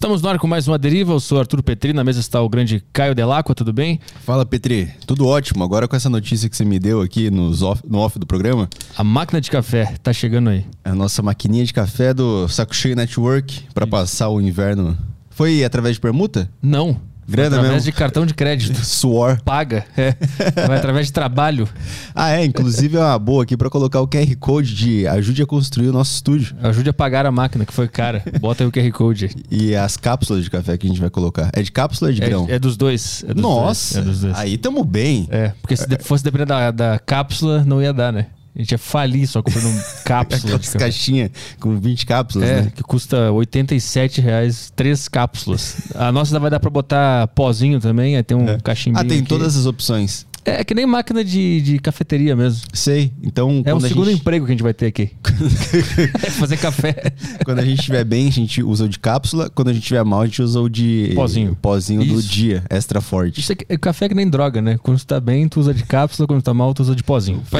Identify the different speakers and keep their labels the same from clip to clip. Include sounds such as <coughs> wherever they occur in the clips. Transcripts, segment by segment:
Speaker 1: Estamos no ar com mais uma deriva. Eu sou Arthur Petri, na mesa está o grande Caio Delacqua, tudo bem?
Speaker 2: Fala, Petri. Tudo ótimo. Agora com essa notícia que você me deu aqui nos off- no off do programa,
Speaker 1: A máquina de café tá chegando aí.
Speaker 2: a nossa maquininha de café do Saco Cheio Network para passar o inverno. Foi através de permuta?
Speaker 1: Não.
Speaker 2: Grana
Speaker 1: através
Speaker 2: mesmo.
Speaker 1: de cartão de crédito. <laughs>
Speaker 2: Suor.
Speaker 1: Paga. É. <laughs> Vai através de trabalho.
Speaker 2: Ah, é. Inclusive é uma boa aqui para colocar o QR Code de ajude a construir o nosso estúdio.
Speaker 1: Ajude a pagar a máquina, que foi cara. Bota aí o QR Code.
Speaker 2: E as cápsulas de café que a gente vai colocar. É de cápsula ou é de grão?
Speaker 1: É, é dos dois. É dos
Speaker 2: Nossa,
Speaker 1: dois. É dos dois.
Speaker 2: aí tamo bem.
Speaker 1: É, porque se fosse depender da, da cápsula, não ia dar, né? A gente ia falir só comprando <laughs> cápsula de
Speaker 2: caixinhas com 20 cápsulas,
Speaker 1: É,
Speaker 2: né?
Speaker 1: que custa 87 reais, três cápsulas. A nossa vai dar pra botar pozinho também, aí tem um cachimbinho
Speaker 2: Ah, tem
Speaker 1: aqui.
Speaker 2: todas as opções.
Speaker 1: É que nem máquina de, de cafeteria mesmo.
Speaker 2: Sei. Então,
Speaker 1: É um segundo
Speaker 2: gente...
Speaker 1: emprego que a gente vai ter aqui. <laughs> é fazer café.
Speaker 2: Quando a gente estiver bem, a gente usa o de cápsula. Quando a gente estiver mal, a gente usa o de
Speaker 1: Pozinho.
Speaker 2: pozinho do
Speaker 1: Isso.
Speaker 2: dia, extra forte.
Speaker 1: Isso é, café é que nem droga, né? Quando tu tá bem, tu usa de cápsula, quando tu tá mal, tu usa de pozinho. <laughs>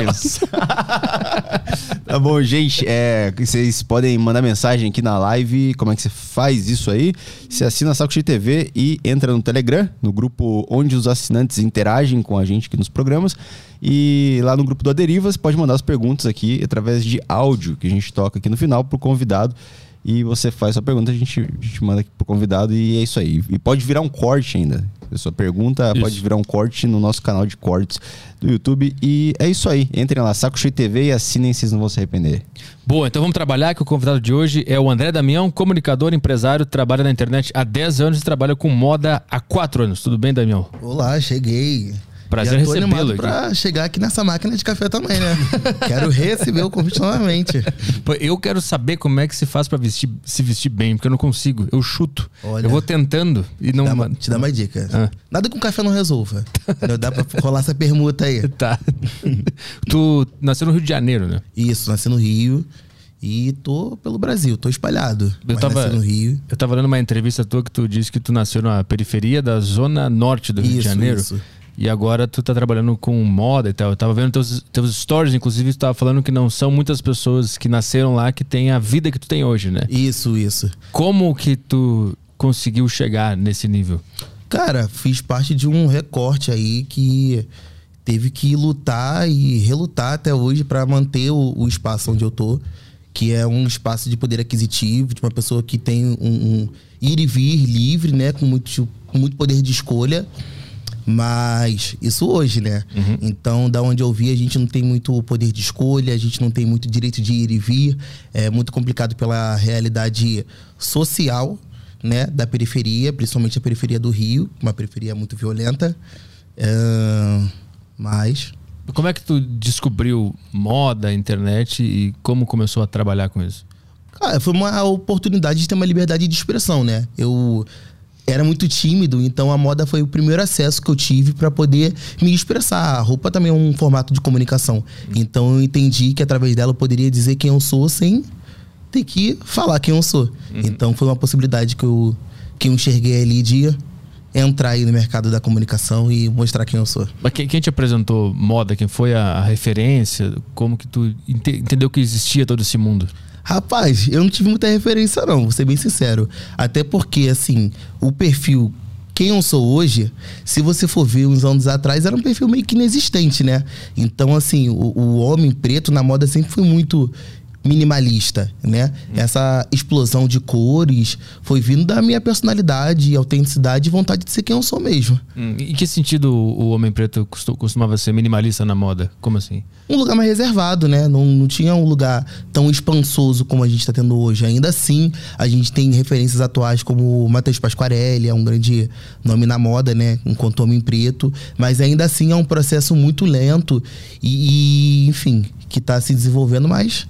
Speaker 2: Tá bom, gente. É, vocês podem mandar mensagem aqui na live. Como é que você faz isso aí? Você assina a Saco Cheio TV e entra no Telegram, no grupo onde os assinantes interagem com a gente aqui nos programas. E lá no grupo do Aderiva, você pode mandar as perguntas aqui através de áudio que a gente toca aqui no final pro convidado. E você faz sua pergunta, a gente, a gente manda aqui pro convidado e é isso aí. E pode virar um corte ainda. A sua pergunta
Speaker 1: Isso.
Speaker 2: pode virar um corte no nosso canal de cortes do YouTube. E é isso aí. Entrem lá, Saco Cheio TV e assinem, vocês não vão se arrepender.
Speaker 1: Boa, então vamos trabalhar, que o convidado de hoje é o André Damião, comunicador, empresário, trabalha na internet há 10 anos e trabalha com moda há 4 anos. Tudo bem, Damião?
Speaker 3: Olá, cheguei.
Speaker 1: Prazer recebê-lo
Speaker 3: pra chegar aqui nessa máquina de café também, né? <laughs> Quero receber o convite novamente.
Speaker 1: Pô, Eu quero saber como é que se faz pra vestir, se vestir bem, porque eu não consigo. Eu chuto.
Speaker 3: Olha.
Speaker 1: eu vou tentando e não.
Speaker 3: Dá uma- te dá uma dica.
Speaker 1: Ah.
Speaker 3: Nada com café não resolva. Entendeu? Dá pra rolar essa permuta aí. <laughs>
Speaker 1: Tá. tu nasceu no Rio de Janeiro, né?
Speaker 3: Isso, nasci no Rio e tô pelo Brasil, tô espalhado.
Speaker 1: Eu
Speaker 3: Mas
Speaker 1: tava-
Speaker 3: nasci no Rio.
Speaker 1: Eu tava lendo uma entrevista tua que tu disse que tu nasceu na periferia da zona norte do Rio de
Speaker 3: Isso,
Speaker 1: Janeiro.
Speaker 3: isso.
Speaker 1: E agora tu tá trabalhando com moda e tal. Eu tava vendo teus, teus stories, inclusive, tu tava falando que não são muitas pessoas que nasceram lá que têm a vida que tu tem hoje, né?
Speaker 3: Isso, isso.
Speaker 1: Como que tu conseguiu chegar nesse nível?
Speaker 3: Cara, fiz parte de um recorte aí que teve que lutar e relutar até hoje para manter o, o espaço onde eu tô, que é um espaço de poder aquisitivo, de uma pessoa que tem um, um ir e vir livre, né, com muito, com muito poder de escolha. Mas isso hoje, né? Então, da onde eu vi, a gente não tem muito poder de escolha, a gente não tem muito direito de ir e vir. É muito complicado pela realidade social, né? Da periferia, principalmente a periferia do Rio, uma periferia muito violenta. É, Mas
Speaker 1: Como é que tu descobriu moda, internet e como começou a trabalhar com isso?
Speaker 3: Cara, foi uma oportunidade de ter uma liberdade de expressão, né? Eu era muito tímido, então a moda foi o primeiro acesso que eu tive para poder me expressar. A roupa também é um formato de comunicação. Então eu entendi que através dela eu poderia dizer quem eu sou sem ter que falar quem eu sou. Então foi uma possibilidade que eu, que eu enxerguei ali de entrar aí no mercado da comunicação e mostrar quem eu sou.
Speaker 1: Mas quem, te apresentou moda? Quem foi a, referência? Como que tu ente- entendeu que existia todo esse mundo?
Speaker 3: Rapaz, eu não tive muita referência, não, vou ser bem sincero. Até porque, assim, o perfil quem eu sou hoje, se você for ver uns anos atrás, era um perfil meio que inexistente, né? Então, assim, o, o homem preto na moda sempre foi muito minimalista, né? Essa explosão de cores foi vindo da minha personalidade, autenticidade e vontade de ser quem eu sou mesmo.
Speaker 1: Hum, Em que sentido o homem preto costu- costumava ser minimalista na moda? Como assim?
Speaker 3: um lugar mais reservado, né? Não, não tinha um lugar tão espansoso como a gente está tendo hoje. Ainda assim, a gente tem referências atuais como o Matheus Pasquarelli, é um grande nome na moda, né? Enquanto homem preto. Mas ainda assim é um processo muito lento e, e, enfim, que está se desenvolvendo, mas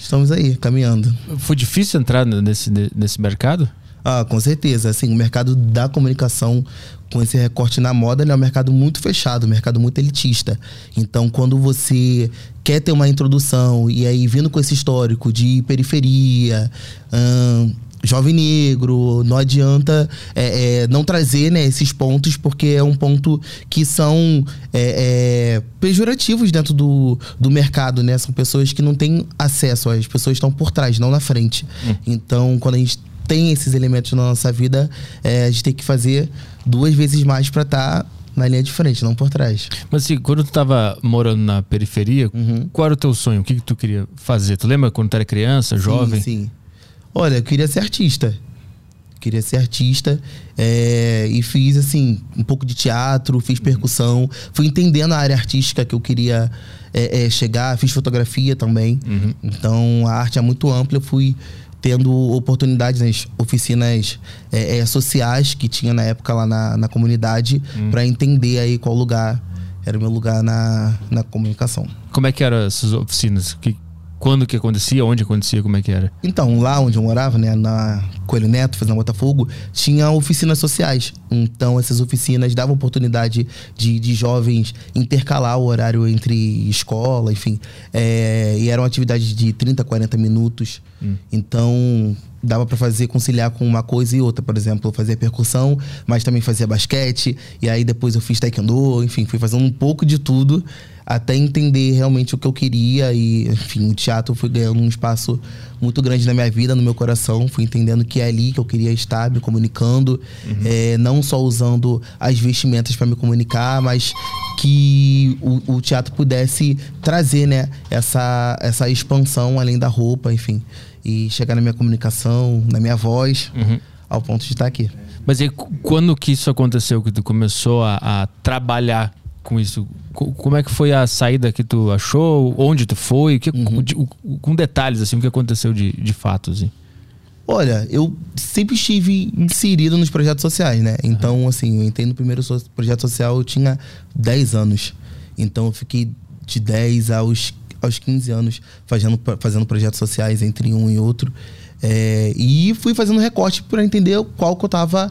Speaker 3: estamos aí, caminhando.
Speaker 1: Foi difícil entrar nesse, nesse mercado?
Speaker 3: Ah, com certeza. Assim, o mercado da comunicação com esse recorte na moda é um mercado muito fechado, um mercado muito elitista. Então, quando você quer ter uma introdução e aí vindo com esse histórico de periferia, ahn, jovem negro, não adianta é, é, não trazer né, esses pontos, porque é um ponto que são é, é, pejorativos dentro do, do mercado, né? São pessoas que não têm acesso, as pessoas estão por trás, não na frente. Então, quando a gente tem esses elementos na nossa vida, é, a gente tem que fazer duas vezes mais para estar tá na linha de frente, não por trás.
Speaker 1: Mas assim, quando tu tava morando na periferia, uhum. qual era o teu sonho? O que, que tu queria fazer? Tu lembra quando tu era criança, jovem?
Speaker 3: Sim, sim. Olha, eu queria ser artista. Queria ser artista é, e fiz assim um pouco de teatro, fiz uhum. percussão, fui entendendo a área artística que eu queria é, é, chegar, fiz fotografia também. Uhum. Então a arte é muito ampla, eu fui tendo oportunidades nas oficinas é, é, sociais que tinha na época lá na, na comunidade hum. para entender aí qual lugar era o meu lugar na, na comunicação.
Speaker 1: Como é que eram essas oficinas? Que, quando que acontecia? Onde acontecia? Como é que era?
Speaker 3: Então, lá onde eu morava, né, na Coelho Neto, fazendo Botafogo, tinha oficinas sociais. Então, essas oficinas davam oportunidade de, de jovens intercalar o horário entre escola, enfim. É, e eram atividades de 30, 40 minutos. Hum. Então, dava para fazer conciliar com uma coisa e outra, por exemplo, eu fazia percussão, mas também fazia basquete, e aí depois eu fiz taekwondo, enfim, fui fazendo um pouco de tudo até entender realmente o que eu queria. E, enfim, o teatro foi ganhando um espaço muito grande na minha vida, no meu coração, fui entendendo que é ali que eu queria estar me comunicando, uhum. é, não só usando as vestimentas para me comunicar, mas que o, o, teatro pudesse trazer, né, essa, essa expansão além da roupa, enfim, e chegar na minha comunicação, na minha voz, uhum. ao ponto de estar aqui.
Speaker 1: Mas e quando que isso aconteceu, que tu começou a, a trabalhar com isso? Como é que foi a saída que tu achou? Onde tu foi? Que, uhum. com, com, detalhes, assim, o que aconteceu de, de fato, assim.
Speaker 3: Olha, eu sempre estive inserido nos projetos sociais, né? Então, assim, eu entrei no primeiro so projeto social, eu tinha 10 anos. Então, eu fiquei de 10 aos, aos 15 anos fazendo, fazendo projetos sociais entre um e outro. É, e fui fazendo recorte para entender qual que eu estava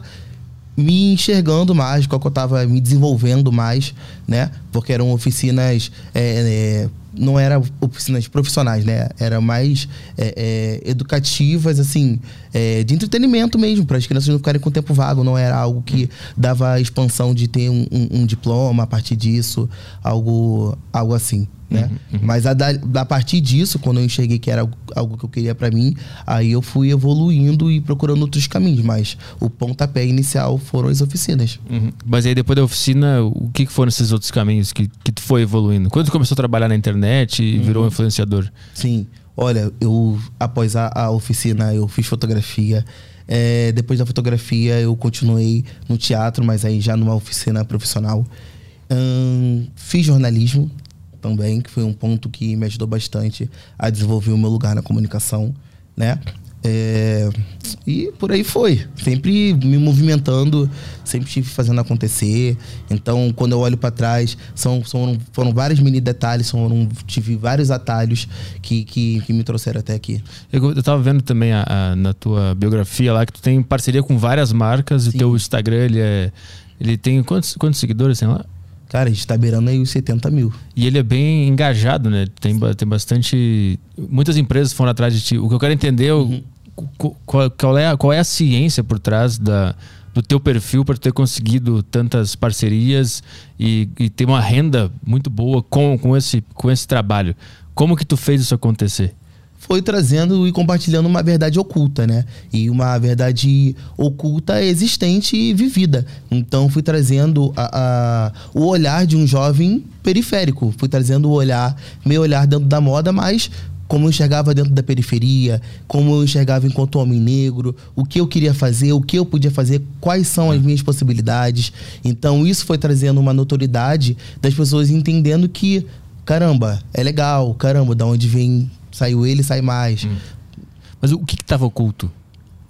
Speaker 3: me enxergando mais, qual que eu estava me desenvolvendo mais, né? Porque eram oficinas. É, é, não eram oficinas profissionais, né? Era mais é, é educativas, assim, é, de entretenimento mesmo, para as crianças não ficarem com tempo vago. Não era algo que dava expansão de ter um, um, um diploma a partir disso, algo, algo assim. Né? Uhum, uhum. Mas a, da, a partir disso, quando eu enxerguei que era algo, que eu queria para mim, aí eu fui evoluindo e procurando outros caminhos. Mas o pontapé inicial foram as oficinas.
Speaker 1: Uhum. Mas aí depois da oficina, o que, foram esses outros caminhos que, que tu foi evoluindo? Quando tu começou a trabalhar na internet e virou um influenciador?
Speaker 3: Sim. Olha, eu após a, a oficina eu fiz fotografia. É, depois da fotografia eu continuei no teatro, mas aí já numa oficina profissional. Hum, fiz jornalismo, também, que foi um ponto que me ajudou bastante a desenvolver o meu lugar na comunicação, né? É, e por aí foi. Sempre me movimentando, sempre estive fazendo acontecer. Então, quando eu olho para trás, são, são, foram vários mini detalhes, foram, tive vários atalhos que, que, que me trouxeram até aqui.
Speaker 1: Eu, eu tava vendo também a, a, na tua biografia lá que tu tem parceria com várias marcas Sim. e teu Instagram ele é. Ele tem quantos, quantos seguidores tem lá?
Speaker 3: Cara, a gente tá beirando aí os 70 mil.
Speaker 1: E ele é bem engajado, né? Tem, tem bastante. Muitas empresas foram atrás de ti. O que eu quero entender é uhum. qual, qual, é a, qual é a ciência por trás da, do teu perfil para ter conseguido tantas parcerias e, e, ter uma renda muito boa com, com, esse, com esse trabalho. Como que tu fez isso acontecer?
Speaker 3: Foi trazendo e compartilhando uma verdade oculta, né? E uma verdade oculta existente e vivida. Então fui trazendo a, a, o olhar de um jovem periférico, fui trazendo o olhar, meu olhar dentro da moda, mas como eu enxergava dentro da periferia, como eu enxergava enquanto homem negro, o que eu queria fazer, o que eu podia fazer, quais são as minhas possibilidades. Então isso foi trazendo uma notoriedade das pessoas entendendo que caramba, é legal, caramba, da onde vem Saiu ele, sai mais. Hum.
Speaker 1: Mas o que que tava oculto?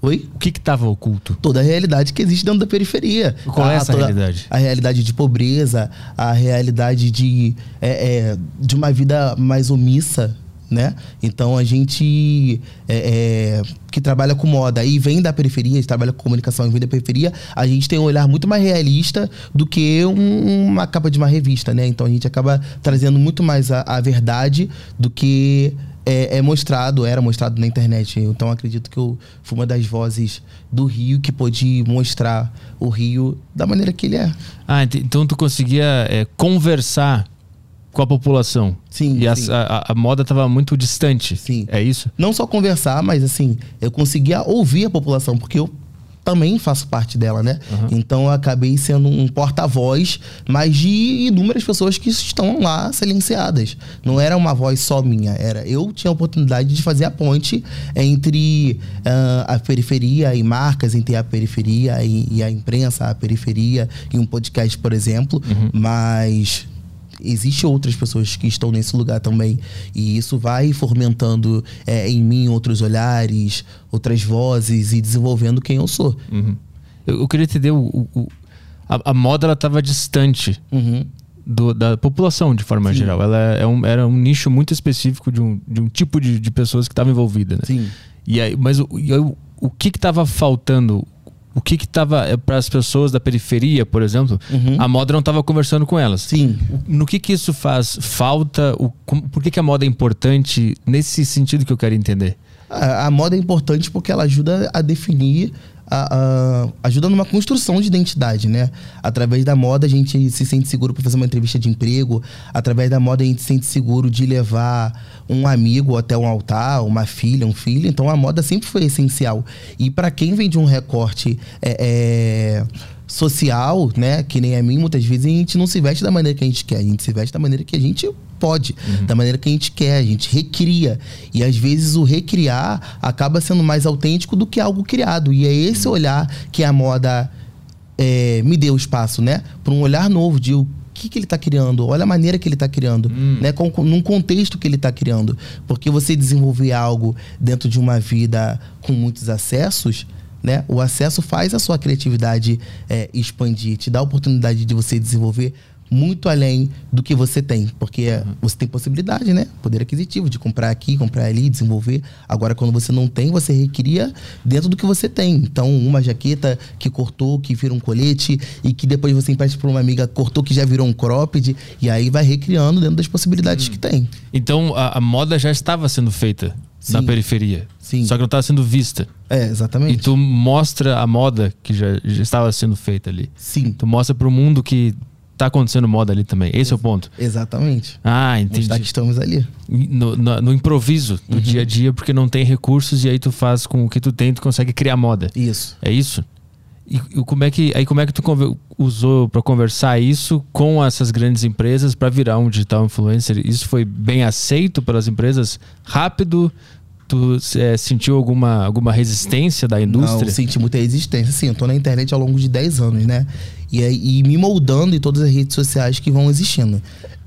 Speaker 3: Oi?
Speaker 1: O que que tava oculto?
Speaker 3: Toda a realidade que existe dentro da periferia.
Speaker 1: Qual é essa realidade?
Speaker 3: A realidade de pobreza, a realidade de, é, é, de uma vida mais omissa, né? Então a gente é, é, que trabalha com moda e vem da periferia, trabalha com comunicação e vem da periferia, a gente tem um olhar muito mais realista do que um, uma capa de uma revista, né? Então a gente acaba trazendo muito mais a, a verdade do que é, é, mostrado, era mostrado na internet. Então acredito que eu fui uma das vozes do Rio que pôde mostrar o Rio da maneira que ele é.
Speaker 1: Ah, então tu conseguia é, conversar com a população.
Speaker 3: Sim,
Speaker 1: E a,
Speaker 3: sim.
Speaker 1: a, a moda estava muito distante.
Speaker 3: Sim.
Speaker 1: É isso?
Speaker 3: Não só conversar, mas assim, eu conseguia ouvir a população, porque eu também faço parte dela, né? Então eu acabei sendo um porta-voz, mas de inúmeras pessoas que estão lá silenciadas. Não era uma voz só minha, era eu tinha a oportunidade de fazer a ponte entre ah, a periferia e marcas, entre a periferia e, e a imprensa, a periferia e um podcast, por exemplo. Mas Existem outras pessoas que estão nesse lugar também. E isso vai fomentando é, em mim outros olhares, outras vozes e desenvolvendo quem eu sou.
Speaker 1: Uhum. Eu, eu queria entender o, o- a, a moda ela estava distante
Speaker 3: Uhum.
Speaker 1: do- da população de forma geral. Ela é um- era um nicho muito específico de um, de um tipo de, de pessoas que estavam envolvidas. Né?
Speaker 3: Sim.
Speaker 1: E aí, mas o, e aí o, o que estava faltando? O que que estava para as pessoas da periferia, por exemplo?
Speaker 3: Uhum.
Speaker 1: A moda não estava conversando com elas.
Speaker 3: Sim.
Speaker 1: No que que isso faz falta? O, por que que a moda é importante nesse sentido que eu quero entender?
Speaker 3: A, a moda é importante porque ela ajuda a definir, a- a- ajuda numa construção de identidade, né? Através da moda a gente se sente seguro para fazer uma entrevista de emprego, através da moda a gente se sente seguro de levar um amigo até um altar, uma filha, um filho. Então a moda sempre foi essencial. E para quem vem de um recorte é, é, social, né? Que nem a mim, muitas vezes a gente não se veste da maneira que a gente quer, a gente se veste da maneira que a gente pode, da maneira que a gente quer, a gente recria. E às vezes o recriar acaba sendo mais autêntico do que algo criado. E é esse olhar que a moda é, me deu espaço, né? Para um olhar novo de o que, que ele está criando, olha a maneira que ele está criando, né? Com, com- num contexto que ele está criando. Porque você desenvolver algo dentro de uma vida com muitos acessos, né? O acesso faz a sua criatividade é, expandir, te dá a oportunidade de você desenvolver muito além do que você tem, porque você tem possibilidade, né? Poder aquisitivo de comprar aqui, comprar ali, desenvolver. Agora, quando você não tem, você recria dentro do que você tem. Então, uma jaqueta que cortou, que vira um colete e que depois você empresta para uma amiga cortou que já virou um cropped e aí vai recriando dentro das possibilidades que tem.
Speaker 1: Então a, a moda já estava sendo feita na
Speaker 3: Sim.
Speaker 1: periferia.
Speaker 3: Sim.
Speaker 1: Só que não estava sendo vista.
Speaker 3: É,
Speaker 1: E
Speaker 3: exatamente.
Speaker 1: tu mostra a moda que já, já estava sendo feita ali.
Speaker 3: Sim,
Speaker 1: Tu mostra pro mundo que tá acontecendo moda ali também. Esse é o ponto.
Speaker 3: exatamente.
Speaker 1: Ah, entendi.
Speaker 3: Mostrar que estamos ali.
Speaker 1: No, no- no improviso do
Speaker 3: Uhum.
Speaker 1: dia a dia, porque não tem recursos e aí tu faz com o que tu tem, tu consegue criar moda.
Speaker 3: Isso.
Speaker 1: É isso? E, e como é que aí como é que tu usou para conversar isso com essas grandes empresas para virar um digital influencer? Isso foi bem aceito pelas empresas? Rápido? Tu eh, sentiu alguma, alguma resistência da indústria?
Speaker 3: Não, senti muita resistência. Sim, eu tô na internet ao longo de 10 anos, né? E, e me moldando em todas as redes sociais que vão existindo.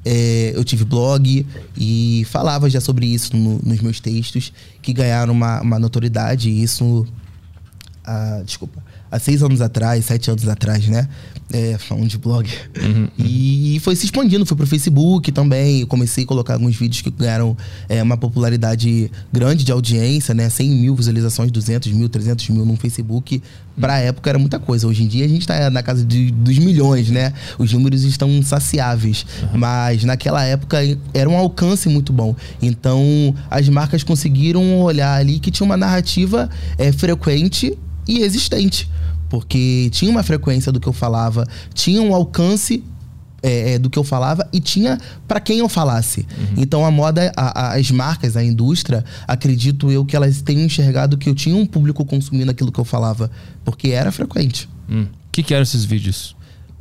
Speaker 3: É, eu tive blog e falava já sobre isso no- nos meus textos, que ganharam uma, uma notoriedade. E isso, há, desculpa, há seis anos atrás, sete anos atrás, né? É, falando de blog. E foi se expandindo, foi pro Facebook também. Eu comecei a colocar alguns vídeos que ganharam é, uma popularidade grande de audiência, né? 100 mil visualizações, 200 mil, 300 mil no Facebook. Pra época era muita coisa. Hoje em dia a gente tá na casa de, dos milhões, né? Os números estão insaciáveis. Mas naquela época era um alcance muito bom. Então as marcas conseguiram olhar ali que tinha uma narrativa é, frequente e existente. Porque tinha uma frequência do que eu falava, tinha um alcance é, é, do que eu falava e tinha para quem eu falasse. Então a moda, a- a- as marcas, a indústria, acredito eu que elas tenham enxergado que eu tinha um público consumindo aquilo que eu falava, porque era frequente.
Speaker 1: Hum. O que, que eram esses vídeos?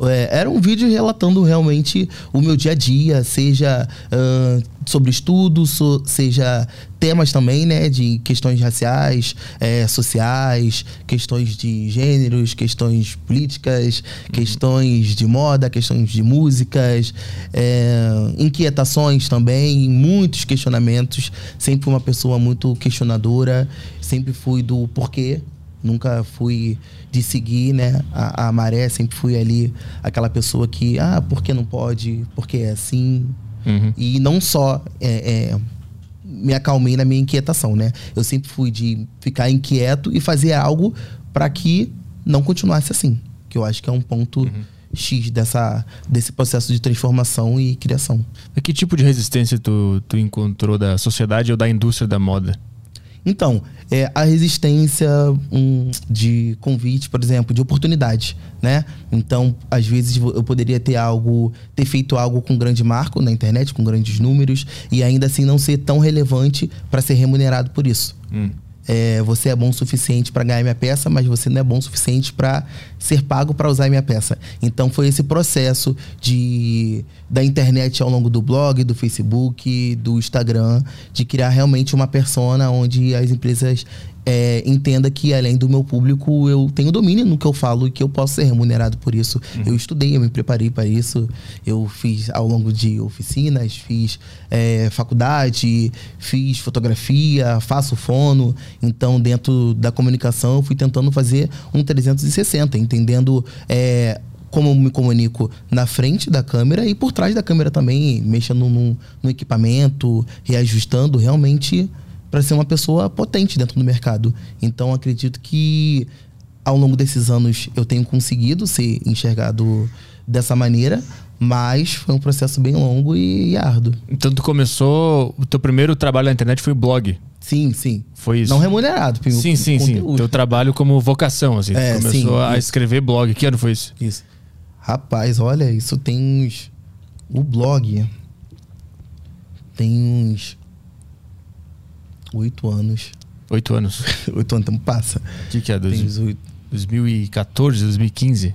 Speaker 3: É, era um vídeo relatando realmente o meu dia a dia, seja ahn, sobre estudo, so- seja temas também, né, de questões raciais, é, sociais, questões de gêneros, questões políticas, questões de moda, questões de músicas, é, inquietações também, muitos questionamentos. Sempre uma pessoa muito questionadora, sempre fui do porquê, Nunca fui de seguir, né, a, a maré, sempre fui ali aquela pessoa que, ah, por que não pode? Porque é assim.
Speaker 1: Uhum.
Speaker 3: E não só é, é, me acalmei na minha inquietação, né? Eu sempre fui de ficar inquieto e fazer algo para que não continuasse assim. Que eu acho que é um ponto X dessa, desse processo de transformação e criação.
Speaker 1: Que tipo de resistência tu, tu encontrou da sociedade ou da indústria da moda?
Speaker 3: Então, é, a resistência um, de convite, por exemplo, de oportunidade, né? Então, às vezes eu poderia ter algo, ter feito algo com grande marco na internet, com grandes números, e ainda assim não ser tão relevante para ser remunerado por isso. Hum. É, você é bom o suficiente para ganhar minha peça, mas você não é bom o suficiente para ser pago para usar minha peça. Então foi esse processo de da internet ao longo do blog, do Facebook, do Instagram, de criar realmente uma persona onde as empresas é, entenda que além do meu público eu tenho domínio no que eu falo e que eu posso ser remunerado por isso. Uhum. Eu estudei, eu me preparei para isso. Eu fiz ao longo de oficinas, fiz é, faculdade, fiz fotografia, faço fono. Então, dentro da comunicação, eu fui tentando fazer um 360, entendendo é, como me comunico na frente da câmera e por trás da câmera também, mexendo no, no equipamento, reajustando realmente para ser uma pessoa potente dentro do mercado. Então acredito que ao longo desses anos eu tenho conseguido ser enxergado dessa maneira, mas foi um processo bem longo e árduo.
Speaker 1: Então tu começou, o teu primeiro trabalho na internet foi blog.
Speaker 3: Sim, sim.
Speaker 1: Foi isso.
Speaker 3: Não remunerado.
Speaker 1: Sim, sim, conteúdo. sim. Teu trabalho como vocação, assim. É, começou sim, a isso. escrever blog. Que ano foi isso?
Speaker 3: Isso. Rapaz, olha, isso tem uns. O blog tem uns Oito anos.
Speaker 1: Oito anos. <laughs>
Speaker 3: Oito anos, então passa.
Speaker 1: O que, que é? Dois, 2014, 2015?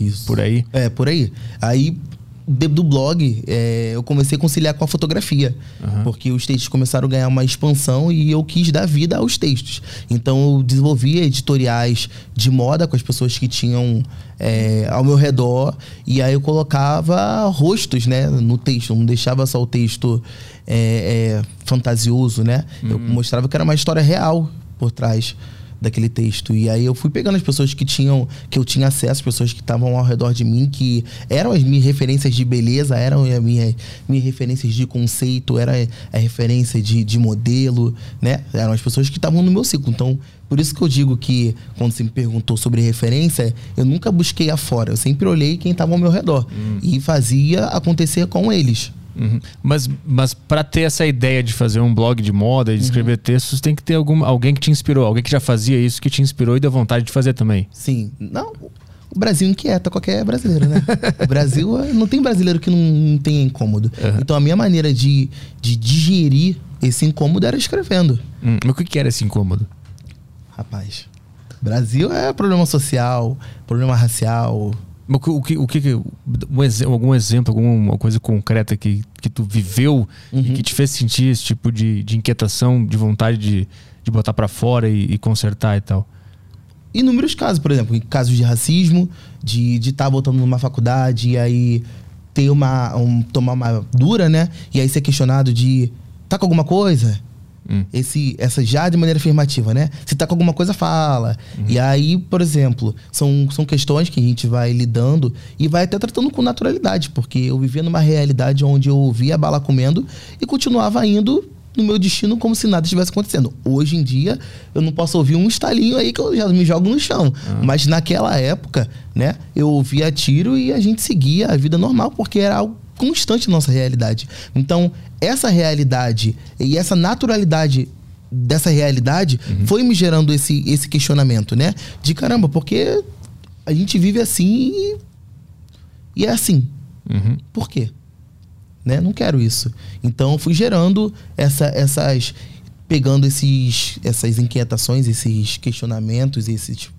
Speaker 3: Isso.
Speaker 1: Por aí?
Speaker 3: É, por aí. Aí, do blog, é, eu comecei a conciliar com a fotografia. Uhum. Porque os textos começaram a ganhar uma expansão e eu quis dar vida aos textos. Então eu desenvolvia editoriais de moda com as pessoas que tinham é, ao meu redor. E aí eu colocava rostos né, no texto, não deixava só o texto é, é, fantasioso, né? Uhum. Eu mostrava que era uma história real por trás daquele texto. E aí eu fui pegando as pessoas que tinham, que eu tinha acesso, pessoas que estavam ao redor de mim, que eram as minhas referências de beleza, eram as minhas, minhas referências de conceito, era a referência de, de modelo, né? Eram as pessoas que estavam no meu ciclo. Então, por isso que eu digo que, quando você me perguntou sobre referência, eu nunca busquei afora. Eu sempre olhei quem estava ao meu redor. Hum. E fazia acontecer com eles.
Speaker 1: Uhum. Mas, mas para ter essa ideia de fazer um blog de moda e de escrever uhum. textos, tem que ter algum, alguém que te inspirou, alguém que já fazia isso, que te inspirou e deu vontade de fazer também.
Speaker 3: Sim. Não, o Brasil inquieta qualquer brasileiro, né? <laughs> o Brasil não tem brasileiro que não, não tenha incômodo. Uhum. Então a minha maneira de, de digerir esse incômodo era escrevendo.
Speaker 1: Hum, mas o que era esse incômodo?
Speaker 3: Rapaz, Brasil é problema social, problema racial,
Speaker 1: o que, o que, um, algum exemplo, alguma coisa concreta que, que tu viveu uhum. e que te fez sentir esse tipo de, de inquietação, de vontade de, de botar para fora e, e, consertar e tal?
Speaker 3: Inúmeros casos, por exemplo, casos de racismo, de estar tá botando numa faculdade e aí ter uma, um, tomar uma dura, né? E aí ser questionado de tá com alguma coisa? Hum. Esse, essa já de maneira afirmativa, né? Se tá com alguma coisa, fala. Uhum. E aí, por exemplo, são, são questões que a gente vai lidando e vai até tratando com naturalidade, porque eu vivia numa realidade onde eu ouvia a bala comendo e continuava indo no meu destino como se nada estivesse acontecendo. Hoje em dia, eu não posso ouvir um estalinho aí que eu já me jogo no chão. Uhum. Mas naquela época, né, eu ouvia tiro e a gente seguia a vida normal, porque era algo constante na nossa realidade. Então, essa realidade e essa naturalidade dessa realidade uhum. foi me gerando esse, esse questionamento, né? De caramba, porque a gente vive assim e, e é assim. Uhum. Por quê? Né? Não quero isso. Então, fui gerando essa, essas. pegando esses, essas inquietações, esses questionamentos, esses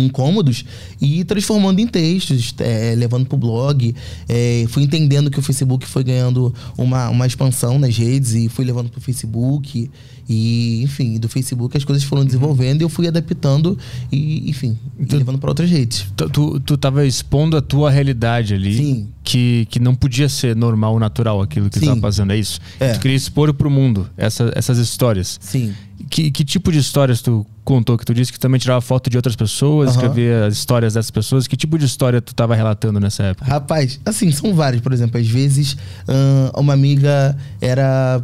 Speaker 3: incômodos e transformando em textos, é, levando o blog. É, fui entendendo que o Facebook foi ganhando uma, uma expansão nas redes e fui levando para o Facebook. E, enfim, do Facebook as coisas foram desenvolvendo e eu fui adaptando e, enfim, tu, levando para outras redes.
Speaker 1: Tu, tu, tu tava expondo a tua realidade ali.
Speaker 3: Sim.
Speaker 1: Que, que não podia ser normal, natural aquilo que Sim. tu tava fazendo, é isso? É. Tu queria expor para o mundo essa, essas histórias.
Speaker 3: Sim.
Speaker 1: Que, que tipo de histórias tu contou? Que tu disse que também tirava foto de outras pessoas, uhum. escrevia as histórias dessas pessoas. Que tipo de história tu estava relatando nessa época?
Speaker 3: Rapaz, assim, são várias. Por exemplo, às vezes uma amiga era,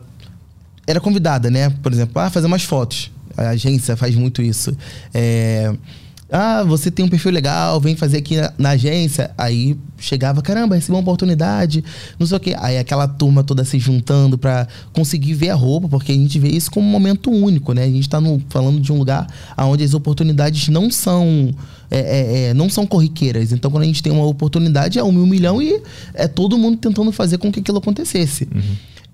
Speaker 3: era convidada, né? Por exemplo, ah, fazer umas fotos. A agência faz muito isso. É, Ah, você tem um perfil legal, vem fazer aqui na, na agência. Aí chegava, caramba, recebi uma oportunidade, não sei o quê. Aí aquela turma toda se juntando pra conseguir ver a roupa, porque a gente vê isso como um momento único, né? A gente tá no, falando de um lugar onde as oportunidades não são. é, é, é, não são corriqueiras. Então, quando a gente tem uma oportunidade, é um mil milhão e é todo mundo tentando fazer com que aquilo acontecesse.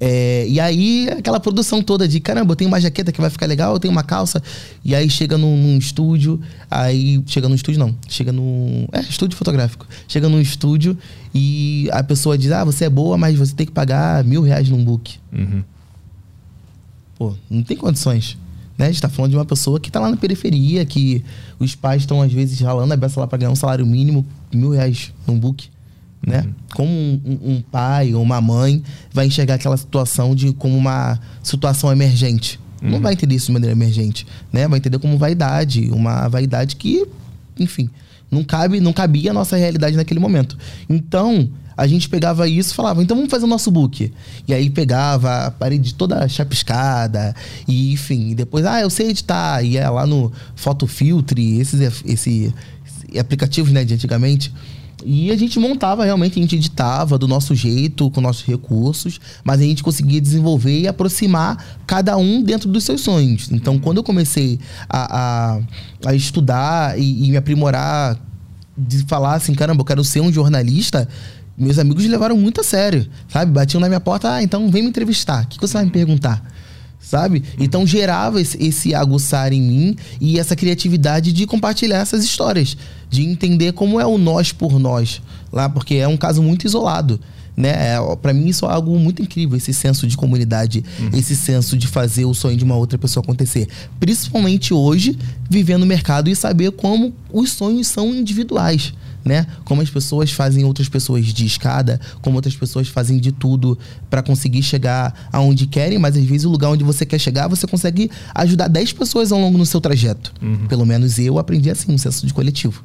Speaker 3: É, e aí, aquela produção toda de caramba, eu tenho uma jaqueta que vai ficar legal, eu tenho uma calça. E aí chega num, num estúdio, aí chega num estúdio, não, chega num. É, estúdio fotográfico. Chega num estúdio e a pessoa diz: Ah, você é boa, mas você tem que pagar mil reais num book.
Speaker 1: Uhum.
Speaker 3: Pô, não tem condições. Né? A gente tá falando de uma pessoa que tá lá na periferia, que os pais estão às vezes ralando a beça lá pra ganhar um salário mínimo, mil reais num book. Né? Como um, um- pai ou uma mãe vai enxergar aquela situação de como uma situação emergente. Não vai entender isso de maneira emergente, né? Vai entender como vaidade, uma vaidade que, enfim, não cabe, não cabia a nossa realidade naquele momento. Então, a gente pegava isso e falava, então vamos fazer o nosso book. E aí pegava a parede toda chapiscada, e enfim, e depois, ah, eu sei editar, ia lá no Photofiltre, esses, esse, esse aplicativos né, de antigamente. E a gente montava realmente, a gente editava do nosso jeito, com nossos recursos, mas a gente conseguia desenvolver e aproximar cada um dentro dos seus sonhos. Então, quando eu comecei a, a, a estudar e, e me aprimorar, de falar assim, caramba, eu quero ser um jornalista, meus amigos levaram muito a sério, sabe? Batiam na minha porta, ah, então vem me entrevistar, o que, que você vai me perguntar? Sabe? Então gerava esse, esse aguçar em mim e essa criatividade de compartilhar essas histórias, de entender como é o nós por nós lá, porque é um caso muito isolado. Né? É, para mim isso é algo muito incrível, esse senso de comunidade, esse senso de fazer o sonho de uma outra pessoa acontecer. Principalmente hoje, vivendo no mercado e saber como os sonhos são individuais. Né? Como as pessoas fazem outras pessoas de escada, como outras pessoas fazem de tudo para conseguir chegar aonde querem, mas às vezes o lugar onde você quer chegar, você consegue ajudar 10 pessoas ao longo do seu trajeto. Pelo menos eu aprendi assim, um senso de coletivo.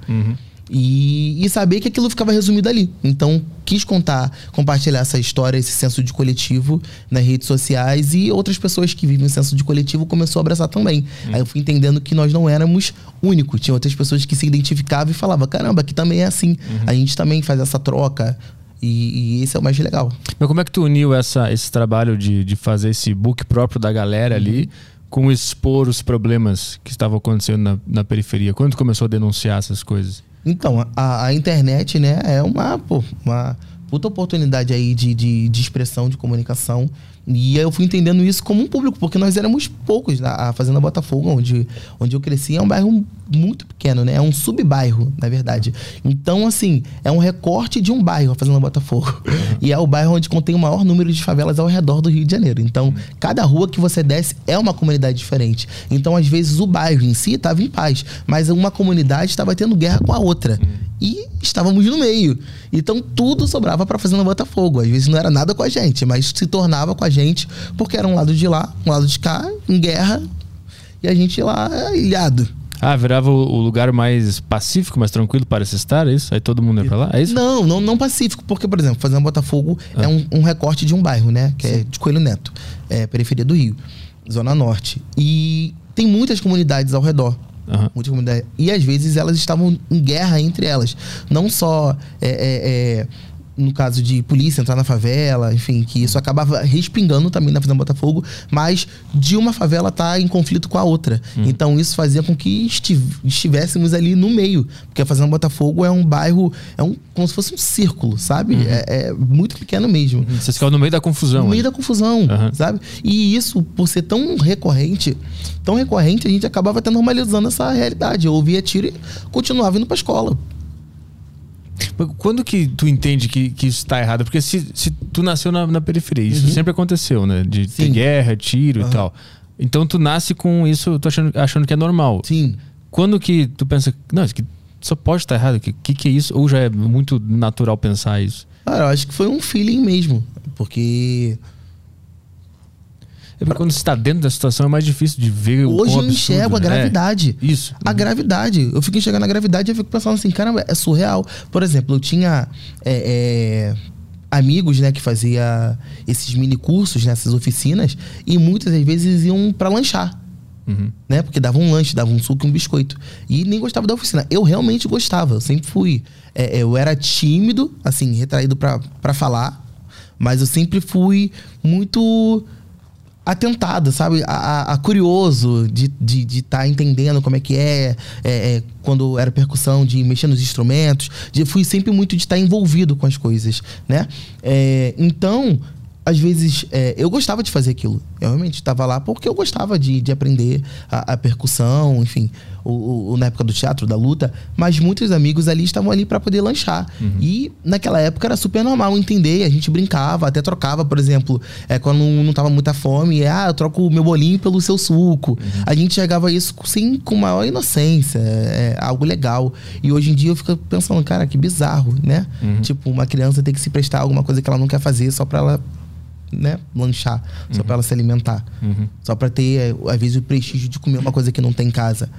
Speaker 3: E, e saber que aquilo ficava resumido ali. Então, quis contar, compartilhar essa história, esse senso de coletivo nas redes sociais e outras pessoas que vivem o senso de coletivo começou a abraçar também. Aí eu fui entendendo que nós não éramos únicos. Tinha outras pessoas que se identificavam e falavam: caramba, aqui também é assim. A gente também faz essa troca. E, e esse é o mais legal.
Speaker 1: Mas como é que tu uniu essa, esse trabalho de, de fazer esse book próprio da galera ali com expor os problemas que estavam acontecendo na, na periferia? Quando tu começou a denunciar essas coisas?
Speaker 3: Então, a, a internet, né, é uma, pô, uma puta oportunidade aí de, de, de expressão, de comunicação. E eu fui entendendo isso como um público, porque nós éramos poucos. né? A Fazenda Botafogo, onde, onde eu cresci, é um bairro muito pequeno, né? É um subbairro, na verdade. Então, assim, é um recorte de um bairro, a Fazenda Botafogo. E é o bairro onde contém o maior número de favelas ao redor do Rio de Janeiro. Então, cada rua que você desce é uma comunidade diferente. Então, às vezes, o bairro em si estava em paz, mas uma comunidade estava tendo guerra com a outra. E estávamos no meio. Então, tudo sobrava para Fazenda Botafogo. Às vezes não era nada com a gente, mas se tornava com a gente, porque era um lado de lá, um lado de cá, em guerra, e a gente lá é, ilhado.
Speaker 1: Ah, virava o, lugar mais pacífico, mais tranquilo para se estar, é isso? Aí todo mundo ia pra lá? É isso?
Speaker 3: Não, não, não pacífico, porque, por exemplo, Fazenda Botafogo é um, um recorte de um bairro, né? Que é de Coelho Neto, é periferia do Rio, Zona Norte. E tem muitas comunidades ao redor.
Speaker 1: Aham.
Speaker 3: Muitas comunidades. E às vezes elas estavam em guerra entre elas. Não só é, é, é, no caso de polícia entrar na favela, enfim, que isso acabava respingando também na Fazenda Botafogo, mas de uma favela estar em conflito com a outra. Então isso fazia com que estiv- estivéssemos ali no meio. Porque a Fazenda Botafogo é um bairro, é um, como se fosse um círculo, sabe? É, é muito pequeno mesmo
Speaker 1: Vocês ficavam no meio da confusão.
Speaker 3: no meio da confusão,
Speaker 1: Aham.
Speaker 3: sabe? E isso, por ser tão recorrente, tão recorrente, a gente acabava até normalizando essa realidade. Eu ouvia tiro e continuava indo pra escola.
Speaker 1: Mas Quando que tu entende que, que isso tá errado? Porque se, se tu nasceu na, na periferia, isso sempre aconteceu, né? De ter
Speaker 3: Uhum.
Speaker 1: Guerra, tiro e tal. Então tu nasce com isso, tu achando, achando que é normal.
Speaker 3: Sim.
Speaker 1: Quando que tu pensa, não, isso aqui só pode estar errado, o que, que que é isso? Ou já é muito natural pensar isso?
Speaker 3: Cara, eu acho que foi um feeling mesmo. Porque
Speaker 1: É porque quando você está dentro da situação é mais difícil de ver o
Speaker 3: hoje eu
Speaker 1: absurdo,
Speaker 3: enxergo a
Speaker 1: né?
Speaker 3: gravidade.
Speaker 1: É, isso.
Speaker 3: A gravidade. Eu fico enxergando a gravidade e eu fico pensando assim, caramba, é surreal. Por exemplo, eu tinha é, é, amigos, né, que fazia esses mini cursos nessas oficinas e muitas das vezes iam pra lanchar. Né? Porque dava um lanche, dava um suco e um biscoito. E nem gostava da oficina. Eu realmente gostava, eu sempre fui. é, eu era tímido, assim, retraído pra falar, mas eu sempre fui muito atentado, sabe? A, a- a curioso de estar de, de tá entendendo como é que é, é, é, quando era percussão, de mexer nos instrumentos. De, fui sempre muito de estar envolvido com as coisas, né? É, então, às vezes, é, eu gostava de fazer aquilo. Eu realmente estava lá porque eu gostava de, de aprender a, a percussão, enfim, o, o- na época do teatro, da luta. Mas muitos amigos ali estavam ali para poder lanchar. E naquela época era super normal entender, a gente brincava, até trocava, por exemplo, é, quando não tava muita fome, é, ah, eu troco o meu bolinho pelo seu suco. A gente chegava isso sim com maior inocência, é, é algo legal. E hoje em dia eu fico pensando, cara, que bizarro, né? Tipo, uma criança tem que se prestar a alguma coisa que ela não quer fazer só pra ela né, lanchar, só pra ela se alimentar. Só pra ter, é, às vezes, o prestígio de comer uma coisa que não tem em casa.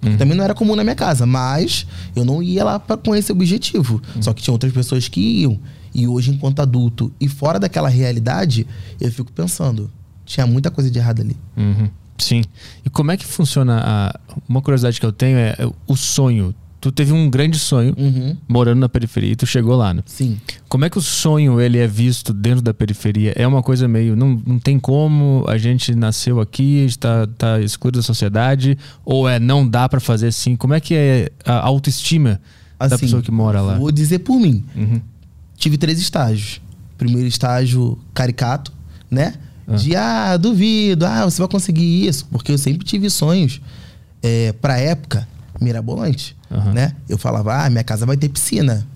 Speaker 3: Porque Também não era comum na minha casa, mas eu não ia lá pra, com esse objetivo. Só que tinha outras pessoas que iam. E hoje, enquanto adulto e fora daquela realidade, eu fico pensando, tinha muita coisa de errado ali.
Speaker 1: Uhum. Sim. E como é que funciona a... Uma curiosidade que eu tenho é é o sonho. Tu teve um grande sonho
Speaker 3: Uhum.
Speaker 1: morando na periferia e tu chegou lá, né?
Speaker 3: Sim.
Speaker 1: Como é que o sonho ele é visto dentro da periferia? É uma coisa meio. Não, não tem como, a gente nasceu aqui, está tá excluído da sociedade, ou é não dá pra fazer assim? Como é que é a autoestima da
Speaker 3: Assim,
Speaker 1: pessoa que mora lá?
Speaker 3: Vou dizer por mim.
Speaker 1: Uhum.
Speaker 3: tive três estágios. Primeiro estágio caricato, né? De ah, duvido, ah, você vai conseguir isso, porque eu sempre tive sonhos é, pra época mirabolante,
Speaker 1: Aham.
Speaker 3: né? Eu falava, ah, minha casa vai ter piscina.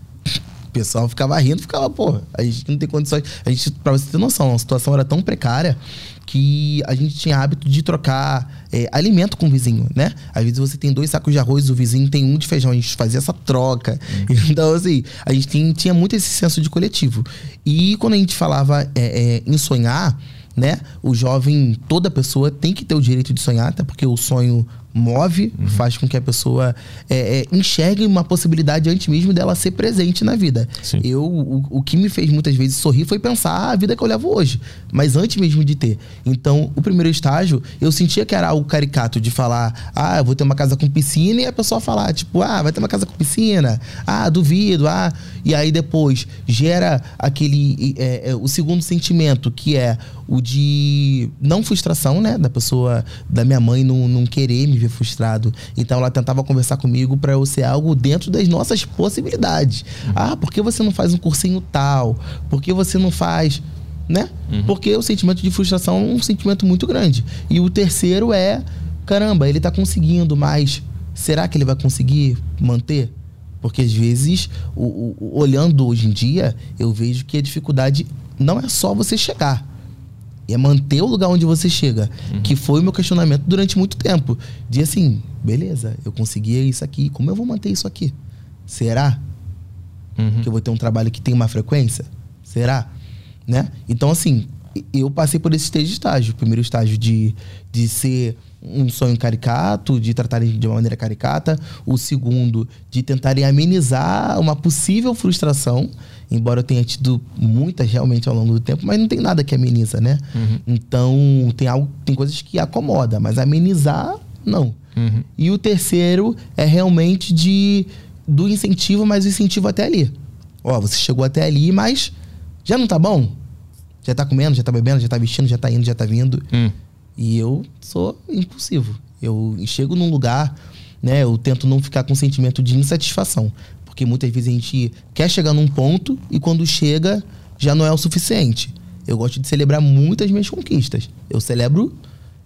Speaker 3: O pessoal ficava rindo, ficava, pô, a gente não tem condições. A gente, pra você ter noção, a situação era tão precária que a gente tinha hábito de trocar é, alimento com o vizinho, né? Às vezes você tem dois sacos de arroz, o vizinho tem um de feijão, a gente fazia essa troca. <laughs> Então, assim, a gente tem- tinha muito esse senso de coletivo. E quando a gente falava é, é, em sonhar, né? O jovem, toda pessoa tem que ter o direito de sonhar, até porque o sonho move, faz com que a pessoa é, é, enxergue uma possibilidade antes mesmo dela ser presente na vida.
Speaker 1: Sim.
Speaker 3: Eu, o, o que me fez muitas vezes sorrir foi pensar a vida que eu levo hoje, mas antes mesmo de ter. Então, o primeiro estágio, eu sentia que era algo caricato de falar, ah, eu vou ter uma casa com piscina, e a pessoa falar, tipo, ah, vai ter uma casa com piscina, ah, duvido, ah. E aí depois gera aquele, é, é, o segundo sentimento, que é o de não frustração, né, da pessoa, da minha mãe não, não querer me ver frustrado. Então ela tentava conversar comigo para eu ser algo dentro das nossas possibilidades. Ah, por que você não faz um cursinho tal? Por que você não faz, né? Porque o sentimento de frustração é um sentimento muito grande. E o terceiro é, caramba, ele tá conseguindo, mas será que ele vai conseguir manter? Porque às vezes, o- o- olhando hoje em dia, eu vejo que a dificuldade não é só você chegar. É manter o lugar onde você chega. Que foi o meu questionamento durante muito tempo. De assim, beleza, eu conseguia isso aqui. Como eu vou manter isso aqui? Será?
Speaker 1: Uhum.
Speaker 3: que eu vou ter um trabalho que tem uma frequência? Será? Né? Então, assim, eu passei por esses três estágios. O primeiro estágio de, de ser um sonho caricato, de tratarem de uma maneira caricata. O segundo, de tentarem amenizar uma possível frustração, embora eu tenha tido muitas realmente ao longo do tempo, mas não tem nada que ameniza, né? Então, tem algo, tem coisas que acomoda, mas amenizar, não.
Speaker 1: Uhum.
Speaker 3: E o terceiro é realmente de do incentivo, mas o incentivo até ali. Ó, você chegou até ali, mas já não tá bom? Já tá comendo, já tá bebendo, já tá vestindo, já tá indo, já tá vindo.
Speaker 1: Hum.
Speaker 3: E eu sou impulsivo. Eu chego num lugar, né? Eu tento não ficar com sentimento de insatisfação. Porque muitas vezes a gente quer chegar num ponto e quando chega já não é o suficiente. Eu gosto de celebrar muitas minhas conquistas. Eu celebro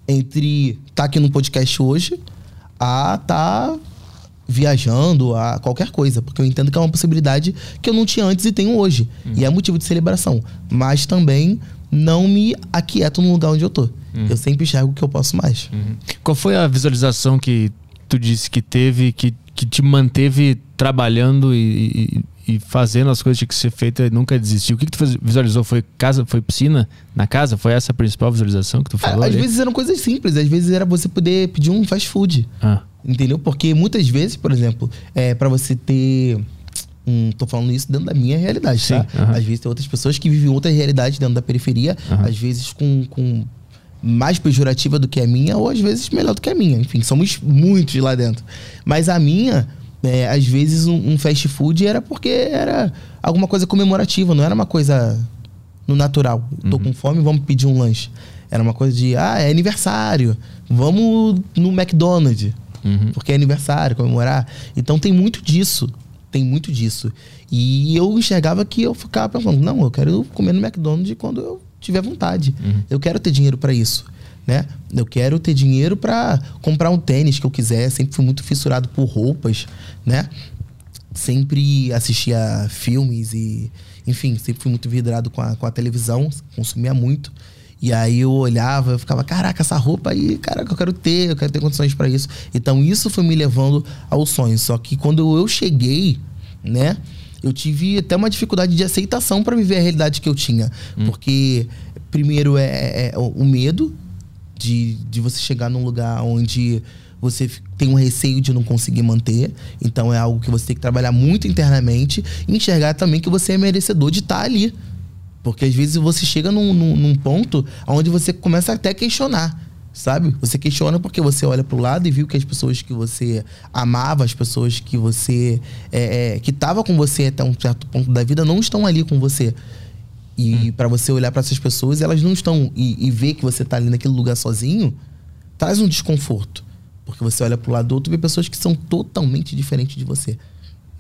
Speaker 3: entre estar tá aqui no podcast hoje a estar viajando, a qualquer coisa. Porque eu entendo que é uma possibilidade que eu não tinha antes e tenho hoje. E é motivo de celebração. Mas também não me aquieto no lugar onde eu tô. Eu sempre enxergo que eu posso mais.
Speaker 1: Qual foi a visualização que tu disse que teve, que, que te manteve trabalhando e, e- e fazendo as coisas que tinha que ser feita e nunca desistiu? O que, que tu visualizou? Foi casa, foi piscina na casa? Foi essa a principal visualização que tu falou?
Speaker 3: Às
Speaker 1: ali?
Speaker 3: vezes eram coisas simples, às vezes era você poder pedir um fast food.
Speaker 1: Ah,
Speaker 3: Entendeu? Porque muitas vezes, por exemplo, é para você ter. Hum, tô falando isso dentro da minha realidade, tá?
Speaker 1: Sim, aham.
Speaker 3: Às vezes tem outras pessoas que vivem outra realidade dentro da periferia, às vezes com, com mais pejorativa do que a minha, ou às vezes melhor do que a minha. Enfim, somos muitos lá dentro. Mas a minha, é, às vezes, um, um, fast food era porque era alguma coisa comemorativa, não era uma coisa no natural. Tô uhum. com fome, vamos pedir um lanche. Era uma coisa de, ah, é aniversário, vamos no McDonald's. Uhum. Porque é aniversário, comemorar. Então tem muito disso. Tem muito disso. E eu enxergava que eu ficava pensando, não, eu quero comer no McDonald's quando eu tiver vontade. Uhum. Eu quero ter dinheiro para isso. Né? Eu quero ter dinheiro para comprar um tênis que eu quiser. Sempre fui muito fissurado por roupas, né? Sempre assistia filmes e, enfim, sempre fui muito vidrado com a, com a televisão, consumia muito. E aí eu olhava, eu ficava, caraca, essa roupa aí, caraca, eu quero ter, eu quero ter condições para isso. Então isso foi me levando ao sonho. Só que quando eu cheguei, né, eu tive até uma dificuldade de aceitação para viver a realidade que eu tinha. Hum. Porque, primeiro, é, é, é, o medo de, de você chegar num lugar onde você tem um receio de não conseguir manter. Então é algo que você tem que trabalhar muito internamente e enxergar também que você é merecedor de estar tá ali. Porque às vezes você chega num, num, num ponto onde você começa até a questionar sabe? Você questiona porque você olha para o lado e viu que as pessoas que você amava, as pessoas que você é, é, que tava com você até um certo ponto da vida não estão ali com você. E hum. para você olhar para essas pessoas, elas não estão e, e, ver que você tá ali naquele lugar sozinho, traz um desconforto. Porque você olha pro lado do outro e vê pessoas que são totalmente diferentes de você,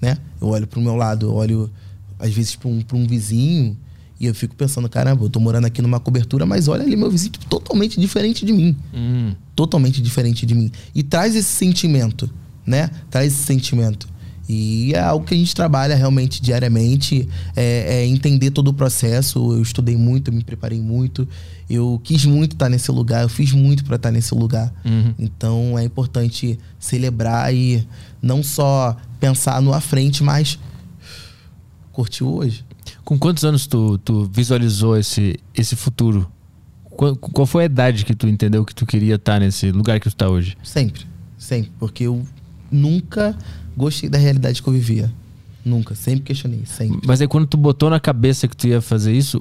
Speaker 3: né? Eu olho pro meu lado, eu olho às vezes para um, pra um vizinho e eu fico pensando, caramba, eu tô morando aqui numa cobertura, mas olha ali meu vizinho totalmente diferente de mim. Hum. Totalmente diferente de mim. E traz esse sentimento, né? Traz esse sentimento. E é algo que a gente trabalha realmente diariamente, é, é entender todo o processo. Eu estudei muito, eu me preparei muito, eu quis muito estar nesse lugar, eu fiz muito para estar nesse lugar. Uhum. Então é importante celebrar e não só pensar no à frente, mas curtir hoje.
Speaker 1: Com quantos anos tu, tu visualizou esse, esse futuro? Qual, qual, foi a idade que tu entendeu que tu queria estar nesse lugar que tu está hoje?
Speaker 3: Sempre, sempre. Porque eu nunca gostei da realidade que eu vivia. Nunca, sempre questionei, sempre.
Speaker 1: Mas aí quando tu botou na cabeça que tu ia fazer isso,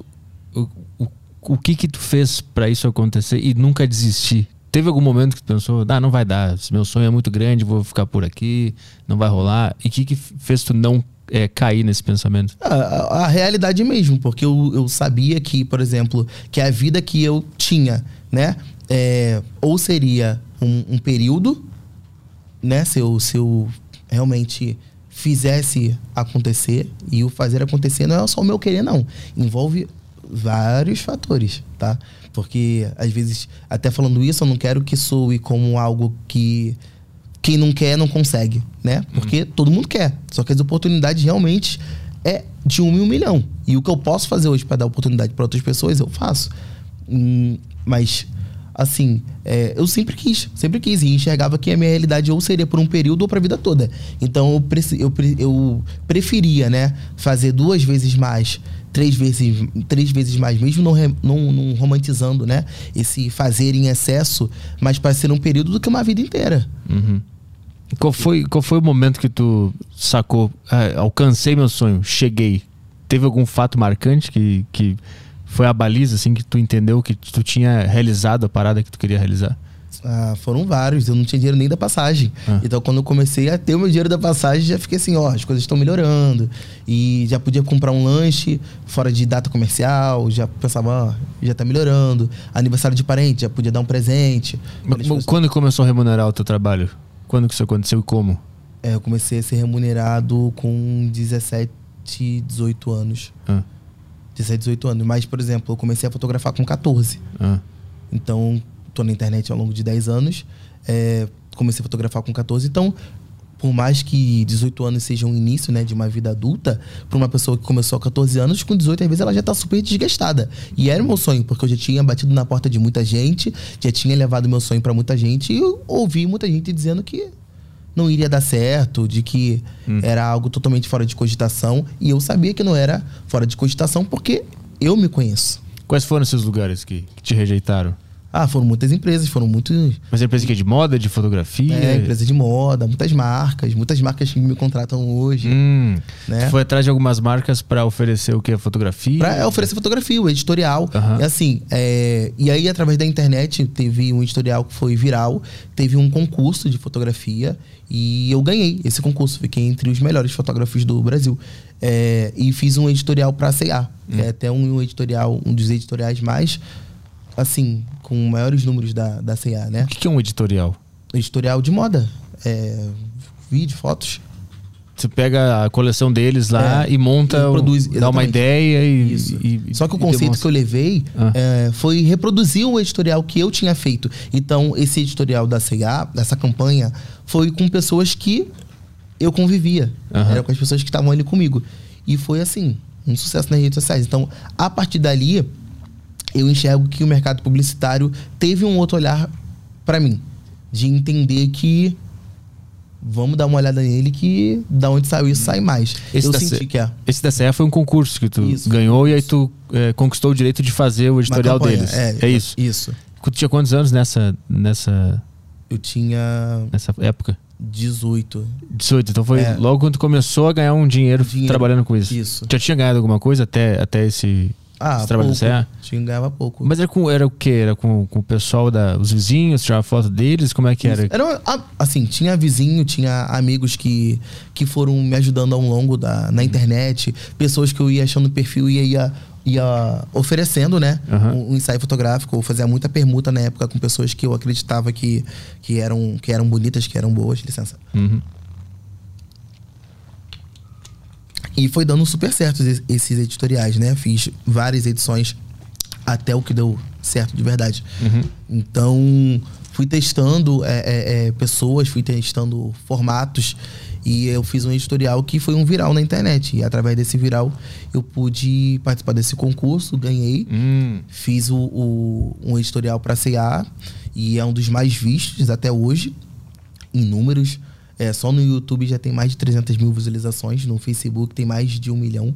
Speaker 1: o, o, o que que tu fez para isso acontecer e nunca desistir? Teve algum momento que tu pensou, ah, não vai dar, meu sonho é muito grande, vou ficar por aqui, não vai rolar. E o que que fez tu não é, cair nesse pensamento?
Speaker 3: A, a, a, realidade mesmo, porque eu, eu sabia que, por exemplo, que a vida que eu tinha, né? É, ou seria um, um, período, né? Se eu, se eu realmente fizesse acontecer, e o fazer acontecer não é só o meu querer, não. Envolve vários fatores, tá? Porque, às vezes, até falando isso, eu não quero que soe como algo que quem não quer não consegue, né? Porque uhum. todo mundo quer. Só que as oportunidades realmente é de um em um milhão. E o que eu posso fazer hoje para dar oportunidade para outras pessoas, eu faço. Hum, mas, assim, é, eu sempre quis, sempre quis. E enxergava que a minha realidade ou seria por um período ou para a vida toda. Então, eu, eu, eu preferia, né, fazer duas vezes mais três vezes, três vezes mais, mesmo não, não, não, romantizando, né? Esse fazer em excesso, mas para ser um período do que uma vida inteira.
Speaker 1: Uhum. Qual foi, qual foi o momento que tu sacou? Ah, alcancei meu sonho, cheguei. Teve algum fato marcante que, que foi a baliza, assim, que tu entendeu que tu tinha realizado a parada que tu queria realizar?
Speaker 3: Ah, foram vários, eu não tinha dinheiro nem da passagem. Ah. Então, quando eu comecei a ter o meu dinheiro da passagem, já fiquei assim: ó, as coisas estão melhorando. E já podia comprar um lanche fora de data comercial, já pensava, ó, já tá melhorando. Aniversário de parente, já podia dar um presente.
Speaker 1: Mas, quando começou a remunerar o teu trabalho? Quando que isso aconteceu e como?
Speaker 3: É, eu comecei a ser remunerado com 17, 18 anos. Ah. 17, 18 anos. Mas, por exemplo, eu comecei a fotografar com 14. Ah. Então, tô na internet ao longo de 10 anos. É, comecei a fotografar com 14. Então, por mais que 18 anos seja um início né, de uma vida adulta, para uma pessoa que começou a 14 anos, com 18 às vezes ela já está super desgastada. E era o meu sonho, porque eu já tinha batido na porta de muita gente, já tinha levado meu sonho para muita gente, e eu ouvi muita gente dizendo que não iria dar certo, de que hum. era algo totalmente fora de cogitação. E eu sabia que não era fora de cogitação, porque eu me conheço.
Speaker 1: Quais foram esses lugares que, que te rejeitaram?
Speaker 3: Ah, foram muitas empresas, foram muitos.
Speaker 1: Mas é empresa que é de moda, de fotografia?
Speaker 3: É, empresa de moda, muitas marcas, muitas marcas que me contratam hoje.
Speaker 1: Hum.
Speaker 3: Né?
Speaker 1: Foi atrás de algumas marcas pra oferecer o que? Fotografia?
Speaker 3: Pra oferecer fotografia, o editorial. E assim, é, e aí através da internet teve um editorial que foi viral, teve um concurso de fotografia e eu ganhei esse concurso, fiquei entre os melhores fotógrafos do Brasil. É, e fiz um editorial pra CA, que é até um editorial, um dos editoriais mais, assim, com maiores números da, da CA, né?
Speaker 1: O que é um editorial?
Speaker 3: Editorial de moda, é, vídeo, fotos.
Speaker 1: Você pega a coleção deles lá
Speaker 3: É,
Speaker 1: e monta,
Speaker 3: e produz,
Speaker 1: dá uma ideia e. E-
Speaker 3: Só que o conceito
Speaker 1: demonstra.
Speaker 3: que eu levei
Speaker 1: Ah.
Speaker 3: é, foi reproduzir o editorial que eu tinha feito. Então, esse editorial da CA, dessa campanha, foi com pessoas que eu convivia.
Speaker 1: Aham.
Speaker 3: Era com as pessoas que estavam ali comigo. E foi assim, um sucesso nas redes sociais. Então, a partir dali, eu enxergo que o mercado publicitário teve um outro olhar para mim. De entender que vamos dar uma olhada nele que da onde saiu isso sai mais.
Speaker 1: Esse
Speaker 3: eu
Speaker 1: da
Speaker 3: senti
Speaker 1: C-
Speaker 3: que é.
Speaker 1: Esse da CE foi um concurso que tu
Speaker 3: Isso.
Speaker 1: ganhou e aí tu é, conquistou o direito de fazer o editorial deles. É, isso.
Speaker 3: Isso.
Speaker 1: Tu tinha quantos anos nessa, nessa,
Speaker 3: Eu tinha
Speaker 1: nessa época?
Speaker 3: 18.
Speaker 1: 18. Então foi
Speaker 3: É.
Speaker 1: logo quando tu começou a ganhar um dinheiro,
Speaker 3: Dinheiro.
Speaker 1: trabalhando com isso.
Speaker 3: Isso.
Speaker 1: Já tinha ganhado alguma coisa até, até esse,
Speaker 3: Ah,
Speaker 1: trabalho
Speaker 3: pouco.
Speaker 1: CE?
Speaker 3: Tinha ganhava pouco.
Speaker 1: Mas era, com, era o quê? Era com, com o pessoal, da, os vizinhos, tirava foto deles? Como é que era?
Speaker 3: Era, ah, assim, tinha vizinho, tinha amigos que, que foram me ajudando ao longo da na internet, pessoas que eu ia achando perfil e ia, ia oferecendo, né?
Speaker 1: Aham.
Speaker 3: Um, um ensaio fotográfico. Eu fazia muita permuta na época com pessoas que eu acreditava que, que, eram, que eram bonitas, que eram boas, licença.
Speaker 1: Uhum.
Speaker 3: E foi dando super certo es- esses editoriais, né? Fiz várias edições até o que deu certo de verdade.
Speaker 1: Uhum.
Speaker 3: Então, fui testando é, é, é, pessoas, fui testando formatos e eu fiz um editorial que foi um viral na internet. E através desse viral eu pude participar desse concurso, ganhei.
Speaker 1: Hum.
Speaker 3: Fiz o, o- um editorial para CA e é um dos mais vistos até hoje, em números. É, só no YouTube já tem mais de 300 mil visualizações, no Facebook tem mais de um milhão.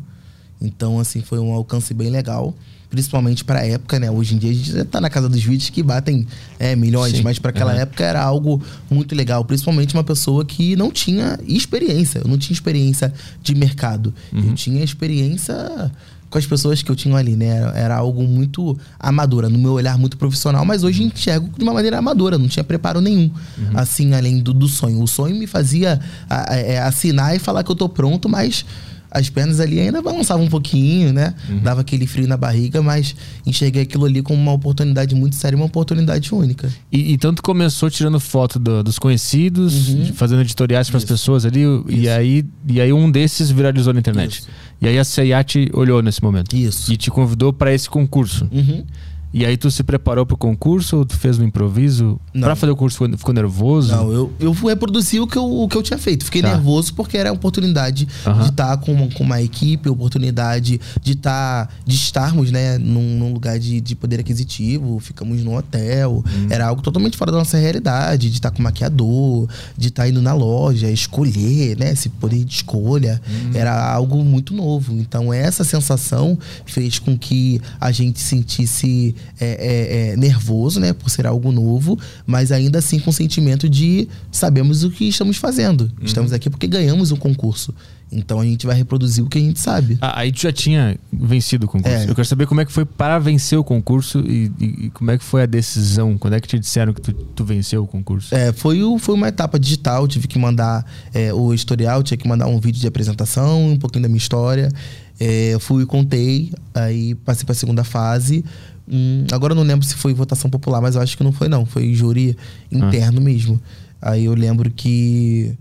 Speaker 3: Então, assim, foi um alcance bem legal, principalmente para a época, né? Hoje em dia a gente já tá na casa dos vídeos que batem é, milhões,
Speaker 1: Sim.
Speaker 3: mas para aquela
Speaker 1: Aham.
Speaker 3: época era algo muito legal, principalmente uma pessoa que não tinha experiência. Eu não tinha experiência de mercado. Eu tinha experiência com as pessoas que eu tinha ali, né? Era, era algo muito amadora, no meu olhar muito profissional, mas hoje enxergo de uma maneira amadora, não tinha preparo nenhum, assim, além do, do sonho. O sonho me fazia a- a- é, assinar e falar que eu tô pronto, mas as pernas ali ainda balançavam um pouquinho, né? Dava aquele frio na barriga, mas enxerguei aquilo ali como uma oportunidade muito séria, uma oportunidade única.
Speaker 1: E, então tu começou tirando foto do- dos conhecidos,
Speaker 3: Uhum.
Speaker 1: fazendo editoriais para as pessoas ali, e aí, e aí um desses viralizou na internet.
Speaker 3: Isso.
Speaker 1: E aí a CIA te olhou nesse momento.
Speaker 3: Isso.
Speaker 1: E te convidou para esse concurso.
Speaker 3: Uhum.
Speaker 1: E aí tu se preparou pro concurso ou tu fez no improviso?
Speaker 3: Não.
Speaker 1: Pra fazer o curso ficou, nervoso?
Speaker 3: Não, eu, eu fui reproduzir o que eu, o que eu tinha feito. Fiquei
Speaker 1: Tá.
Speaker 3: nervoso porque era a oportunidade de estar com, com uma equipe, oportunidade de estar, de estarmos, né, num, num lugar de, de poder aquisitivo, ficamos num hotel.
Speaker 1: Hum.
Speaker 3: Era algo totalmente fora da nossa realidade, de estar com maquiador, de estar indo na loja, escolher, né, esse poder de escolha.
Speaker 1: Hum.
Speaker 3: Era algo muito novo. Então, essa sensação fez com que a gente sentisse é, é, é, nervoso, né, por ser algo novo, mas ainda assim com o sentimento de sabemos o que estamos fazendo. Estamos aqui porque ganhamos o concurso. Então a gente vai reproduzir o que a gente sabe.
Speaker 1: Ah, aí tu já tinha vencido o concurso.
Speaker 3: É.
Speaker 1: Eu quero saber como é que foi para vencer o concurso e, e- e como é que foi a decisão. Quando é que te disseram que tu, tu venceu o concurso?
Speaker 3: É, foi, o- foi uma etapa digital, tive que mandar é, o historial, tinha que mandar um vídeo de apresentação, um pouquinho da minha história. É, eu fui e contei, aí passei para a segunda fase. Hum, agora eu não lembro se foi votação popular, mas eu acho que não foi não, foi júri interno mesmo. Aí eu lembro que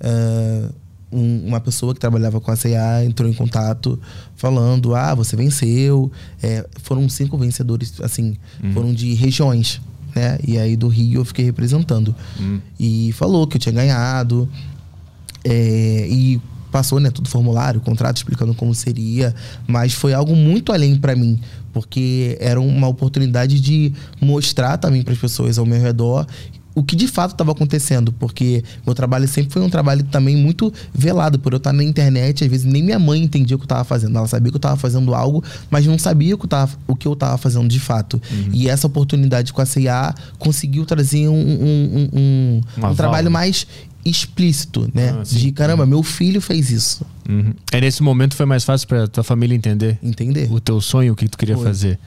Speaker 3: é, um- uma pessoa que trabalhava com a CA entrou em contato falando: ah, você venceu. É, foram cinco vencedores, assim, foram de regiões, né? E aí do Rio eu fiquei representando. E falou que eu tinha ganhado. é, e passou, né, todo o formulário, o contrato explicando como seria, mas foi algo muito além para mim, porque era uma oportunidade de mostrar também para as pessoas ao meu redor o que de fato estava acontecendo, porque meu trabalho sempre foi um trabalho também muito velado, por eu estar na internet, às vezes nem minha mãe entendia o que eu estava fazendo. Ela sabia que eu estava fazendo algo, mas não sabia o que eu tava, o que eu estava fazendo de fato. Uhum. E essa oportunidade com a CIA conseguiu trazer um, um, um, um trabalho mais explícito, né? Ah, de caramba, uhum. meu filho fez isso.
Speaker 1: Uhum. É nesse momento foi mais fácil para tua família entender?
Speaker 3: Entender.
Speaker 1: O teu sonho, o que tu queria foi. fazer?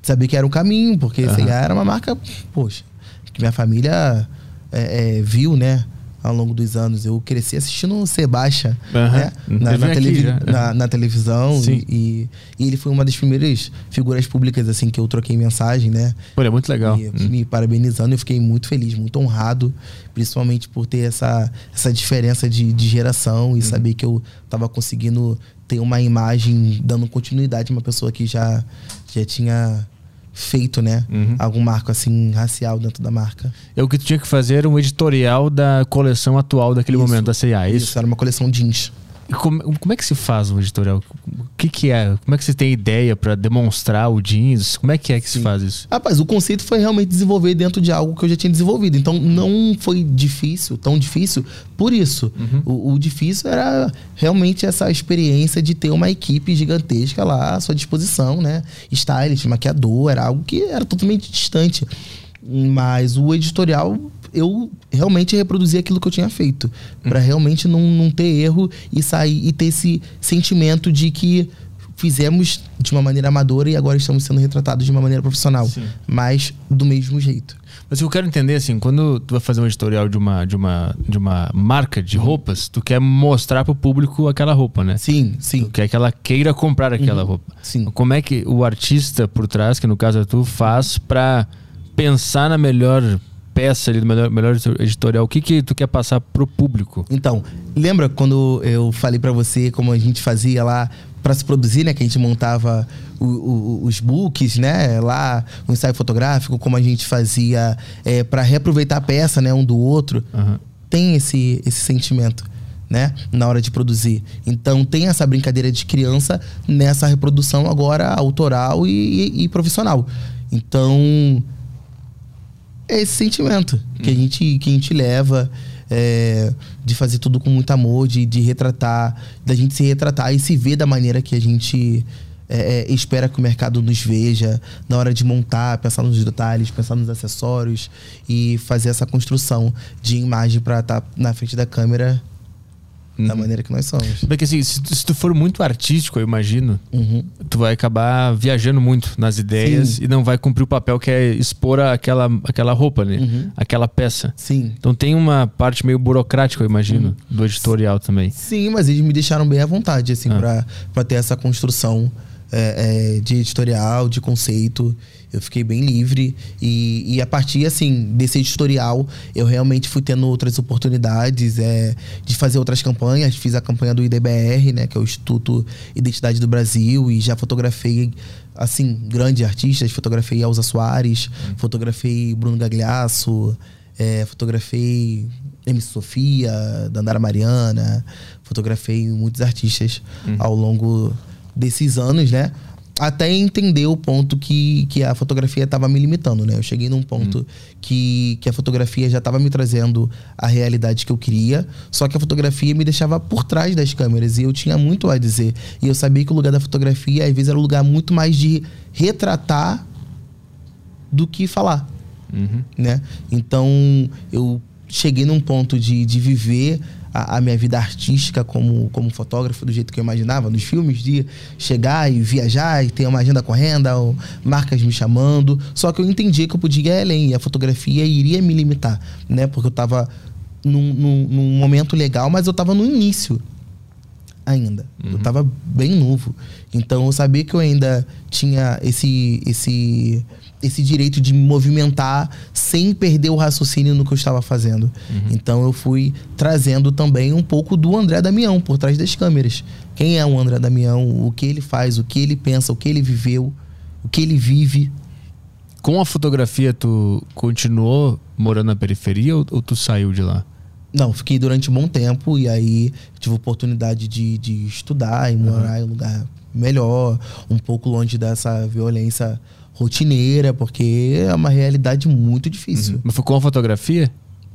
Speaker 3: Saber que era um caminho, porque uhum. CIA era uma marca, poxa, que minha família é, é, viu, né? Ao longo dos anos. Eu cresci assistindo o Sebastian, né? Na, na, televi na, na, televisão. E, e, ele foi uma das primeiras figuras públicas, assim, que eu troquei mensagem, né?
Speaker 1: É muito legal.
Speaker 3: E, hum. Me parabenizando. Eu fiquei muito feliz, muito honrado. Principalmente por ter essa, essa diferença de, de geração e hum. saber que eu tava conseguindo ter uma imagem dando continuidade a uma pessoa que já, já tinha feito, né? Uhum. Algum marco assim racial dentro da marca.
Speaker 1: É o que tu tinha que fazer um editorial da coleção atual daquele isso, momento da CIA, é isso? Isso,
Speaker 3: era uma coleção jeans.
Speaker 1: Como, como, é que se faz um editorial? O que, que é? Como é que você tem ideia para demonstrar o jeans? Como é que é que Sim. se faz isso?
Speaker 3: Rapaz, o conceito foi realmente desenvolver dentro de algo que eu já tinha desenvolvido. Então não foi difícil, tão difícil por isso. Uhum. O, o, difícil era realmente essa experiência de ter uma equipe gigantesca lá à sua disposição, né? Stylist, maquiador, era algo que era totalmente distante. Mas o editorial eu realmente reproduzir aquilo que eu tinha feito. Hum. para realmente não, não ter erro e sair e ter esse sentimento de que fizemos de uma maneira amadora e agora estamos sendo retratados de uma maneira profissional. Sim. Mas do mesmo jeito.
Speaker 1: Mas eu quero entender assim, quando tu vai fazer um editorial de uma, de uma, de uma marca de uhum. roupas, tu quer mostrar para o público aquela roupa, né?
Speaker 3: Sim, sim.
Speaker 1: Tu quer que ela queira comprar aquela uhum. roupa.
Speaker 3: Sim.
Speaker 1: Como é que o artista por trás, que no caso é tu, faz para pensar na melhor peça ali do melhor, melhor editorial, o que que tu quer passar pro público?
Speaker 3: Então, lembra quando eu falei para você como a gente fazia lá para se produzir, né? Que a gente montava o, o, os books, né? Lá, o ensaio fotográfico, como a gente fazia é, para reaproveitar a peça, né? Um do outro. Uhum. Tem esse, esse sentimento. Né? Na hora de produzir. Então tem essa brincadeira de criança nessa reprodução agora autoral e, e, e profissional. Então é esse sentimento que, a, gente, que a gente leva. É, de fazer tudo com muito amor, de, de retratar, da gente se retratar e se ver da maneira que a gente é, é, espera que o mercado nos veja, na hora de montar, pensar nos detalhes, pensar nos acessórios e fazer essa construção de imagem para estar tá na frente da câmera uhum. da maneira que nós somos.
Speaker 1: Porque assim, se, se tu for muito artístico, eu imagino, uhum. tu vai acabar viajando muito nas ideias Sim. e não vai cumprir o papel que é expor aquela, aquela roupa, né? Uhum. Aquela peça.
Speaker 3: Sim.
Speaker 1: Então tem uma parte meio burocrática, eu imagino, uhum. do editorial também.
Speaker 3: Sim, mas eles me deixaram bem à vontade, assim, ah. pra, pra ter essa construção é, é, de editorial, de conceito. Eu fiquei bem livre e, e a partir assim desse editorial eu realmente fui tendo outras oportunidades é, de fazer outras campanhas. Fiz a campanha do IDBR, né, que é o Instituto Identidade do Brasil e já fotografei assim grandes artistas. Fotografei Elza Soares, hum. fotografei Bruno Gagliasso, é, fotografei MC Sofia, Dandara Mariana, fotografei muitos artistas hum. ao longo desses anos, né? Até entender o ponto que, que a fotografia estava me limitando, né? Eu cheguei num ponto hum. que, que a fotografia já estava me trazendo a realidade que eu queria, só que a fotografia me deixava por trás das câmeras e eu tinha muito a dizer. E eu sabia que o lugar da fotografia, às vezes, era um lugar muito mais de retratar do que falar, uhum. né? Então, eu cheguei num ponto de, de viver a, a, minha vida artística como, como fotógrafo do jeito que eu imaginava, nos filmes, de chegar e viajar e ter uma agenda correndo, ou marcas me chamando. Só que eu entendi que eu podia ir além e a fotografia iria me limitar, né? Porque eu estava num, num, num, momento legal, mas eu estava no início ainda. Uhum. Eu estava bem novo. Então eu sabia que eu ainda tinha esse esse esse direito de me movimentar sem perder o raciocínio no que eu estava fazendo. Uhum. Então eu fui trazendo também um pouco do André Damião por trás das câmeras. Quem é o André Damião, o que ele faz, o que ele pensa, o que ele viveu, o que ele vive.
Speaker 1: Com a fotografia, tu continuou morando na periferia ou, ou tu saiu de lá?
Speaker 3: Não, fiquei durante um bom tempo e aí tive a oportunidade de, de estudar e morar uhum. em um lugar melhor, um pouco longe dessa violência rotineira, porque é uma realidade muito difícil.
Speaker 1: Mas foi com a fotografia?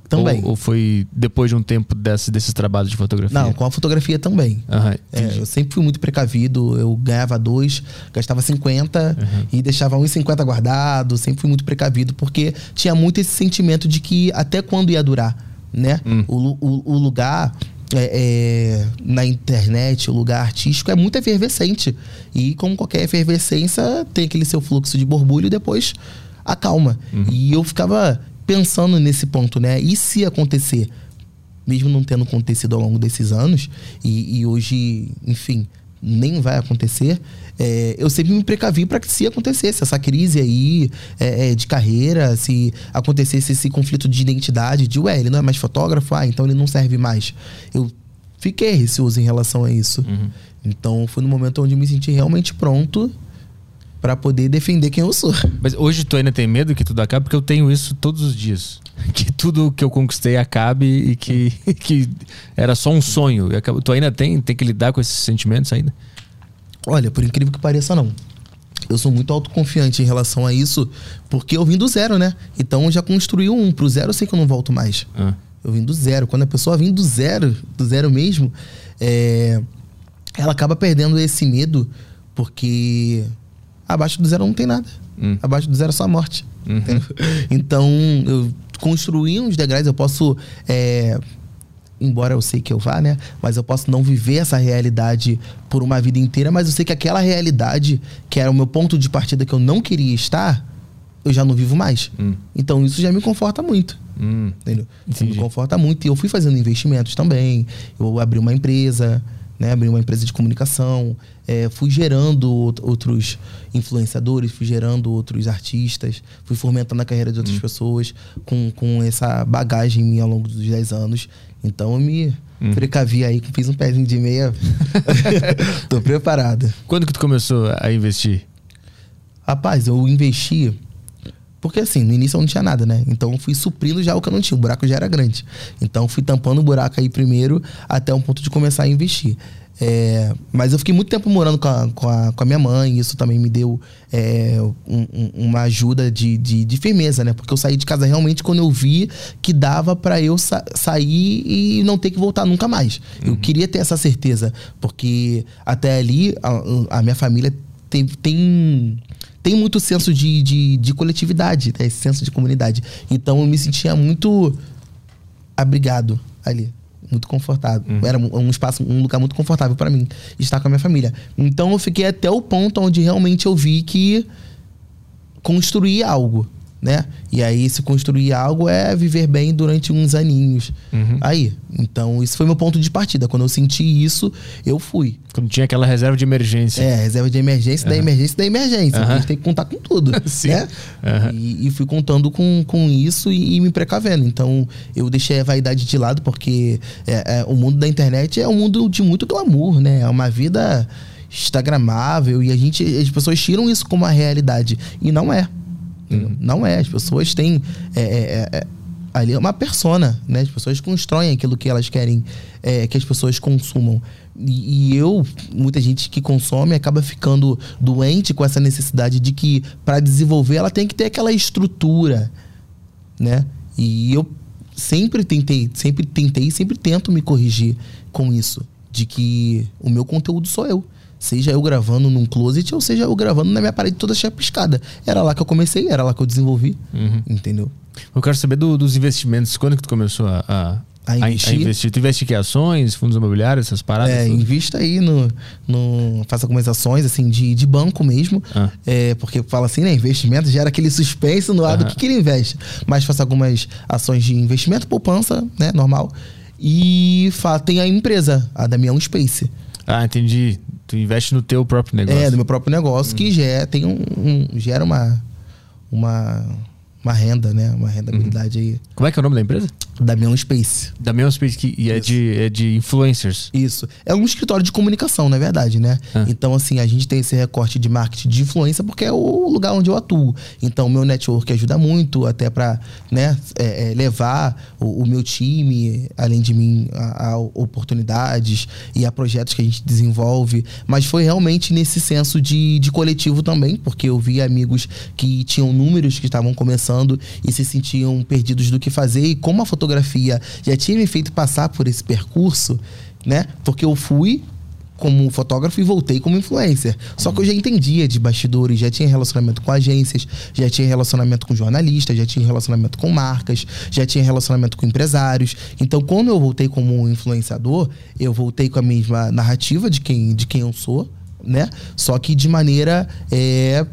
Speaker 3: Também.
Speaker 1: Ou, ou foi depois de um tempo desse, desses trabalhos de fotografia?
Speaker 3: Não, com a fotografia também.
Speaker 1: Aham,
Speaker 3: É, eu sempre fui muito precavido. Eu ganhava dois, gastava 50
Speaker 1: Uhum.
Speaker 3: e deixava 1,50 guardado. Sempre fui muito precavido, porque tinha muito esse sentimento de que até quando ia durar, né?
Speaker 1: Hum.
Speaker 3: O, o- o lugar é, é, na internet, o lugar artístico é muito efervescente. E como qualquer efervescência, tem aquele seu fluxo de borbulho e depois acalma.
Speaker 1: Uhum.
Speaker 3: E eu ficava pensando nesse ponto, né? E se acontecer? mesmo não tendo acontecido ao longo desses anos, e, e hoje, enfim, nem vai acontecer, é, eu sempre me precavi para que se acontecesse essa crise aí é, é, de carreira, se acontecesse esse conflito de identidade, de ué, ele não é mais fotógrafo, ah, então ele não serve mais. Eu fiquei receoso em relação a isso. Então foi no momento onde eu me senti realmente pronto para poder defender quem eu sou.
Speaker 1: Mas hoje tu ainda tem medo que tudo acabe? Porque eu tenho isso todos os dias. <laughs> Que tudo que eu conquistei acabe e que, <laughs> que era só um sonho. Tu ainda tem, tem que lidar com esses sentimentos ainda?
Speaker 3: Olha, por incrível que pareça, não. Eu sou muito autoconfiante em relação a isso, porque eu vim do zero, né? Então eu já construí um. Pro zero eu sei que eu não volto mais.
Speaker 1: Ah.
Speaker 3: Eu vim do zero. Quando a pessoa vem do zero, do zero mesmo, é, ela acaba perdendo esse medo, porque abaixo do zero não tem nada.
Speaker 1: Hum.
Speaker 3: Abaixo do zero é só a morte.
Speaker 1: Uhum.
Speaker 3: Então, eu construí uns degraus, eu posso. é, embora eu sei que eu vá, né? Mas eu posso não viver essa realidade por uma vida inteira, mas eu sei que aquela realidade, que era o meu ponto de partida que eu não queria estar, eu já não vivo mais.
Speaker 1: Hum.
Speaker 3: Então isso já me conforta muito.
Speaker 1: Hum.
Speaker 3: Entendeu? Isso me conforta muito. E eu fui fazendo investimentos também. Eu abri uma empresa, né? Abri uma empresa de comunicação. é, fui gerando out- outros influenciadores, fui gerando outros artistas. Fui fomentando a carreira de outras pessoas com, com essa bagagem minha ao longo dos 10 anos. Então eu me precavi aí, fiz um pezinho de meia. <laughs> Tô preparado.
Speaker 1: Quando que tu começou a investir?
Speaker 3: Rapaz, eu investi. Porque assim, no início eu não tinha nada, né? Então eu fui suprindo já o que eu não tinha. O buraco já era grande. Então eu fui tampando o buraco aí primeiro até um ponto de começar a investir. É, mas eu fiquei muito tempo morando com a, com a, com a minha mãe, isso também me deu é, um- um- uma ajuda de, de, de firmeza, né? Porque eu saí de casa realmente quando eu vi que dava pra eu sa- sair e não ter que voltar nunca mais. Eu queria ter essa certeza, porque até ali a, a minha família tem, tem, tem muito senso de, de, de coletividade, né? esse senso de comunidade. Então eu me sentia muito abrigado ali. Muito confortável. Era um um espaço, um lugar muito confortável para mim estar com a minha família. Então eu fiquei até o ponto onde realmente eu vi que construir algo, né? E aí se construir algo é viver bem durante uns aninhos. Aí, então isso foi meu ponto de partida. Quando eu senti isso, eu fui.
Speaker 1: Quando tinha aquela reserva de emergência.
Speaker 3: É, reserva de emergência, da emergência, da emergência.
Speaker 1: Aham.
Speaker 3: A gente tem que contar com tudo, <laughs>
Speaker 1: Sim.
Speaker 3: né? E, e fui contando com, com isso e, e me precavendo. Então, eu deixei a vaidade de lado, porque é, é, o mundo da internet é um mundo de muito glamour, né? É uma vida instagramável e a gente, as pessoas tiram isso como a realidade. E não é. Entendeu? Não é. As pessoas têm... é, é, é, ali é uma persona, né? As pessoas constroem aquilo que elas querem é, que as pessoas consumam. E, e eu, muita gente que consome acaba ficando doente com essa necessidade de que para desenvolver ela tem que ter aquela estrutura, né? E eu sempre tentei, sempre tentei, sempre tento me corrigir com isso, de que o meu conteúdo sou eu. Seja eu gravando num closet ou seja eu gravando na minha parede toda chapiscada. Era lá que eu comecei, era lá que eu desenvolvi,
Speaker 1: Uhum.
Speaker 3: entendeu?
Speaker 1: Eu quero saber do- dos investimentos. Quando que tu começou a, a,
Speaker 3: A investir?
Speaker 1: Tu investe em ações, fundos imobiliários, essas paradas?
Speaker 3: É,
Speaker 1: tudo?
Speaker 3: invista aí no, no. Faça algumas ações, assim, de, de banco mesmo.
Speaker 1: Ah.
Speaker 3: É, porque fala assim, né? Investimento gera aquele suspense no ar do que, que ele investe. Mas faça algumas ações de investimento, poupança, né? Normal. E fa- tem a empresa, a Damião Space.
Speaker 1: Ah, entendi. Tu investe no teu próprio negócio.
Speaker 3: É, do meu próprio negócio, que gera, tem um, um- gera uma, uma, uma renda, né? Uma rendabilidade aí.
Speaker 1: Como é que é o nome da empresa?
Speaker 3: Damião Space.
Speaker 1: Damião Space, que e é de, é de influencers.
Speaker 3: Isso. É um escritório de comunicação, na verdade, né?
Speaker 1: Ah.
Speaker 3: Então, assim, a gente tem esse recorte de marketing de influência porque é o lugar onde eu atuo. Então, meu network ajuda muito até para né, é, é, levar o, o meu time, além de mim, a, a oportunidades e a projetos que a gente desenvolve. Mas foi realmente nesse senso de, de coletivo também, porque eu vi amigos que tinham números que estavam começando e se sentiam perdidos do que fazer. E como a fotografia já tinha me feito passar por esse percurso, né? Porque eu fui como fotógrafo e voltei como influencer. Só que eu já entendia de bastidores, já tinha relacionamento com agências, já tinha relacionamento com jornalistas, já tinha relacionamento com marcas, já tinha relacionamento com empresários. Então, quando eu voltei como influenciador, eu voltei com a mesma narrativa de quem, de quem eu sou, né? Só que de maneira é,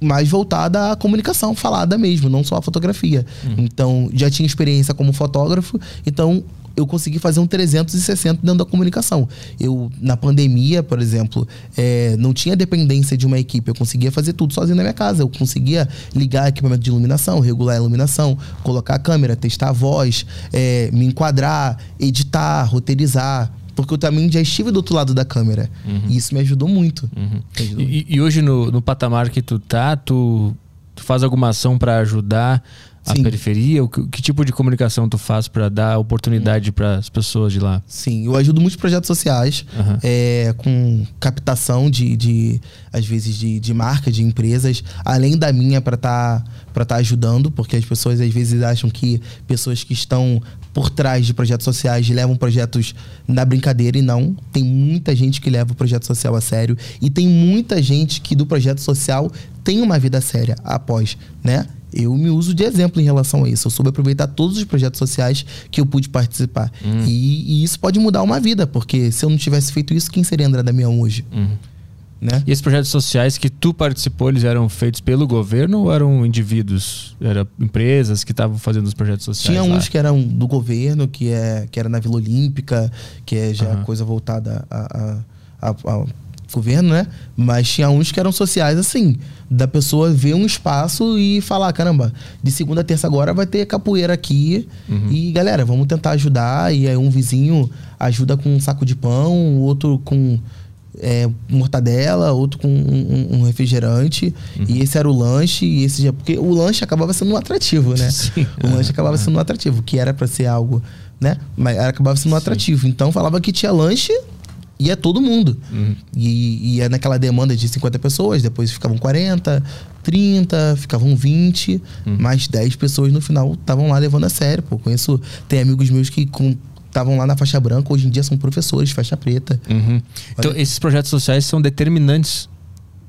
Speaker 3: mais voltada à comunicação falada mesmo, não só a fotografia. Então, já tinha experiência como fotógrafo, então eu consegui fazer um 360 dentro da comunicação. Eu, na pandemia, por exemplo, é, não tinha dependência de uma equipe, eu conseguia fazer tudo sozinho na minha casa. Eu conseguia ligar equipamento de iluminação, regular a iluminação, colocar a câmera, testar a voz, é, me enquadrar, editar, roteirizar. Porque eu também já estive do outro lado da câmera. E isso me ajudou muito. Me ajudou muito.
Speaker 1: E, e hoje, no, no patamar que tu tá, tu, tu faz alguma ação para ajudar a
Speaker 3: Sim.
Speaker 1: periferia? O que, que tipo de comunicação tu faz para dar oportunidade para as pessoas de lá?
Speaker 3: Sim, eu ajudo muitos projetos sociais
Speaker 1: Aham.
Speaker 3: é, com captação de, de às vezes, de, de marca, de empresas, além da minha para estar para estar ajudando, porque as pessoas às vezes acham que pessoas que estão por trás de projetos sociais levam projetos na brincadeira e não. Tem muita gente que leva o projeto social a sério e tem muita gente que do projeto social tem uma vida séria após, né? Eu me uso de exemplo em relação a isso. Eu soube aproveitar todos os projetos sociais que eu pude participar. E, e isso pode mudar uma vida, porque se eu não tivesse feito isso, quem seria André Damião hoje? Né?
Speaker 1: E esses projetos sociais que tu participou, eles eram feitos pelo governo ou eram indivíduos? Eram empresas que estavam fazendo os projetos sociais?
Speaker 3: Tinha
Speaker 1: lá?
Speaker 3: uns que eram do governo, que, é, que era na Vila Olímpica, que é já
Speaker 1: Aham.
Speaker 3: coisa voltada a, a- a- ao governo, né? Mas tinha uns que eram sociais, assim, da pessoa ver um espaço e falar, caramba, de segunda a terça agora vai ter capoeira aqui.
Speaker 1: Uhum.
Speaker 3: E, galera, vamos tentar ajudar. E aí um vizinho ajuda com um saco de pão, o outro com é, mortadela, outro com um, um- refrigerante.
Speaker 1: Uhum.
Speaker 3: E esse era o lanche. E esse já, porque o lanche acabava sendo um atrativo, né? <laughs>
Speaker 1: Sim.
Speaker 3: O lanche acabava sendo um atrativo, que era pra ser algo, né? Mas acabava sendo um atrativo. Então falava que tinha lanche e é todo mundo.
Speaker 1: Uhum.
Speaker 3: E, é naquela demanda de 50 pessoas, depois ficavam 40, 30, ficavam 20,
Speaker 1: Uhum.
Speaker 3: mais 10 pessoas no final estavam lá levando a sério. Pô, conheço, tem amigos meus que estavam lá na faixa branca, hoje em dia são professores, faixa preta.
Speaker 1: Uhum. Então, esses projetos sociais são determinantes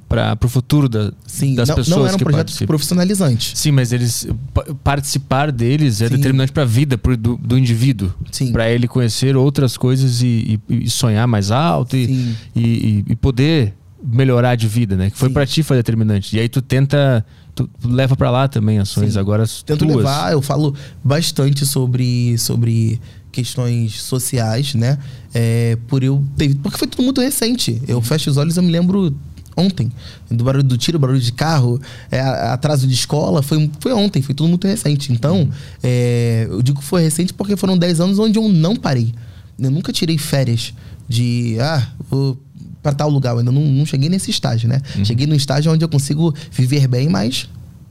Speaker 1: para o futuro da,
Speaker 3: Sim,
Speaker 1: das
Speaker 3: não,
Speaker 1: pessoas
Speaker 3: não eram projetos
Speaker 1: participam.
Speaker 3: profissionalizantes.
Speaker 1: Sim, mas eles pa- participar deles é
Speaker 3: Sim.
Speaker 1: determinante para a vida pro- do, do indivíduo,
Speaker 3: Sim.
Speaker 1: para ele conhecer outras coisas e, e- e sonhar mais alto e, e, e- poder melhorar de vida, né? Que foi para ti foi determinante. E aí tu tenta, tu leva para lá também ações
Speaker 3: Sim.
Speaker 1: agora
Speaker 3: Tento
Speaker 1: tuas.
Speaker 3: levar, eu falo bastante sobre, sobre questões sociais, né? É, por eu ter, porque foi tudo muito recente. Eu fecho os olhos, eu me lembro ontem. Do barulho do tiro, barulho de carro, é, atraso de escola, foi, foi ontem, foi tudo muito recente. Então, é, eu digo que foi recente porque foram 10 anos onde eu não parei. Eu nunca tirei férias de, ah, vou para tal lugar. Eu ainda não, não cheguei nesse estágio, né? Cheguei no estágio onde eu consigo viver bem, mas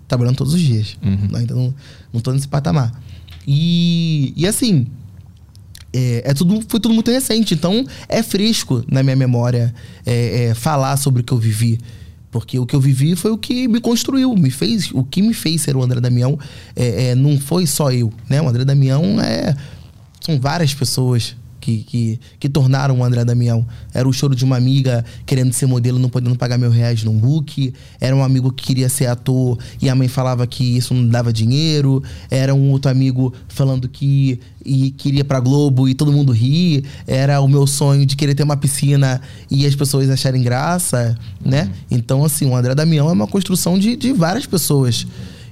Speaker 3: trabalhando todos os dias. Ainda não, não tô nesse patamar. E, e assim, é, é tudo, foi tudo muito recente. Então, é fresco na minha memória é, é, falar sobre o que eu vivi. Porque o que eu vivi foi o que me construiu, me fez, o que me fez ser o André Damião é, é, não foi só eu, né? O André Damião é são várias pessoas que, que, que tornaram o André Damião. Era o choro de uma amiga querendo ser modelo, não podendo pagar mil reais num book. Era um amigo que queria ser ator e a mãe falava que isso não dava dinheiro. Era um outro amigo falando que e queria pra Globo e todo mundo ri. Era o meu sonho de querer ter uma piscina e as pessoas acharem graça, né? Então, assim, o André Damião é uma construção de, de várias pessoas.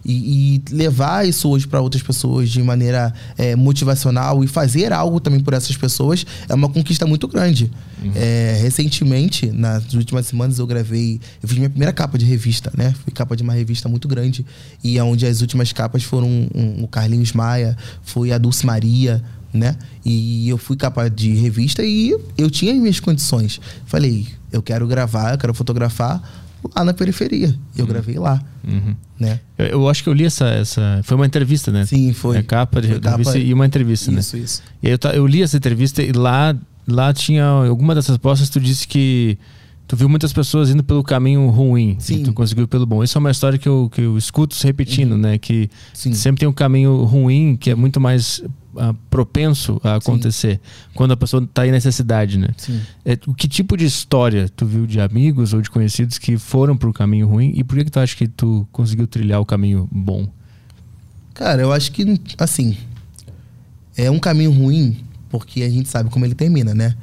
Speaker 3: E, e levar isso hoje para outras pessoas de maneira é, motivacional e fazer algo também por essas pessoas é uma conquista muito grande. Uhum. É, recentemente, nas últimas semanas, eu gravei. Eu fiz minha primeira capa de revista, né? Fui capa de uma revista muito grande. E é onde as últimas capas foram um, o Carlinhos Maia, foi a Dulce Maria, né? E eu fui capa de revista e eu tinha as minhas condições. Falei, eu quero gravar, eu quero fotografar lá na periferia. Eu uhum. gravei lá. Uhum. Né?
Speaker 1: Eu, eu, acho que eu li essa, essa. Foi uma entrevista, né?
Speaker 3: Sim, foi.
Speaker 1: É capa de revista capa... e uma entrevista,
Speaker 3: isso,
Speaker 1: né?
Speaker 3: Isso, isso.
Speaker 1: E eu, eu li essa entrevista e lá, lá tinha. Alguma dessas postas tu disse que tu viu muitas pessoas indo pelo caminho ruim Sim. tu conseguiu pelo bom. Isso é uma história que eu, que eu escuto se repetindo, uhum. né? Que Sim. sempre tem um caminho ruim que é muito mais uh, propenso a acontecer Sim. quando a pessoa está em necessidade, né? É, o que tipo de história tu viu de amigos ou de conhecidos que foram pro caminho ruim e por que, que tu acha que tu conseguiu trilhar o caminho bom?
Speaker 3: Cara, eu acho que, assim, é um caminho ruim porque a gente sabe como ele termina, né?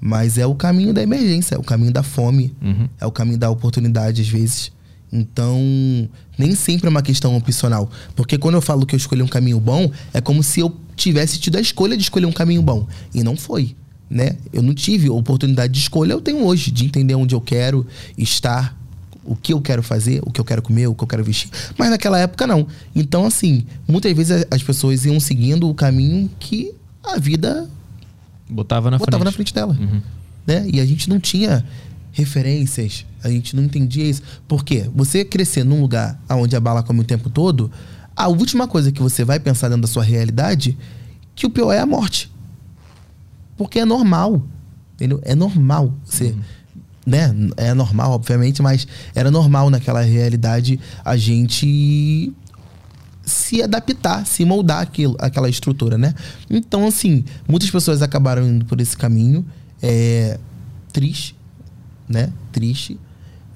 Speaker 3: Mas é o caminho da emergência, é o caminho da fome, uhum. é o caminho da oportunidade, às vezes. Então, nem sempre é uma questão opcional. Porque quando eu falo que eu escolhi um caminho bom, é como se eu tivesse tido a escolha de escolher um caminho bom. E não foi. Né? Eu não tive a oportunidade de escolha, eu tenho hoje, de entender onde eu quero estar, o que eu quero fazer, o que eu quero comer, o que eu quero vestir. Mas naquela época não. Então, assim, muitas vezes as pessoas iam seguindo o caminho que a vida
Speaker 1: Botava na
Speaker 3: botava
Speaker 1: frente.
Speaker 3: na frente dela. Uhum. Né? E a gente não tinha referências, a gente não entendia isso. Por quê? Você crescer num lugar onde a bala come o tempo todo, a última coisa que você vai pensar dentro da sua realidade que o pior é a morte. Porque é normal. Entendeu? É normal. Você. Uhum. Né? É normal, obviamente, mas era normal naquela realidade a gente se adaptar, se moldar aquilo, aquela estrutura, né? Então, assim, muitas pessoas acabaram indo por esse caminho. É triste, né? Triste.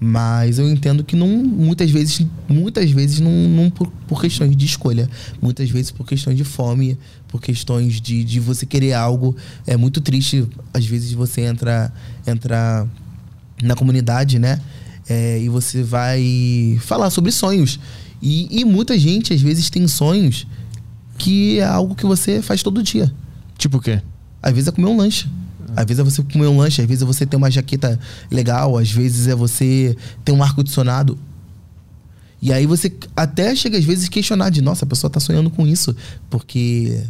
Speaker 3: Mas eu entendo que não, muitas vezes, muitas vezes não, não por, por, questões de escolha, muitas vezes por questões de fome, por questões de, de você querer algo. É muito triste, às vezes você entra, entra na comunidade, né? É, e você vai falar sobre sonhos. E, e muita gente, às vezes, tem sonhos que é algo que você faz todo dia.
Speaker 1: Tipo o quê?
Speaker 3: Às vezes é comer um lanche. Às vezes é você comer um lanche, às vezes é você ter uma jaqueta legal, às vezes é você ter um ar-condicionado. E aí você até chega às vezes questionar de, nossa, a pessoa tá sonhando com isso. Porque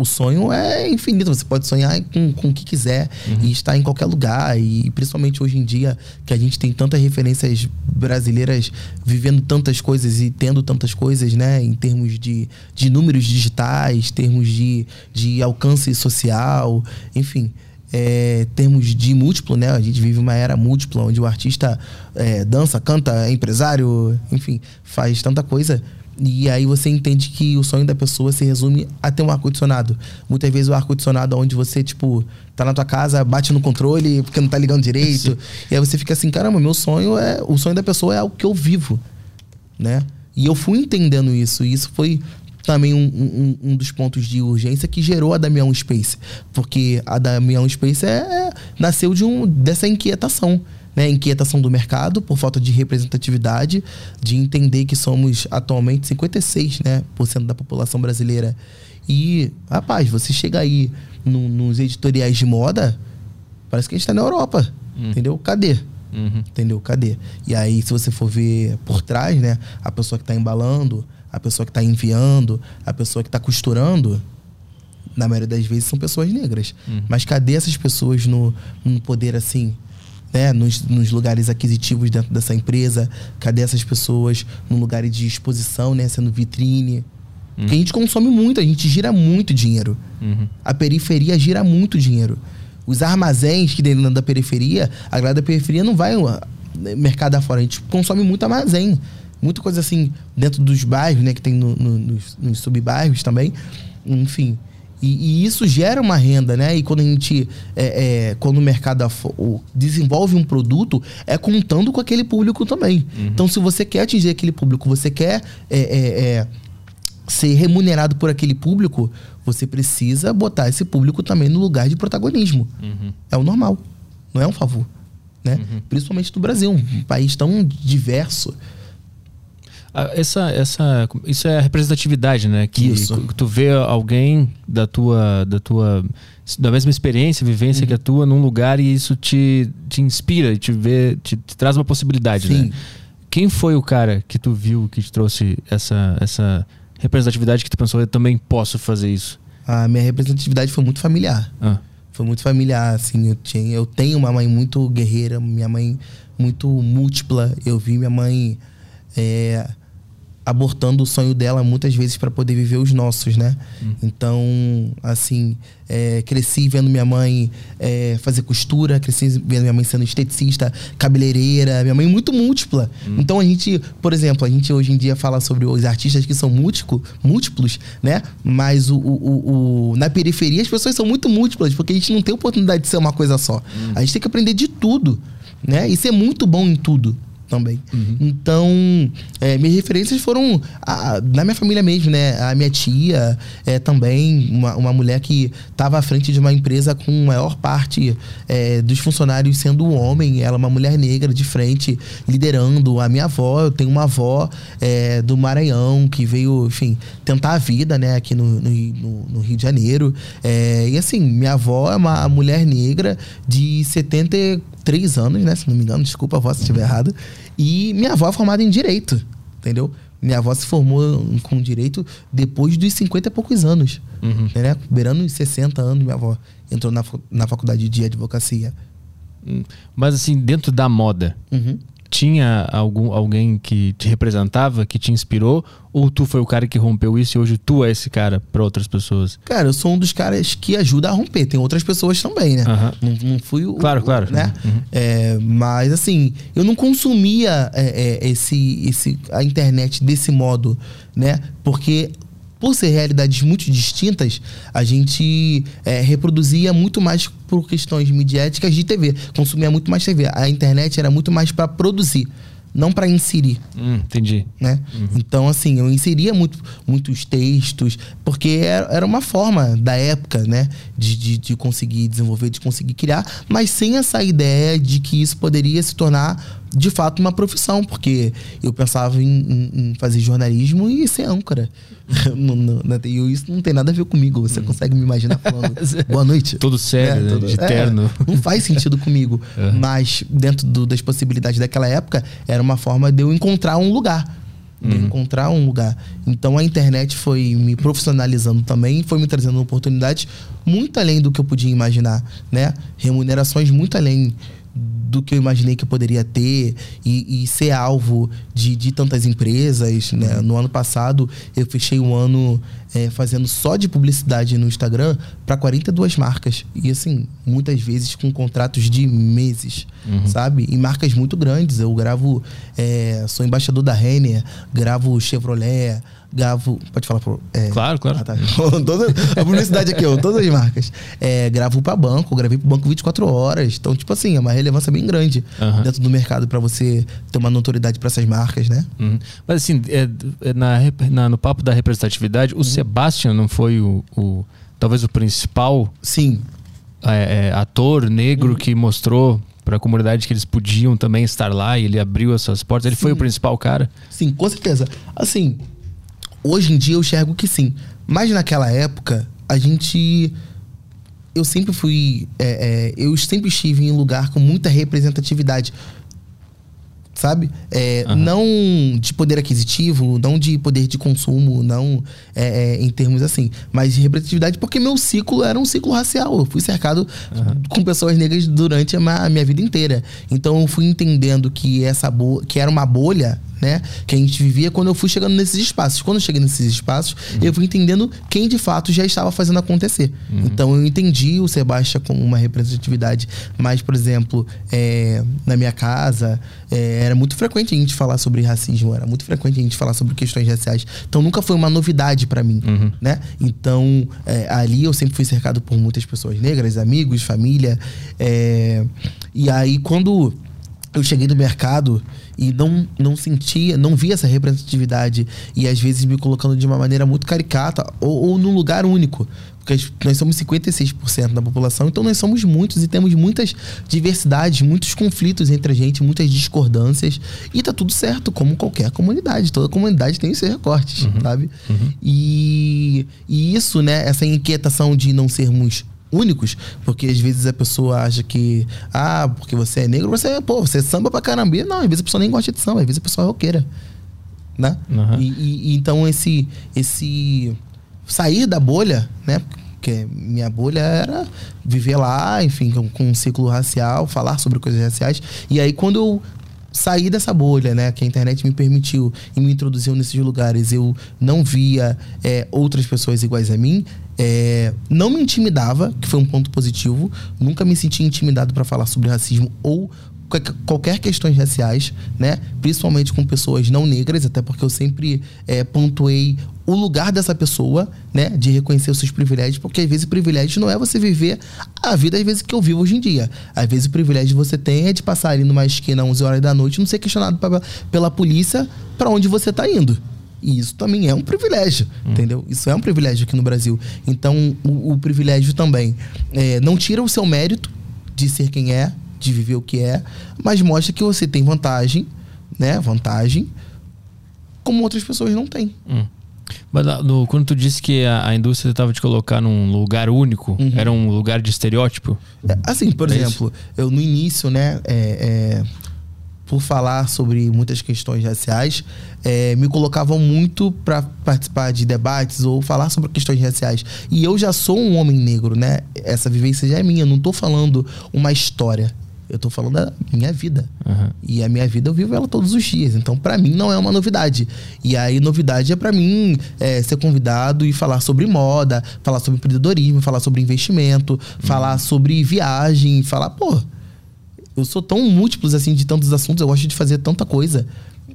Speaker 3: o sonho é infinito. Você pode sonhar com, com o que quiser uhum. e estar em qualquer lugar. E principalmente hoje em dia, que a gente tem tantas referências brasileiras vivendo tantas coisas e tendo tantas coisas, né? Em termos de, de números digitais, termos de, de alcance social, enfim. É, termos de múltiplo, né? A gente vive uma era múltipla, onde o artista é, dança, canta, é empresário, enfim, faz tanta coisa e aí você entende que o sonho da pessoa se resume a ter um ar-condicionado. Muitas vezes o ar-condicionado onde você, tipo, tá na tua casa, bate no controle porque não tá ligando direito. <laughs> e aí você fica assim, caramba, meu sonho é. O sonho da pessoa é o que eu vivo. Né? E eu fui entendendo isso. E isso foi também um, um, um, dos pontos de urgência que gerou a Damião Space. Porque a Damião Space é, é, nasceu de um, dessa inquietação né, inquietação do mercado por falta de representatividade, de entender que somos atualmente 56% né, por cento da população brasileira. E, rapaz, você chega aí no, nos editoriais de moda, parece que a gente está na Europa. Hum. Entendeu? Cadê? Uhum. Entendeu? Cadê? E aí, se você for ver por trás, né? A pessoa que está embalando, a pessoa que está enviando, a pessoa que está costurando, na maioria das vezes são pessoas negras. Uhum. Mas cadê essas pessoas no, no poder assim? né, nos, nos, lugares aquisitivos dentro dessa empresa? Cadê essas pessoas no lugar de exposição, né, sendo vitrine? Uhum. Porque a gente consome muito, a gente gira muito dinheiro. Uhum. A periferia gira muito dinheiro. Os armazéns que dentro da periferia, a galera da periferia não vai né, mercado afora. A gente consome muito armazém. Muita coisa assim, dentro dos bairros, né, que tem no, no, nos, nos subbairros também. Enfim. E, e, isso gera uma renda, né? E quando a gente, é, é, quando o mercado desenvolve um produto, é contando com aquele público também. Uhum. Então, se você quer atingir aquele público, você quer é, é, é, ser remunerado por aquele público, você precisa botar esse público também no lugar de protagonismo. Uhum. É o normal, não é um favor. Né? Uhum. Principalmente do Brasil, um país tão diverso.
Speaker 1: Ah, Essa, essa, isso é a representatividade, né? Que
Speaker 3: Isso.
Speaker 1: tu vê alguém da tua, da tua, da mesma experiência, vivência
Speaker 3: Uhum.
Speaker 1: que a tua num lugar e isso te, te inspira, te vê, te, te traz uma possibilidade,
Speaker 3: Sim.
Speaker 1: né? Quem foi o cara que tu viu que te trouxe essa, essa representatividade que tu pensou, eu também posso fazer isso?
Speaker 3: A minha representatividade foi muito familiar.
Speaker 1: Ah,
Speaker 3: Foi muito familiar, assim. Eu, tinha, eu tenho uma mãe muito guerreira, minha mãe muito múltipla. Eu vi minha mãe é, abortando o sonho dela muitas vezes para poder viver os nossos, né? Então, assim, é, cresci vendo minha mãe é, fazer costura, cresci vendo minha mãe sendo esteticista, cabeleireira, minha mãe muito múltipla. Então a gente, por exemplo, a gente hoje em dia fala sobre os artistas que são múltico, múltiplos, né? Mas o, o- o- o- na periferia as pessoas são muito múltiplas, porque a gente não tem oportunidade de ser uma coisa só. A gente tem que aprender de tudo, né? E ser muito bom em tudo também. Então, é, minhas referências foram a- na minha família mesmo, né? A minha tia é também uma, uma mulher que estava à frente de uma empresa com maior parte é, dos funcionários sendo um homem. Ela é uma mulher negra de frente, liderando. A minha avó, eu tenho uma avó é, do Maranhão que veio, enfim, tentar a vida, né? Aqui no, no, no- Rio de Janeiro. É, e assim, minha avó é uma mulher negra de 73 anos, né? Se não me engano, desculpa a avó se estiver errado. E minha avó é formada em Direito, entendeu? Minha avó se formou com Direito depois dos 50 e poucos anos. Né? Beirando os 60 anos, minha avó entrou na, na faculdade de advocacia.
Speaker 1: hum. Mas assim, dentro da moda,
Speaker 3: Uhum.
Speaker 1: Tinha algum, alguém que te representava, que te inspirou? Ou tu foi o cara que rompeu isso e hoje tu é esse cara para outras pessoas?
Speaker 3: Cara, eu sou um dos caras que ajuda a romper. Tem outras pessoas também, né?
Speaker 1: Aham.
Speaker 3: Não, não fui o.
Speaker 1: Claro, claro.
Speaker 3: Né?
Speaker 1: Uhum.
Speaker 3: É, mas assim, eu não consumia é, é, esse, esse, a internet desse modo, né? Porque por ser realidades muito distintas, a gente é, reproduzia muito mais por questões midiáticas de TV. Consumia muito mais TV. A internet era muito mais para produzir, não para inserir
Speaker 1: Hum, entendi.
Speaker 3: né? Então, assim, eu inseria muito, muitos textos, porque era era uma forma da época, né? De, de, de conseguir desenvolver, de conseguir criar, mas sem essa ideia de que isso poderia se tornar de fato uma profissão, porque eu pensava em, em- em fazer jornalismo e ser âncora. <laughs> Não- não- não- E isso não tem nada a ver comigo. Você consegue me imaginar falando <laughs> boa noite?
Speaker 1: Todo sério, né?
Speaker 3: tudo-
Speaker 1: de terno.
Speaker 3: não faz sentido comigo. <laughs>
Speaker 1: Uhum.
Speaker 3: Mas dentro do- das possibilidades daquela época, era uma forma de eu encontrar um lugar. De eu encontrar um lugar. Então a internet foi me profissionalizando também, foi me trazendo oportunidades muito além do que eu podia imaginar, né? Remunerações muito além do que eu imaginei que eu poderia ter e, e ser alvo de, de tantas empresas. Né? No ano passado, eu fechei um ano eh, fazendo só de publicidade no Instagram para 42 marcas. E assim, muitas vezes com contratos de meses, sabe? E marcas muito grandes. Eu gravo, eh, sou embaixador da Renner, gravo Chevrolet, gravo. Pode falar pro. eh,
Speaker 1: Claro, claro.
Speaker 3: ah, tá. <laughs> Toda, a publicidade aqui, ó, todas as marcas. É, gravo pra banco, gravei pro banco 24 horas. Então, tipo assim, é uma relevância bem grande
Speaker 1: Aham.
Speaker 3: dentro do mercado pra você ter uma notoriedade pra essas marcas, né?
Speaker 1: Uhum. Mas assim, é, é na, na- no papo da representatividade,
Speaker 3: Uhum.
Speaker 1: Sebastian não foi o, o- talvez o principal
Speaker 3: Sim,
Speaker 1: é, é, ator
Speaker 3: Uhum.
Speaker 1: negro que mostrou para a comunidade que eles podiam também estar lá e ele abriu essas portas. Ele foi o principal cara.
Speaker 3: sim, com certeza. Assim, hoje em dia eu enxergo que sim. Mas naquela época, a gente. Eu sempre fui. é, é, eu sempre estive em um lugar com muita representatividade. Sabe? É,
Speaker 1: Aham.
Speaker 3: Não de poder aquisitivo, não de poder de consumo, não é, é, em termos assim, mas de representatividade, porque meu ciclo era um ciclo racial. Eu fui cercado com pessoas negras durante a ma- a minha vida inteira. Então eu fui entendendo que essa que era uma bolha né? Que a gente vivia quando eu fui chegando nesses espaços. Quando eu cheguei nesses espaços, eu fui entendendo quem de fato já estava fazendo acontecer. Então eu entendi o Sebastião como uma representatividade. Mas, por exemplo, é, na minha casa, é, era muito frequente a gente falar sobre racismo, era muito frequente a gente falar sobre questões raciais. Então nunca foi uma novidade para mim, né? Então é, ali eu sempre fui cercado por muitas pessoas negras, amigos, família. é, e aí quando eu cheguei no mercado e não, não sentia, não via essa representatividade e às vezes me colocando de uma maneira muito caricata ou, ou num lugar único. Porque nós somos 56% da população, então nós somos muitos e temos muitas diversidades, muitos conflitos entre a gente, muitas discordâncias. E tá tudo certo, como qualquer comunidade. Toda comunidade tem os seus recortes, uhum, sabe? Uhum. E, e isso, né, essa inquietação de não sermos únicos, porque às vezes a pessoa acha que, ah, porque você é negro, você é, pô, você é samba pra caramba. Não, às vezes a pessoa nem gosta de samba, às vezes a pessoa é roqueira. Né? Uhum. E, e, então esse, esse sair da bolha, né? Porque minha bolha era viver lá, enfim, com, com um ciclo racial, falar sobre coisas raciais. E aí quando eu saí dessa bolha, né? Que a internet me permitiu e me introduziu nesses lugares. Eu não via é, outras pessoas iguais a mim. É, não me intimidava, que foi um ponto positivo. Nunca me senti intimidado para falar sobre racismo ou qualquer questões raciais, né? Principalmente com pessoas não negras, até porque eu sempre é, pontuei o lugar dessa pessoa, né? De reconhecer os seus privilégios, porque às vezes o privilégio não é você viver a vida às vezes que eu vivo hoje em dia. Às vezes o privilégio que você tem é de passar ali numa esquina às 11 horas da noite não ser questionado pra, pela polícia para onde você está indo. E isso também é um privilégio, hum. entendeu? Isso é um privilégio aqui no Brasil. Então, o, o privilégio também é, não tira o seu mérito de ser quem é, de viver o que é, mas mostra que você tem vantagem, né? Vantagem, como outras pessoas não têm.
Speaker 1: Hum. Mas no, quando tu disse que a, a indústria estava te colocar num lugar único, uhum. era um lugar de estereótipo?
Speaker 3: É, assim, por é exemplo, isso? eu no início, né, é, é, por falar sobre muitas questões raciais, é, me colocavam muito para participar de debates ou falar sobre questões raciais. E eu já sou um homem negro, né? Essa vivência já é minha. Eu não estou falando uma história. Eu tô falando da minha vida. Uhum. E a minha vida eu vivo ela todos os dias. Então, para mim, não é uma novidade. E aí, novidade é para mim é, ser convidado e falar sobre moda, falar sobre empreendedorismo, falar sobre investimento, uhum. falar sobre viagem, falar, pô, eu sou tão múltiplos assim de tantos assuntos, eu gosto de fazer tanta coisa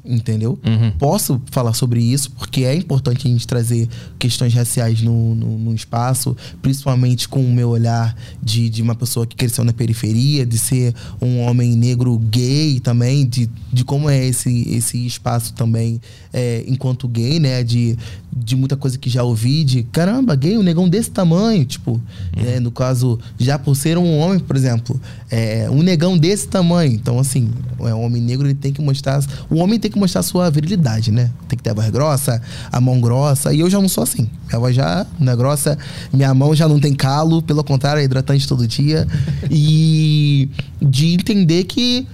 Speaker 3: entendeu? Uhum. Posso falar sobre isso porque é importante a gente trazer questões raciais no, no, no, espaço, principalmente com o meu olhar de, de uma pessoa que cresceu na periferia, de ser um homem negro gay também, de, de como é esse, esse espaço também é, enquanto gay, né? De, de muita coisa que já ouvi, de caramba, gay, um negão desse tamanho, tipo, uhum. é, no caso, já por ser um homem, por exemplo, é, um negão desse tamanho. Então, assim, é um homem negro, ele tem que mostrar. O homem tem que mostrar a sua virilidade, né? Tem que ter a voz grossa, a mão grossa. E eu já não sou assim. Minha voz já não é grossa, minha mão já não tem calo, pelo contrário, é hidratante todo dia. e de entender que.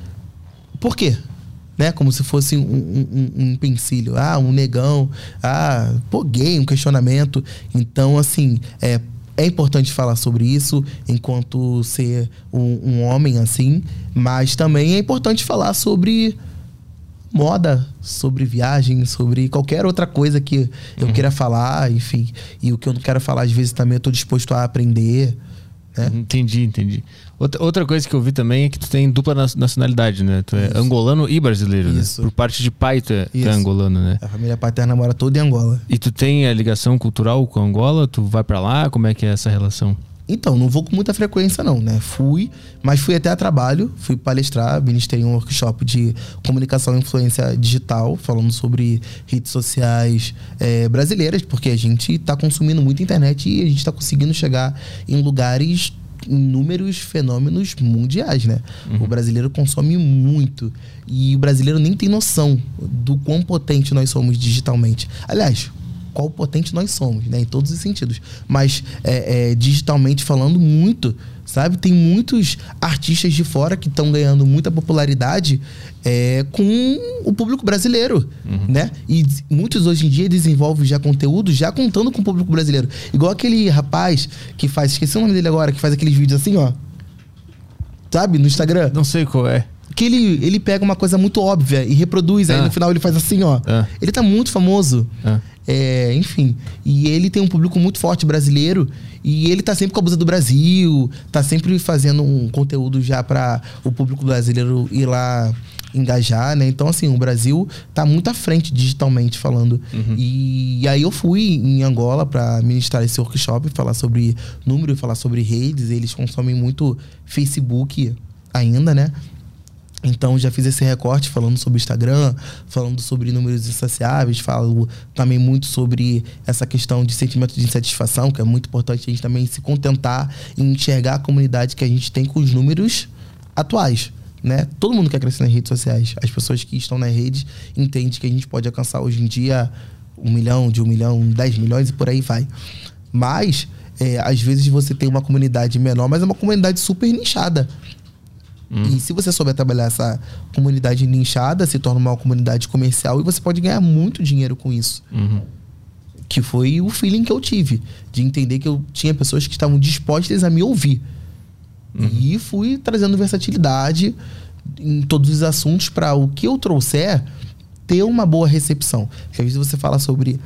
Speaker 3: Por quê? né? Como se fosse um, um, um empecilho. Ah, um negão. Ah, pô, gay, um questionamento. Então, assim, é, é importante falar sobre isso enquanto ser um, um, homem assim, mas também é importante falar sobre moda, sobre viagem, sobre qualquer outra coisa que eu uhum. queira falar, enfim. E o que eu não quero falar, às vezes, também eu estou disposto a aprender. Né?
Speaker 1: Entendi, entendi. Outra, outra coisa que eu vi também é que tu tem dupla nacionalidade, né? Tu é Isso. angolano e brasileiro, né? Isso. né? Por parte de pai tu é, tu é angolano, né?
Speaker 3: A família paterna mora toda em Angola.
Speaker 1: E tu tem a ligação cultural com Angola? Tu vai para lá? Como é que é essa relação?
Speaker 3: Então, não vou com muita frequência, não, né? Fui, mas fui até a trabalho, fui palestrar, ministrei um workshop de comunicação e influência digital, falando sobre redes sociais é, brasileiras, porque a gente está consumindo muita internet e a gente está conseguindo chegar em lugares inúmeros fenômenos mundiais, né? Uhum. O brasileiro consome muito e o brasileiro nem tem noção do quão potente nós somos digitalmente. Aliás, qual potente nós somos, né? Em todos os sentidos. Mas é, é, digitalmente falando, muito, sabe? Tem muitos artistas de fora que estão ganhando muita popularidade é, com o público brasileiro, uhum. né? E muitos hoje em dia desenvolvem já conteúdo já contando com o público brasileiro. Igual aquele rapaz que faz, esqueci o nome dele agora, que faz aqueles vídeos assim, ó. Sabe? No Instagram.
Speaker 1: Não sei qual é
Speaker 3: que ele, ele pega uma coisa muito óbvia e reproduz, aí ah. no final ele faz assim, ó. Ah. Ele tá muito famoso. Ah. É, enfim. E ele tem um público muito forte brasileiro. E ele tá sempre com a blusa do Brasil, tá sempre fazendo um conteúdo já para o público brasileiro ir lá engajar, né? Então, assim, o Brasil tá muito à frente digitalmente falando. Uhum. E, e, aí eu fui em Angola para ministrar esse workshop, falar sobre número, falar sobre redes. Eles consomem muito Facebook ainda, né? Então já fiz esse recorte falando sobre Instagram, falando sobre números insaciáveis, falo também muito sobre essa questão de sentimento de insatisfação, que é muito importante a gente também se contentar e enxergar a comunidade que a gente tem com os números atuais. Né? Todo mundo quer crescer nas redes sociais. As pessoas que estão nas redes entendem que a gente pode alcançar hoje em dia um milhão, de um milhão, dez milhões e por aí vai. Mas, é, às vezes você tem uma comunidade menor, mas é uma comunidade super nichada. Hum. E se você souber trabalhar essa comunidade nichada, se torna uma comunidade comercial e você pode ganhar muito dinheiro com isso.
Speaker 1: Uhum.
Speaker 3: Que foi o feeling que eu tive. De entender que eu tinha pessoas que estavam dispostas a me ouvir. Uhum. E fui trazendo versatilidade em todos os assuntos para o que eu trouxer ter uma boa recepção. Porque às vezes você fala sobre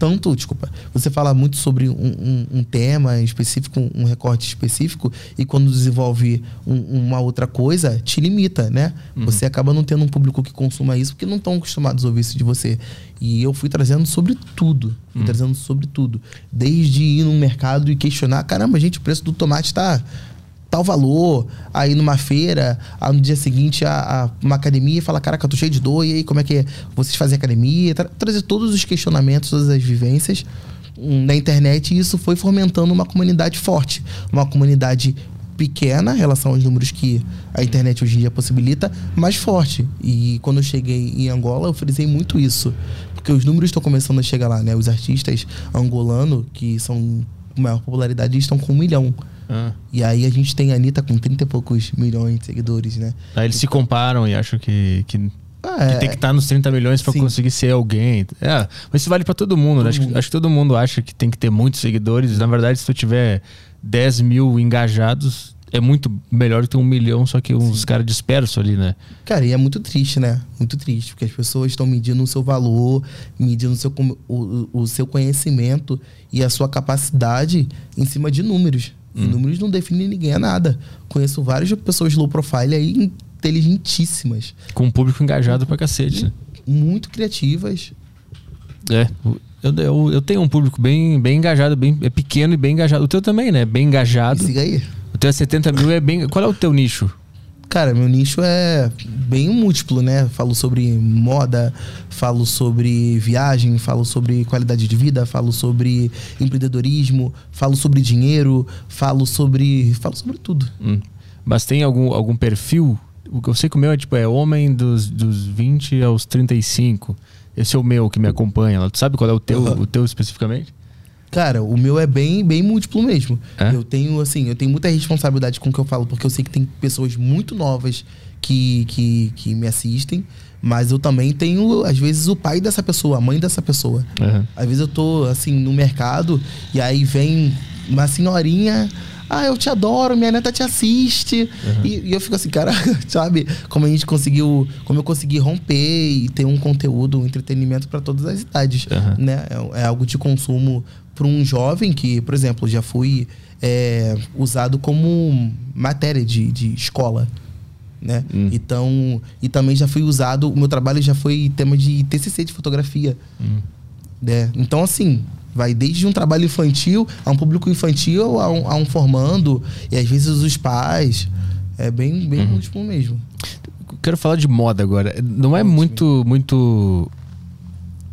Speaker 3: tanto, desculpa, você fala muito sobre um, um, um tema específico, um recorte específico, e quando desenvolve um, uma outra coisa, te limita, né? Uhum. Você acaba não tendo um público que consuma isso, porque não estão acostumados a ouvir isso de você. E eu fui trazendo sobre tudo. Fui uhum. trazendo sobre tudo. Desde ir no mercado e questionar, caramba, gente, o preço do tomate está tal valor, aí numa feira, aí no dia seguinte a, a, uma academia e fala, caraca, eu tô cheio de dor, e aí como é que vocês fazem academia? Tra trazer todos os questionamentos, todas as vivências hum, na internet e isso foi fomentando uma comunidade forte, uma comunidade pequena em relação aos números que a internet hoje em dia possibilita, mas forte. E quando eu cheguei em Angola, eu frisei muito isso. Porque os números estão começando a chegar lá, né? Os artistas angolanos, que são maior popularidade, estão com um milhão. Ah. E aí a gente tem a Anitta com 30 e poucos milhões de seguidores, né?
Speaker 1: Aí eles se comparam e acham que, que, ah, é, que tem que estar nos 30 milhões para conseguir ser alguém. É, mas isso vale para todo mundo, todo né? Acho, mundo. acho que todo mundo acha que tem que ter muitos seguidores. Na verdade, se tu tiver 10 mil engajados, é muito melhor que ter um milhão, só que uns caras dispersos ali, né?
Speaker 3: Cara, e é muito triste, né? Muito triste, porque as pessoas estão medindo o seu valor, medindo o seu, o, o seu conhecimento e a sua capacidade em cima de números. Hum. números não definem ninguém a nada. Conheço várias pessoas low profile aí inteligentíssimas.
Speaker 1: Com um público engajado pra cacete. Né?
Speaker 3: Muito criativas.
Speaker 1: É. Eu, eu, eu, tenho um público bem, bem engajado, bem, é pequeno e bem engajado. O teu também, né? Bem engajado.
Speaker 3: siga aí.
Speaker 1: O teu é 70 mil, é bem. Qual é o teu nicho?
Speaker 3: Cara, meu nicho é bem múltiplo, né? Falo sobre moda, falo sobre viagem, falo sobre qualidade de vida, falo sobre empreendedorismo, falo sobre dinheiro, falo sobre. falo sobre tudo.
Speaker 1: Hum. Mas tem algum, algum perfil? O que eu sei que o meu é tipo, é homem dos, dos 20 aos 35. Esse é o meu que me acompanha. Tu sabe qual é o teu, uhum. o teu especificamente?
Speaker 3: Cara, o meu é bem, bem múltiplo mesmo. É? Eu tenho, assim, eu tenho muita responsabilidade com o que eu falo, porque eu sei que tem pessoas muito novas que, que, que me assistem. Mas eu também tenho, às vezes, o pai dessa pessoa, a mãe dessa pessoa. Uhum. Às vezes eu tô, assim, no mercado e aí vem uma senhorinha. Ah, eu te adoro, minha neta te assiste. Uhum. E, e, eu fico assim, cara, <laughs> sabe? Como a gente conseguiu. Como eu consegui romper e ter um conteúdo, um entretenimento para todas as idades. Uhum. Né? É, é, algo de consumo para um jovem que, por exemplo, já fui é, usado como matéria de, de escola. Né? Hum. Então, e também já fui usado, o meu trabalho já foi tema de TCC de fotografia. Hum. Né? Então, assim, vai desde um trabalho infantil a um público infantil a um, a um formando, e às vezes os pais. É bem, bem uhum. múltiplo mesmo.
Speaker 1: Quero falar de moda agora. Não é muito, muito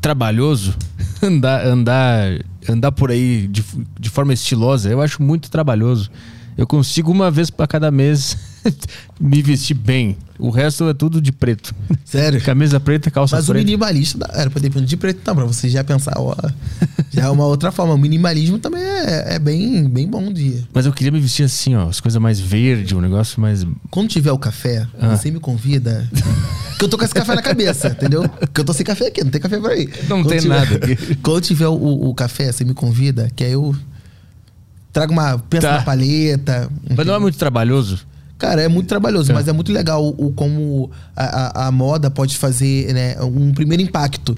Speaker 1: trabalhoso <laughs> andar, andar, andar por aí de, de forma estilosa. Eu acho muito trabalhoso. Eu consigo uma vez para cada mês <laughs> <laughs> me vestir bem. O resto é tudo de preto.
Speaker 3: Sério?
Speaker 1: Camisa preta, calça
Speaker 3: Mas
Speaker 1: preta.
Speaker 3: Mas o minimalista era pra ter de preto, tá? Pra você já pensar, ó. Já é uma outra forma. O minimalismo também é, é bem, bem bom dia.
Speaker 1: Mas eu queria me vestir assim, ó. As coisas mais verde, um negócio mais.
Speaker 3: Quando tiver o café, ah. você me convida. que eu tô com esse café na cabeça, entendeu? Que eu tô sem café aqui, não tem café por aí.
Speaker 1: Não
Speaker 3: quando
Speaker 1: tem
Speaker 3: tiver,
Speaker 1: nada aqui. <laughs>
Speaker 3: Quando tiver o, o, café, você me convida, que aí eu trago uma. Pensa tá. na paleta.
Speaker 1: Mas não é muito trabalhoso?
Speaker 3: Cara, é muito trabalhoso, é. mas é muito legal o, como a, a, a, moda pode fazer né, um primeiro impacto.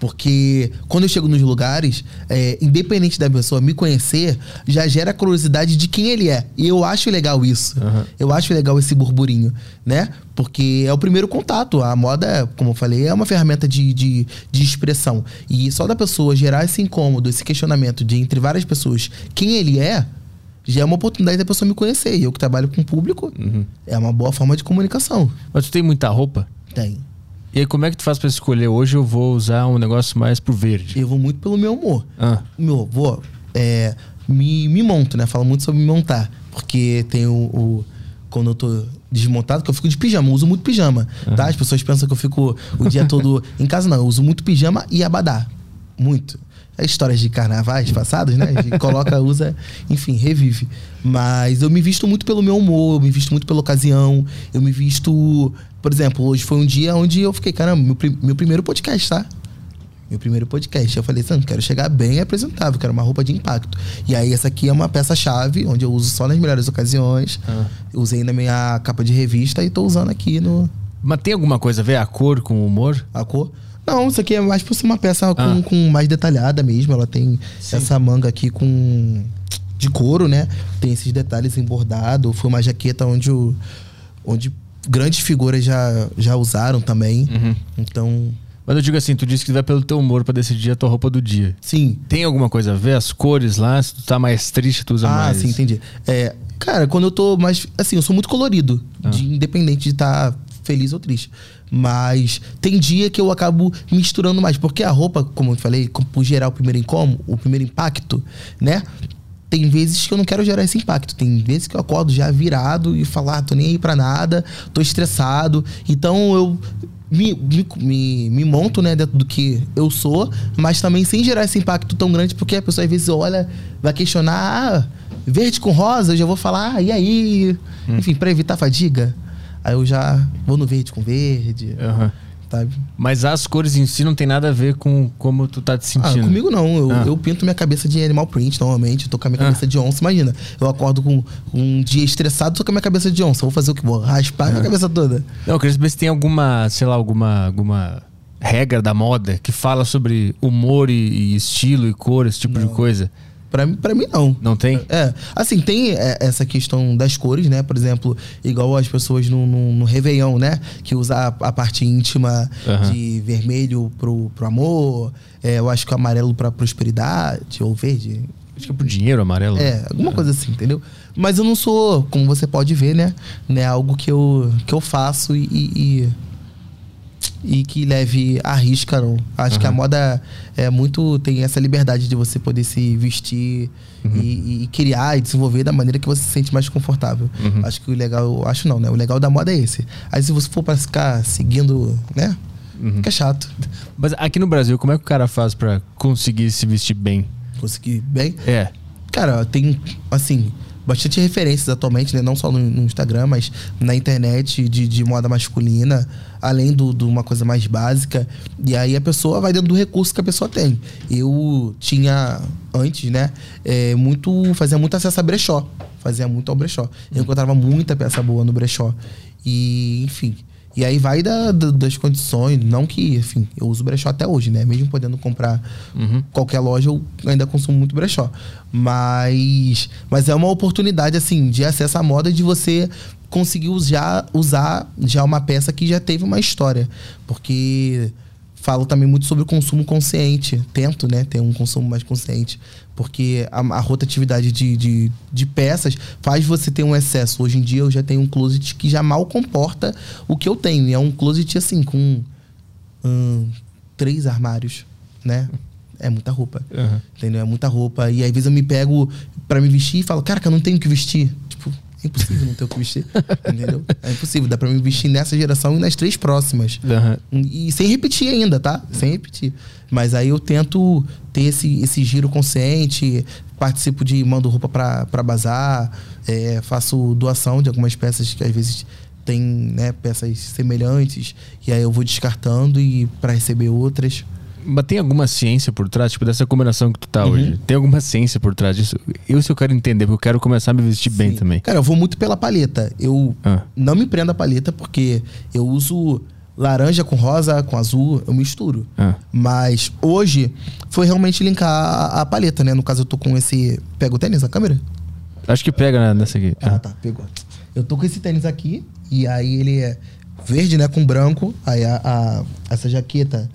Speaker 3: Porque quando eu chego nos lugares, é, independente da pessoa me conhecer, já gera curiosidade de quem ele é. E eu acho legal isso. Uhum. Eu acho legal esse burburinho, né? Porque é o primeiro contato. A moda, como eu falei, é uma ferramenta de, de, de expressão. E só da pessoa gerar esse incômodo, esse questionamento de entre várias pessoas quem ele é, já é uma oportunidade da pessoa me conhecer. E eu que trabalho com o público, é uma boa forma de comunicação.
Speaker 1: Mas tu tem muita roupa?
Speaker 3: Tem.
Speaker 1: E aí, como é que tu faz pra escolher? Hoje eu vou usar um negócio mais pro verde.
Speaker 3: Eu vou muito pelo meu humor.
Speaker 1: Ah,
Speaker 3: Meu avô é, me, me monto, né? Fala muito sobre me montar. Porque tem o, o- Quando eu tô desmontado, que eu fico de pijama. Eu uso muito pijama, tá? As pessoas pensam que eu fico o dia todo <laughs> em casa. Não, eu uso muito pijama e abadá. Muito. É histórias de carnavais passados, né? A gente <laughs> coloca, usa, enfim, revive. Mas eu me visto muito pelo meu humor, eu me visto muito pela ocasião. Eu me visto... Por exemplo, hoje foi um dia onde eu fiquei, caramba, meu, meu primeiro podcast, tá? Meu primeiro podcast. Eu falei, assim, quero chegar bem apresentável, quero uma roupa de impacto. E aí, essa aqui é uma peça-chave, onde eu uso só nas melhores ocasiões. Eu Usei na minha capa de revista e tô usando aqui no
Speaker 1: Mas tem alguma coisa a ver a cor com o humor?
Speaker 3: a cor. Não, isso aqui é mais por ser uma peça com,
Speaker 1: Ah.
Speaker 3: com mais detalhada mesmo. Ela tem essa manga aqui com. de couro, né? Tem esses detalhes em bordado. Foi uma jaqueta onde, o, onde grandes figuras já, já usaram também.
Speaker 1: Uhum.
Speaker 3: Então,
Speaker 1: Mas eu digo assim, tu disse que vai pelo teu humor pra decidir a tua roupa do dia.
Speaker 3: sim,
Speaker 1: Tem alguma coisa a ver? As cores lá, se tu tá mais triste, tu usa
Speaker 3: ah,
Speaker 1: mais.
Speaker 3: sim, entendi. É, cara, quando eu tô mais. Assim, eu sou muito colorido,
Speaker 1: Ah.
Speaker 3: de, independente de estar feliz ou triste. Mas tem dia que eu acabo misturando mais. Porque a roupa, como eu falei, por gerar o primeiro incômodo, o primeiro impacto, né? Tem vezes que eu não quero gerar esse impacto. Tem vezes que eu acordo já virado e falo, ah, tô nem aí pra nada, tô estressado. Então eu me, me, me, monto, né, dentro do que eu sou, mas também sem gerar esse impacto tão grande, porque a pessoa às vezes olha, vai questionar, ah, verde com rosa, eu já vou falar, ah, e aí? Enfim, pra evitar fadiga. Aí eu já vou no verde com verde,
Speaker 1: Aham.
Speaker 3: sabe?
Speaker 1: Mas as cores em si não tem nada a ver com como tu tá te
Speaker 3: Ah,
Speaker 1: sentindo.
Speaker 3: comigo não. Eu,
Speaker 1: Ah.
Speaker 3: eu pinto minha cabeça de animal print normalmente. Eu tô com a minha
Speaker 1: Ah.
Speaker 3: cabeça de onça. Imagina, eu acordo com um dia estressado, tô com a minha cabeça de onça. Vou fazer o que? Vou raspar a minha cabeça toda.
Speaker 1: Não, eu queria saber se tem alguma, sei lá, alguma, alguma regra da moda que fala sobre humor e, e estilo e cor, esse tipo de coisa.
Speaker 3: Pra, mim- pra mim, não.
Speaker 1: Não tem?
Speaker 3: É, assim, tem é, essa questão das cores, né? Por exemplo, igual as pessoas no, no, no Réveillon, né? Que usa a, a parte íntima
Speaker 1: Aham.
Speaker 3: de vermelho pro, pro amor, é, eu acho que o amarelo pra prosperidade, ou verde.
Speaker 1: Acho que é pro dinheiro amarelo.
Speaker 3: É, alguma coisa assim, entendeu? Mas eu não sou, como você pode ver, né? Né algo que eu, que eu faço e, e, e que leve a risca, não. Acho que a moda é muito. tem essa liberdade de você poder se vestir e, e criar e desenvolver da maneira que você se sente mais confortável. Acho que o legal, acho não, né? O legal da moda é esse. Aí se você for pra ficar seguindo, né? Fica chato.
Speaker 1: Mas aqui no Brasil, como é que o cara faz pra conseguir se vestir bem?
Speaker 3: Conseguir bem.
Speaker 1: É.
Speaker 3: Cara, tem, assim, bastante referências atualmente, né? Não só no, no Instagram, mas na internet de, de moda masculina, além de uma coisa mais básica. E aí a pessoa vai dentro do recurso que a pessoa tem. Eu tinha, antes, né? é, muito, fazia muito acesso a brechó. Fazia muito ao brechó. Eu encontrava muita peça boa no brechó. E, enfim. E aí vai da- da- das condições, não que, enfim, eu uso brechó até hoje, né? Mesmo podendo comprar qualquer loja, eu ainda consumo muito brechó. Mas, mas é uma oportunidade, assim, de acesso à moda de você conseguir usar, usar já uma peça que já teve uma história. Porque falo também muito sobre o consumo consciente. Tento, né, ter um consumo mais consciente. Porque a, a rotatividade de, de, de peças faz você ter um excesso. Hoje em dia eu já tenho um closet que já mal comporta o que eu tenho. E é um closet assim, com hum, três armários, né? É muita roupa.
Speaker 1: Aham.
Speaker 3: Entendeu? É muita roupa. E às vezes eu me pego pra me vestir e falo, cara, que eu não tenho o que vestir. É impossível não ter o que vestir. entendeu? É impossível. Dá pra me vestir nessa geração e nas três próximas.
Speaker 1: Aham.
Speaker 3: E sem repetir ainda, tá? Sem repetir. Mas aí eu tento ter esse, esse giro consciente, participo de mando roupa pra, pra bazar, é, faço doação de algumas peças que às vezes tem né, peças semelhantes, e aí eu vou descartando e para receber outras.
Speaker 1: Mas tem alguma ciência por trás, tipo, dessa combinação que tu
Speaker 3: Uhum.
Speaker 1: tá hoje? Tem alguma ciência por trás disso? Eu, se eu quero entender, porque eu quero começar a me vestir bem
Speaker 3: Sim.
Speaker 1: também.
Speaker 3: Cara, eu vou muito pela paleta. Eu
Speaker 1: Ah.
Speaker 3: não me prendo a paleta porque eu uso laranja com rosa, com azul, eu misturo.
Speaker 1: Ah.
Speaker 3: Mas hoje foi realmente linkar a, a paleta, né? No caso, eu tô com esse. Pega o tênis, a câmera?
Speaker 1: Acho que pega na- nessa aqui.
Speaker 3: Ah, tá, pegou. Eu tô com esse tênis aqui, e aí ele é verde, né, com branco. Aí a, a- essa jaqueta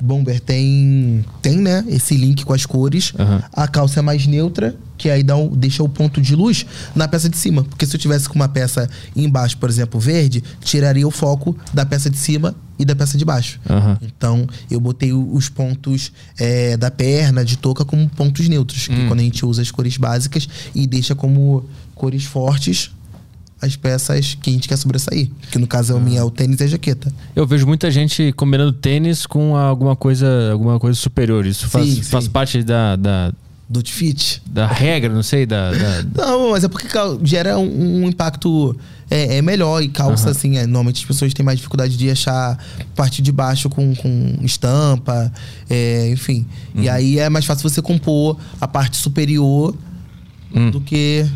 Speaker 3: Bomber tem, tem, né, esse link com as cores.
Speaker 1: Aham.
Speaker 3: A calça é mais neutra que aí dá um, deixa o ponto de luz na peça de cima. Porque se eu tivesse com uma peça embaixo, por exemplo, verde, tiraria o foco da peça de cima e da peça de baixo.
Speaker 1: Aham.
Speaker 3: Então, eu botei os pontos é, da perna, de touca, como pontos neutros. Que quando a gente usa as cores básicas e deixa como cores fortes as peças que a gente quer sobressair. Que no caso é o minha, é o tênis e a jaqueta.
Speaker 1: Eu vejo muita gente combinando tênis com alguma coisa, alguma coisa superior. Isso faz,
Speaker 3: Sim,
Speaker 1: faz
Speaker 3: sim.
Speaker 1: parte da, da,
Speaker 3: Do fit.
Speaker 1: da regra, não sei, da. da- <laughs>
Speaker 3: Não, mas é porque gera um, um impacto é, é melhor e calça, assim. é, normalmente as pessoas têm mais dificuldade de achar parte de baixo com, com estampa, é, enfim. E aí é mais fácil você compor a parte superior do que.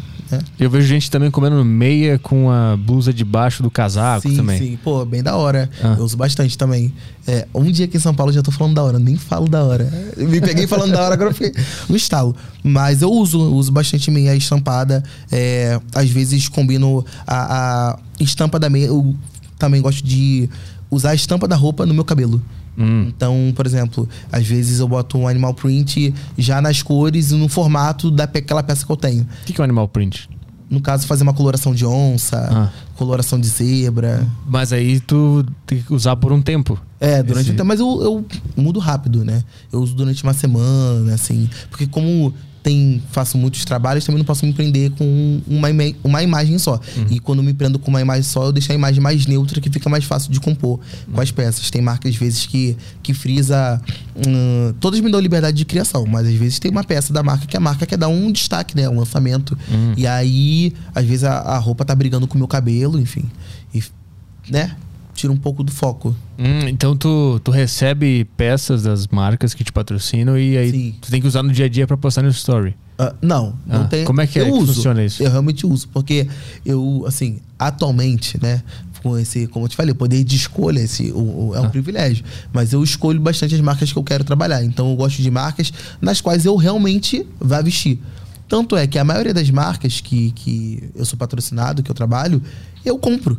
Speaker 1: Eu vejo gente também comendo meia com a blusa de baixo do casaco
Speaker 3: sim,
Speaker 1: também.
Speaker 3: sim. Pô, bem da hora.
Speaker 1: Ah.
Speaker 3: Eu uso bastante também. É, um dia aqui em São Paulo eu já tô falando da hora, nem falo da hora. Eu me peguei falando da hora, agora eu fiquei no estalo. Mas eu uso, uso bastante meia estampada. É, às vezes combino a, a estampa da meia. Eu também gosto de usar a estampa da roupa no meu cabelo.
Speaker 1: Hum.
Speaker 3: Então, por exemplo, às vezes eu boto um animal print já nas cores e no formato daquela peça que eu tenho.
Speaker 1: O que que é um animal print?
Speaker 3: No caso, fazer uma coloração de onça,
Speaker 1: Ah.
Speaker 3: coloração de zebra.
Speaker 1: Mas aí tu tem que usar por um tempo.
Speaker 3: É, durante
Speaker 1: Esse-
Speaker 3: o tempo, mas eu, eu mudo rápido, né? Eu uso durante uma semana, assim. Porque como tem, faço muitos trabalhos, também não posso me prender com uma, ima- uma imagem só. E quando me prendo com uma imagem só, eu deixo a imagem mais neutra, que fica mais fácil de compor com as peças. Tem marcas, às vezes, que, que frisa. hum, todas me dão liberdade de criação, mas às vezes tem uma peça da marca que a marca quer dar um destaque, né? Um lançamento. E aí, às vezes, a, a roupa tá brigando com o meu cabelo, enfim. E, né? Tira um pouco do foco.
Speaker 1: Hum, então tu, tu recebe peças das marcas que te patrocinam e aí
Speaker 3: Sim.
Speaker 1: tu tem que usar no dia a dia pra postar no story.
Speaker 3: Ah, não, não
Speaker 1: Ah,
Speaker 3: tem.
Speaker 1: como é que é
Speaker 3: eu
Speaker 1: que
Speaker 3: uso,
Speaker 1: funciona isso?
Speaker 3: Eu realmente uso, porque eu, assim, atualmente, né, com esse, como eu te falei, o poder de escolha esse, o, o- é um
Speaker 1: Ah.
Speaker 3: privilégio. Mas eu escolho bastante as marcas que eu quero trabalhar. Então eu gosto de marcas nas quais eu realmente vá vestir. Tanto é que a maioria das marcas que, que eu sou patrocinado, que eu trabalho, eu compro.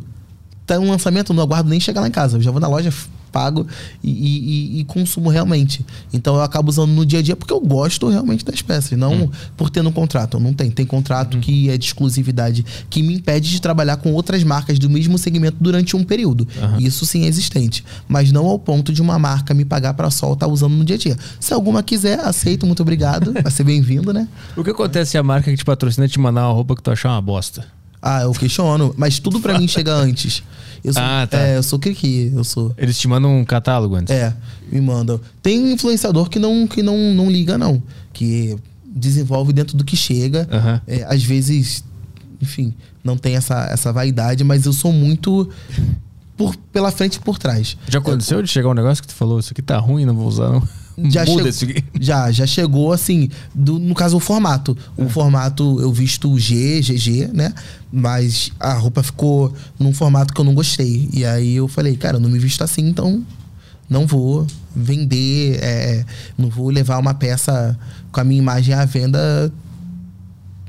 Speaker 3: Tá um lançamento, eu não aguardo nem chegar lá em casa. Eu já vou na loja, pago e, e- e- consumo realmente. Então eu acabo usando no dia a dia porque eu gosto realmente das peças, não por ter um contrato. Não tem. Tem contrato que é de exclusividade que me impede de trabalhar com outras marcas do mesmo segmento durante um período. Isso sim é existente. Mas não ao ponto de uma marca me pagar para só estar usando no dia a dia. Se alguma quiser, aceito, muito obrigado. Vai ser bem-vindo, né? <laughs>
Speaker 1: O que acontece se a marca que te patrocina te mandar uma roupa que tu achar uma bosta?
Speaker 3: Ah, eu questiono, mas tudo para mim chega antes. Eu sou,
Speaker 1: Ah, tá.
Speaker 3: É, eu sou que eu sou.
Speaker 1: Eles te mandam um catálogo antes?
Speaker 3: É, me mandam. Tem influenciador que não, que não, não liga, não. Que desenvolve dentro do que chega.
Speaker 1: Aham.
Speaker 3: É, às vezes, enfim, não tem essa, essa vaidade, mas eu sou muito por, pela frente e por trás.
Speaker 1: Já aconteceu de chegar um negócio que tu falou, isso aqui tá ruim, não vou usar não? <laughs>
Speaker 3: Já, <laughs>
Speaker 1: Muda isso aqui. <laughs>
Speaker 3: já, já chegou assim, do- no caso o formato. O formato eu visto G, GG, né? Mas a roupa ficou num formato que eu não gostei. E aí eu falei, cara, eu não me visto assim, então não vou vender, é, não vou levar uma peça com a minha imagem à venda.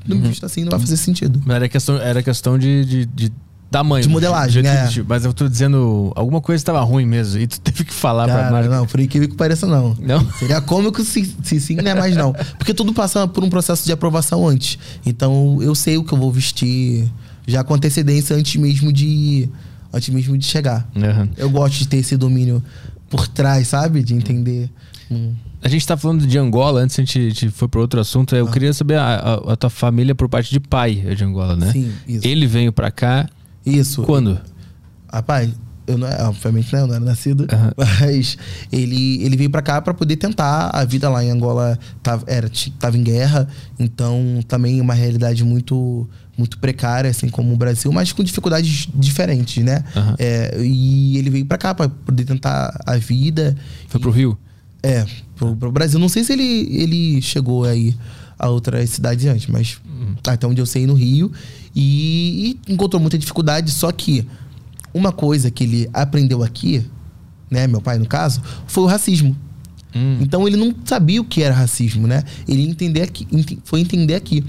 Speaker 3: Não
Speaker 1: Uhum.
Speaker 3: me visto assim, não vai fazer sentido.
Speaker 1: Mas Era questão, era questão de, de, de tamanho.
Speaker 3: De modelagem, é.
Speaker 1: de- Mas eu tô dizendo, alguma coisa estava ruim mesmo. E tu <laughs> teve que falar pra
Speaker 3: Cara,
Speaker 1: marca.
Speaker 3: não, por incrível que pareça, não.
Speaker 1: Não?
Speaker 3: Seria cômico se, se sim, né? Mas não. Porque tudo passa por um processo de aprovação antes. Então eu sei o que eu vou vestir já com antecedência antes mesmo de. Antes mesmo de chegar.
Speaker 1: Aham.
Speaker 3: Eu gosto de ter esse domínio por trás, sabe? De entender. Hum.
Speaker 1: A gente tá falando de Angola, antes a gente, gente foi para outro assunto.
Speaker 3: Ah.
Speaker 1: Eu queria saber a, a- a tua família por parte de pai é de Angola, né?
Speaker 3: Sim, isso.
Speaker 1: Ele veio pra cá
Speaker 3: Isso.
Speaker 1: quando?
Speaker 3: Rapaz, eu não, obviamente né, eu não era nascido,
Speaker 1: Aham. <laughs>
Speaker 3: mas ele, ele veio pra cá pra poder tentar a vida lá em Angola tava, era, ti- tava em guerra, então também uma realidade muito muito precária, assim como o Brasil, mas com dificuldades diferentes, né?
Speaker 1: Aham.
Speaker 3: É, e ele veio pra cá pra poder tentar a vida.
Speaker 1: Foi pro Rio?
Speaker 3: É, pro, pro Brasil. Não sei se ele, ele chegou aí a outras cidades antes, mas até onde eu sei no Rio. E, e encontrou muita dificuldade, só que uma coisa que ele aprendeu aqui, né, meu pai no caso, foi o racismo.
Speaker 1: Hum.
Speaker 3: Então ele não sabia o que era racismo, né? Ele entender aqui, ente- foi entender aqui.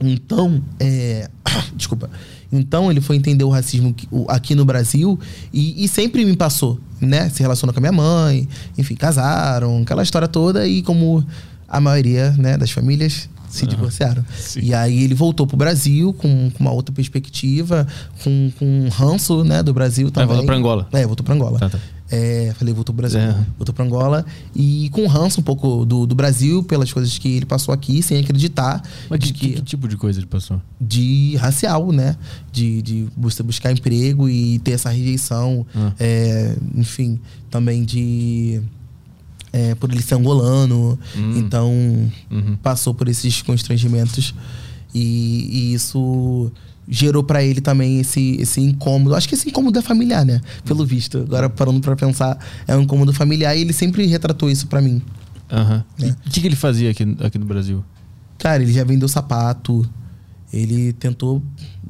Speaker 3: Então, é, <coughs> desculpa. Então ele foi entender o racismo aqui no Brasil e, e sempre me passou, né? Se relacionou com a minha mãe, enfim, casaram, aquela história toda e como a maioria, né, das famílias se divorciaram. E aí ele voltou pro Brasil com, com uma outra perspectiva, com, com um ranço, né, do Brasil também.
Speaker 1: voltou pra Angola.
Speaker 3: É, voltou pra Angola.
Speaker 1: Tá, tá.
Speaker 3: É, falei, voltou pro Brasil.
Speaker 1: É.
Speaker 3: Voltou pra Angola. E com ranço um pouco do, do Brasil, pelas coisas que ele passou aqui, sem acreditar.
Speaker 1: Mas
Speaker 3: de
Speaker 1: que, que, que tipo de coisa ele passou?
Speaker 3: de racial, né? De, de buscar emprego e ter essa rejeição.
Speaker 1: Ah.
Speaker 3: É, enfim, também de. É, por ele ser angolano.
Speaker 1: Hum.
Speaker 3: Então,
Speaker 1: Uhum.
Speaker 3: passou por esses constrangimentos. E, e isso gerou pra ele também esse, esse incômodo. Acho que esse incômodo é familiar, né? Pelo visto. Agora, parando pra pensar, é um incômodo familiar e ele sempre retratou isso pra mim.
Speaker 1: Aham.
Speaker 3: É.
Speaker 1: o que, que ele fazia aqui, aqui no Brasil?
Speaker 3: Cara, ele já vendeu sapato. Ele tentou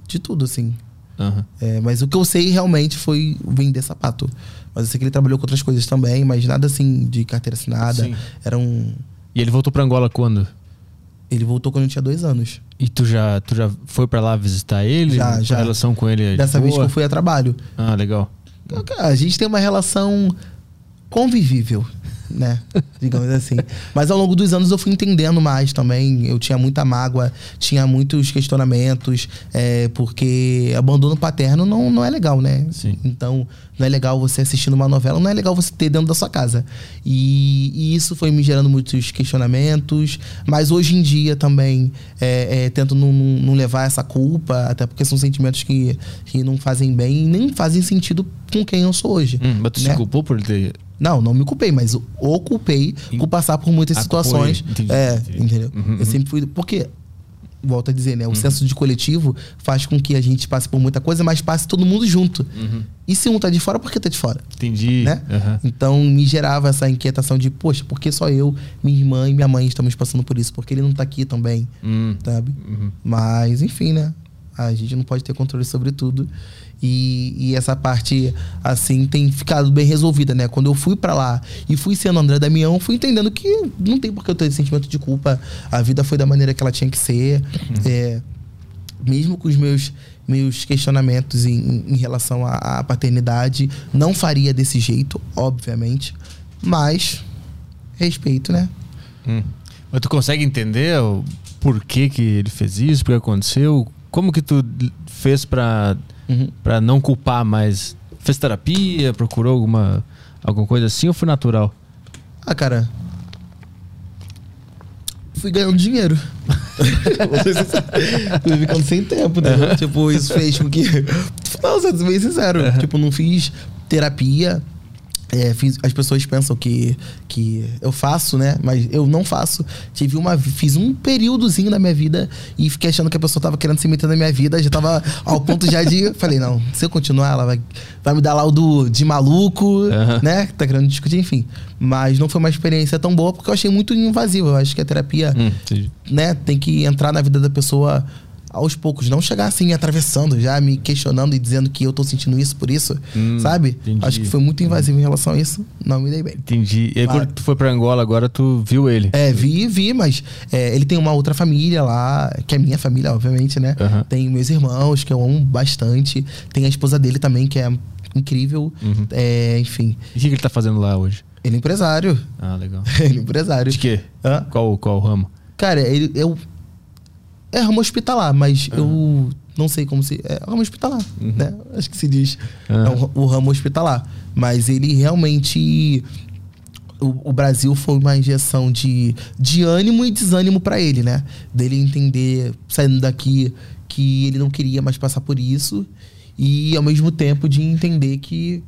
Speaker 3: de tudo, assim.
Speaker 1: Aham.
Speaker 3: É, mas o que eu sei realmente foi vender sapato. Mas eu sei que ele trabalhou com outras coisas também, mas nada assim de carteira assinada.
Speaker 1: Sim.
Speaker 3: Era um.
Speaker 1: E ele voltou pra Angola quando?
Speaker 3: Ele voltou quando eu tinha dois anos.
Speaker 1: E tu já, tu já foi pra lá visitar ele?
Speaker 3: Já,
Speaker 1: A
Speaker 3: já.
Speaker 1: relação com ele é de
Speaker 3: Dessa vez que
Speaker 1: boa?
Speaker 3: eu fui a trabalho.
Speaker 1: Ah, legal.
Speaker 3: Então, cara, A gente tem uma relação convivível, né? Digamos assim. Mas ao longo dos anos eu fui entendendo mais também. Eu tinha muita mágoa, tinha muitos questionamentos, é, porque abandono paterno não, não é legal, né?
Speaker 1: Sim.
Speaker 3: Então, não é legal você assistindo uma novela, não é legal você ter dentro da sua casa. E, e isso foi me gerando muitos questionamentos. Mas hoje em dia também é, é, tento não, não- levar essa culpa, até porque são sentimentos que, que não fazem bem e nem fazem sentido com quem eu sou hoje.
Speaker 1: Hum, mas tu
Speaker 3: né?
Speaker 1: se culpou por ter.
Speaker 3: Não, não me culpei, mas o culpei por passar por muitas
Speaker 1: Ah,
Speaker 3: situações.
Speaker 1: Entendi,
Speaker 3: é,
Speaker 1: entendi.
Speaker 3: entendeu?
Speaker 1: Uhum,
Speaker 3: Eu
Speaker 1: uhum.
Speaker 3: sempre fui. Porque, volto a dizer, né? O senso de coletivo faz com que a gente passe por muita coisa, mas passe todo mundo junto.
Speaker 1: Uhum.
Speaker 3: E se um tá de fora, por que tá de fora?
Speaker 1: Entendi.
Speaker 3: Né?
Speaker 1: Aham.
Speaker 3: Então me gerava essa inquietação de, poxa, por que só eu, minha irmã e minha mãe estamos passando por isso? Porque ele não tá aqui também,
Speaker 1: Hum.
Speaker 3: sabe?
Speaker 1: Uhum.
Speaker 3: Mas, enfim, né? A gente não pode ter controle sobre tudo. E, e essa parte, assim, tem ficado bem resolvida, né? Quando eu fui pra lá e fui sendo André Damião, fui entendendo que não tem por que eu ter esse sentimento de culpa. A vida foi da maneira que ela tinha que ser. É, mesmo com os meus, meus questionamentos em, em relação à, à paternidade, não faria desse jeito, obviamente. Mas, respeito, né?
Speaker 1: Hum. Mas tu consegue entender o porquê que ele fez isso, por que aconteceu? Como que tu fez pra,
Speaker 3: Uhum.
Speaker 1: pra não culpar mais? Fez terapia? Procurou alguma, alguma coisa assim ou foi natural?
Speaker 3: Ah, cara. Fui ganhando dinheiro. <laughs> Fui ficando sem tempo, né? Tipo, isso fez com que. <laughs> Não, sendo bem sincero. Tipo, não fiz terapia. É, fiz- as pessoas pensam que, que eu faço, né? Mas eu não faço. Tive uma, fiz um períodozinho da minha vida e fiquei achando que a pessoa tava querendo se meter na minha vida. Já tava ao ponto já de. <laughs> Falei, não, se eu continuar, ela vai, vai me dar lá o do, de maluco,
Speaker 1: Aham.
Speaker 3: né? Tá querendo discutir, enfim. Mas não foi uma experiência tão boa porque eu achei muito invasiva. Eu acho que a terapia,
Speaker 1: Hum,
Speaker 3: né, tem que entrar na vida da pessoa aos poucos, não chegar assim atravessando, já me questionando e dizendo que eu tô sentindo isso por isso,
Speaker 1: Hum,
Speaker 3: sabe?
Speaker 1: entendi.
Speaker 3: Acho que foi muito invasivo em relação a isso. Não me dei bem.
Speaker 1: Entendi. E aí, quando tu foi pra Angola, agora tu viu ele.
Speaker 3: É, vi, vi, mas é, ele tem uma outra família lá, que é minha família, obviamente, né?
Speaker 1: Aham.
Speaker 3: Tem meus irmãos, que eu amo bastante. Tem a esposa dele também, que é incrível.
Speaker 1: Uhum.
Speaker 3: É, enfim,
Speaker 1: E o que, que ele tá fazendo lá hoje?
Speaker 3: ele é empresário.
Speaker 1: Ah, legal. <laughs>
Speaker 3: ele é empresário.
Speaker 1: De quê?
Speaker 3: Hã?
Speaker 1: Qual, qual ramo?
Speaker 3: Cara, ele, eu. É ramo hospitalar, mas eu não sei como se. É ramo hospitalar, né? Acho que se diz.
Speaker 1: Uhum.
Speaker 3: É o, o ramo hospitalar. Mas ele realmente. O, o Brasil foi uma injeção de, de ânimo e desânimo pra ele, né? Dele entender, saindo daqui, que ele não queria mais passar por isso. E ao mesmo tempo de entender que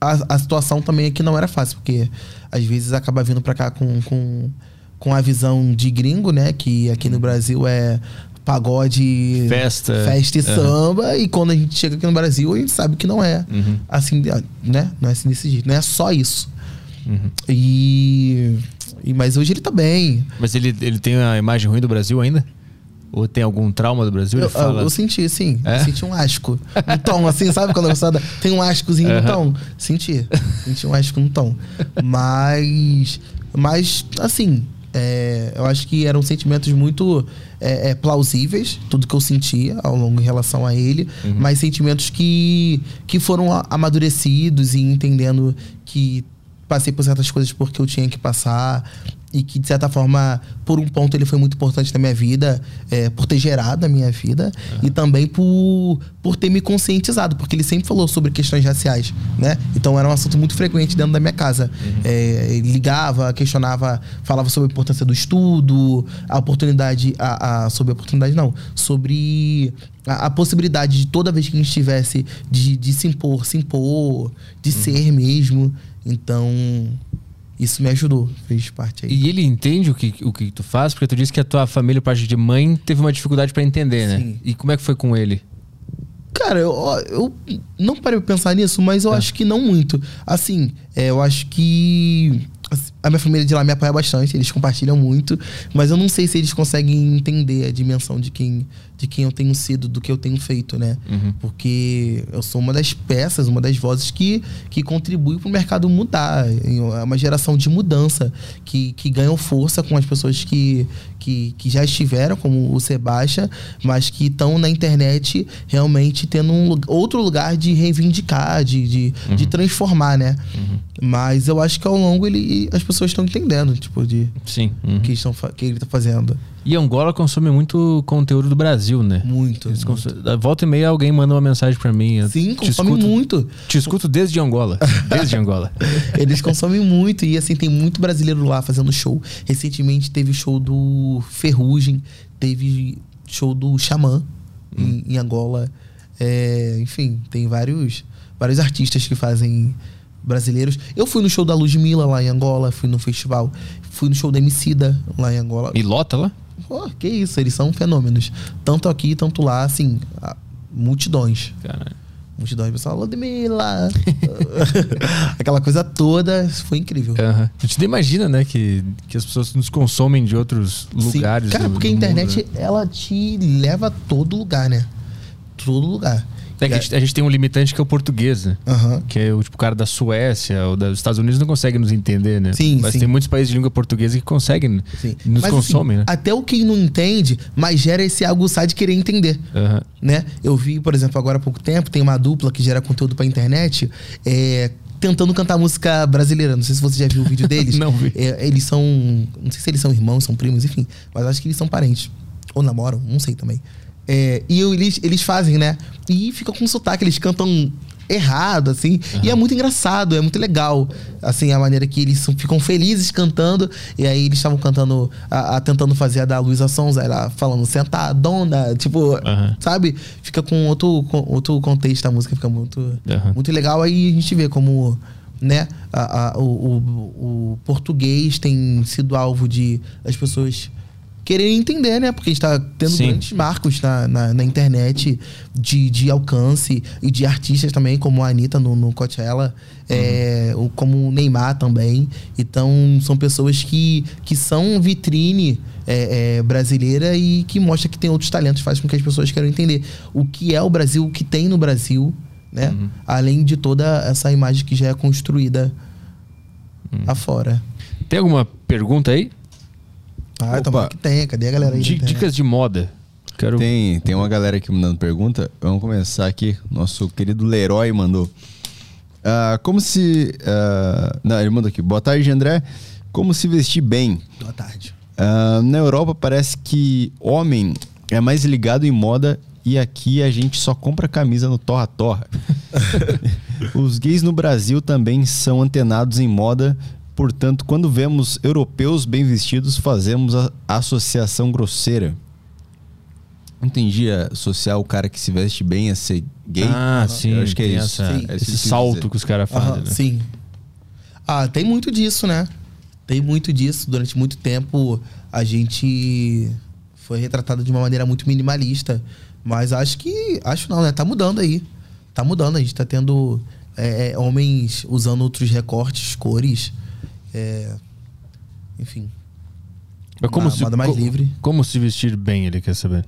Speaker 3: a, a situação também aqui não era fácil, porque às vezes acaba vindo pra cá com, com, com a visão de gringo, né? Que aqui no Brasil é pagode,
Speaker 1: Festa.
Speaker 3: festa e
Speaker 1: Aham.
Speaker 3: samba. E quando a gente chega aqui no Brasil, a gente sabe que não é
Speaker 1: Uhum.
Speaker 3: assim, né? Não é assim desse jeito, não é só isso.
Speaker 1: Uhum.
Speaker 3: E, e mas hoje ele tá bem.
Speaker 1: Mas ele, ele tem a imagem ruim do Brasil ainda? Ou tem algum trauma do Brasil?
Speaker 3: Eu,
Speaker 1: fala...
Speaker 3: eu senti, sim.
Speaker 1: É?
Speaker 3: Eu senti um asco. Um tom, assim, sabe? Quando a pessoa tem um ascozinho no
Speaker 1: Aham.
Speaker 3: tom. Senti. Senti um asco no tom. <laughs> Mas. Mas, assim. É, eu acho que eram sentimentos muito é, é, plausíveis, tudo que eu sentia ao longo em relação a ele,
Speaker 1: Uhum.
Speaker 3: mas sentimentos que, que foram amadurecidos e entendendo que passei por certas coisas porque eu tinha que passar. E que, de certa forma, por um ponto ele foi muito importante na minha vida, é, por ter gerado a minha vida uhum. e também por, por ter me conscientizado, porque ele sempre falou sobre questões raciais, né? Então era um assunto muito frequente dentro da minha casa. Uhum. É, ele ligava, questionava, falava sobre a importância do estudo, a oportunidade, a, a sobre a oportunidade não, sobre a, a, possibilidade de toda vez que a gente tivesse de, de se impor, se impor, de uhum. ser mesmo. Então, isso me ajudou, fez parte aí.
Speaker 1: E ele entende o que, o que tu faz? Porque tu disse que a tua família, parte de mãe, teve uma dificuldade para entender, né? Sim. E como é que foi com ele?
Speaker 3: Cara, eu, eu não parei pra pensar nisso, mas eu é. acho que não muito. Assim, é, eu acho que a minha família de lá me apoia bastante, eles compartilham muito, mas eu não sei se eles conseguem entender a dimensão de quem de quem eu tenho sido, do que eu tenho feito, né? Uhum. Porque eu sou uma das peças, uma das vozes que, que contribui para o mercado mudar. É uma geração de mudança que, que ganham força com as pessoas que, que, que já estiveram, como o Sebastião, mas que estão na internet realmente tendo um outro lugar de reivindicar, de, de, uhum. de transformar, né? Uhum. Mas eu acho que ao longo ele, as pessoas estão entendendo, tipo, de
Speaker 1: Sim.
Speaker 3: o que, estão, que ele está fazendo.
Speaker 1: E Angola consome muito conteúdo do Brasil, né?
Speaker 3: Muito. muito.
Speaker 1: Consomem... Volta e meia alguém manda uma mensagem para mim.
Speaker 3: Sim, consome escuto, muito.
Speaker 1: Te escuto desde Angola. Desde Angola. <laughs>
Speaker 3: Eles consomem muito e assim, tem muito brasileiro lá fazendo show. Recentemente teve show do Ferrugem, teve show do Xamã hum. em, em, Angola. É, enfim, tem vários, vários artistas que fazem brasileiros. Eu fui no show da Ludmilla lá em Angola, fui no festival. Fui no show da Emicida lá em Angola.
Speaker 1: E lota lá?
Speaker 3: Pô, que isso, eles são fenômenos. Tanto aqui, tanto lá, assim, multidões.
Speaker 1: Caralho.
Speaker 3: Multidões, pessoal, Ludmilla. <laughs> Aquela coisa toda, foi incrível.
Speaker 1: Uhum. A gente nem imagina, né, que, que as pessoas nos consomem de outros lugares.
Speaker 3: Sim. Cara,
Speaker 1: do,
Speaker 3: porque
Speaker 1: do
Speaker 3: a internet,
Speaker 1: mundo,
Speaker 3: né? ela te leva a todo lugar, né? Todo lugar.
Speaker 1: É que a gente, a gente, tem um limitante que é o português, né?
Speaker 3: Uhum.
Speaker 1: Que é o tipo cara da Suécia ou dos Estados Unidos não consegue nos entender, né?
Speaker 3: Sim,
Speaker 1: mas
Speaker 3: sim.
Speaker 1: tem muitos países de língua portuguesa que conseguem sim. nos
Speaker 3: mas,
Speaker 1: consomem,
Speaker 3: assim,
Speaker 1: né?
Speaker 3: Até o quem não entende, mas gera esse aguçar de querer entender,
Speaker 1: uhum.
Speaker 3: né? Eu vi, por exemplo, agora há pouco tempo, tem uma dupla que gera conteúdo pra internet, é, tentando cantar música brasileira. Não sei se você já viu o vídeo deles. <laughs>
Speaker 1: não vi.
Speaker 3: É, eles são. Não sei se eles são irmãos, são primos, enfim. Mas acho que eles são parentes. Ou namoram, não sei também. É, e eu, eles, eles fazem, né? E fica com sotaque, eles cantam errado, assim. Uhum. E é muito engraçado, é muito legal, assim, a maneira que eles ficam felizes cantando. E aí eles estavam cantando, a, a, tentando fazer a da Luísa Sonza, ela falando sentadona, tipo, uhum. sabe? Fica com outro, com outro contexto a música, fica muito, uhum. muito legal. Aí a gente vê como né, a, a, o, o, o, português tem sido alvo de as pessoas querer entender, né? Porque a gente tá tendo Sim. grandes marcos na, na, na, internet de, de alcance e de artistas também, como a Anitta no, no Coachella, é, uhum. como o Neymar também. Então, são pessoas que, que são vitrine é, é, brasileira e que mostra que tem outros talentos, faz com que as pessoas queiram entender o que é o Brasil, o que tem no Brasil, né? Uhum. Além de toda essa imagem que já é construída uhum. afora.
Speaker 1: Tem alguma pergunta aí?
Speaker 3: Ah, tomara que tem. Cadê a galera aí?
Speaker 1: Dicas de moda.
Speaker 2: Quero... Tem, tem uma galera aqui mandando pergunta. Vamos começar aqui. Nosso querido Leroy mandou. Uh, como se. Uh, não, ele mandou aqui. Boa tarde, André. Como se vestir bem?
Speaker 3: Boa tarde.
Speaker 2: Uh, na Europa parece que homem é mais ligado em moda e aqui a gente só compra camisa no Torra Torra. <laughs> Os gays no Brasil também são antenados em moda, Portanto, quando vemos europeus bem vestidos, fazemos a associação grosseira. Entendi associar o cara que se veste bem a ser gay.
Speaker 1: Ah, uhum. sim. Eu acho que é isso. Essa, é esse salto dizer. que os caras fazem. Uhum, né?
Speaker 3: Sim. Ah, tem muito disso, né? Tem muito disso. Durante muito tempo a gente foi retratado de uma maneira muito minimalista. Mas acho que. Acho não, né? Tá mudando aí. Tá mudando. A gente tá tendo é, é homens usando outros recortes, cores. É, enfim.
Speaker 1: Mas como se,
Speaker 3: mais livre.
Speaker 1: Como se vestir bem, ele quer saber.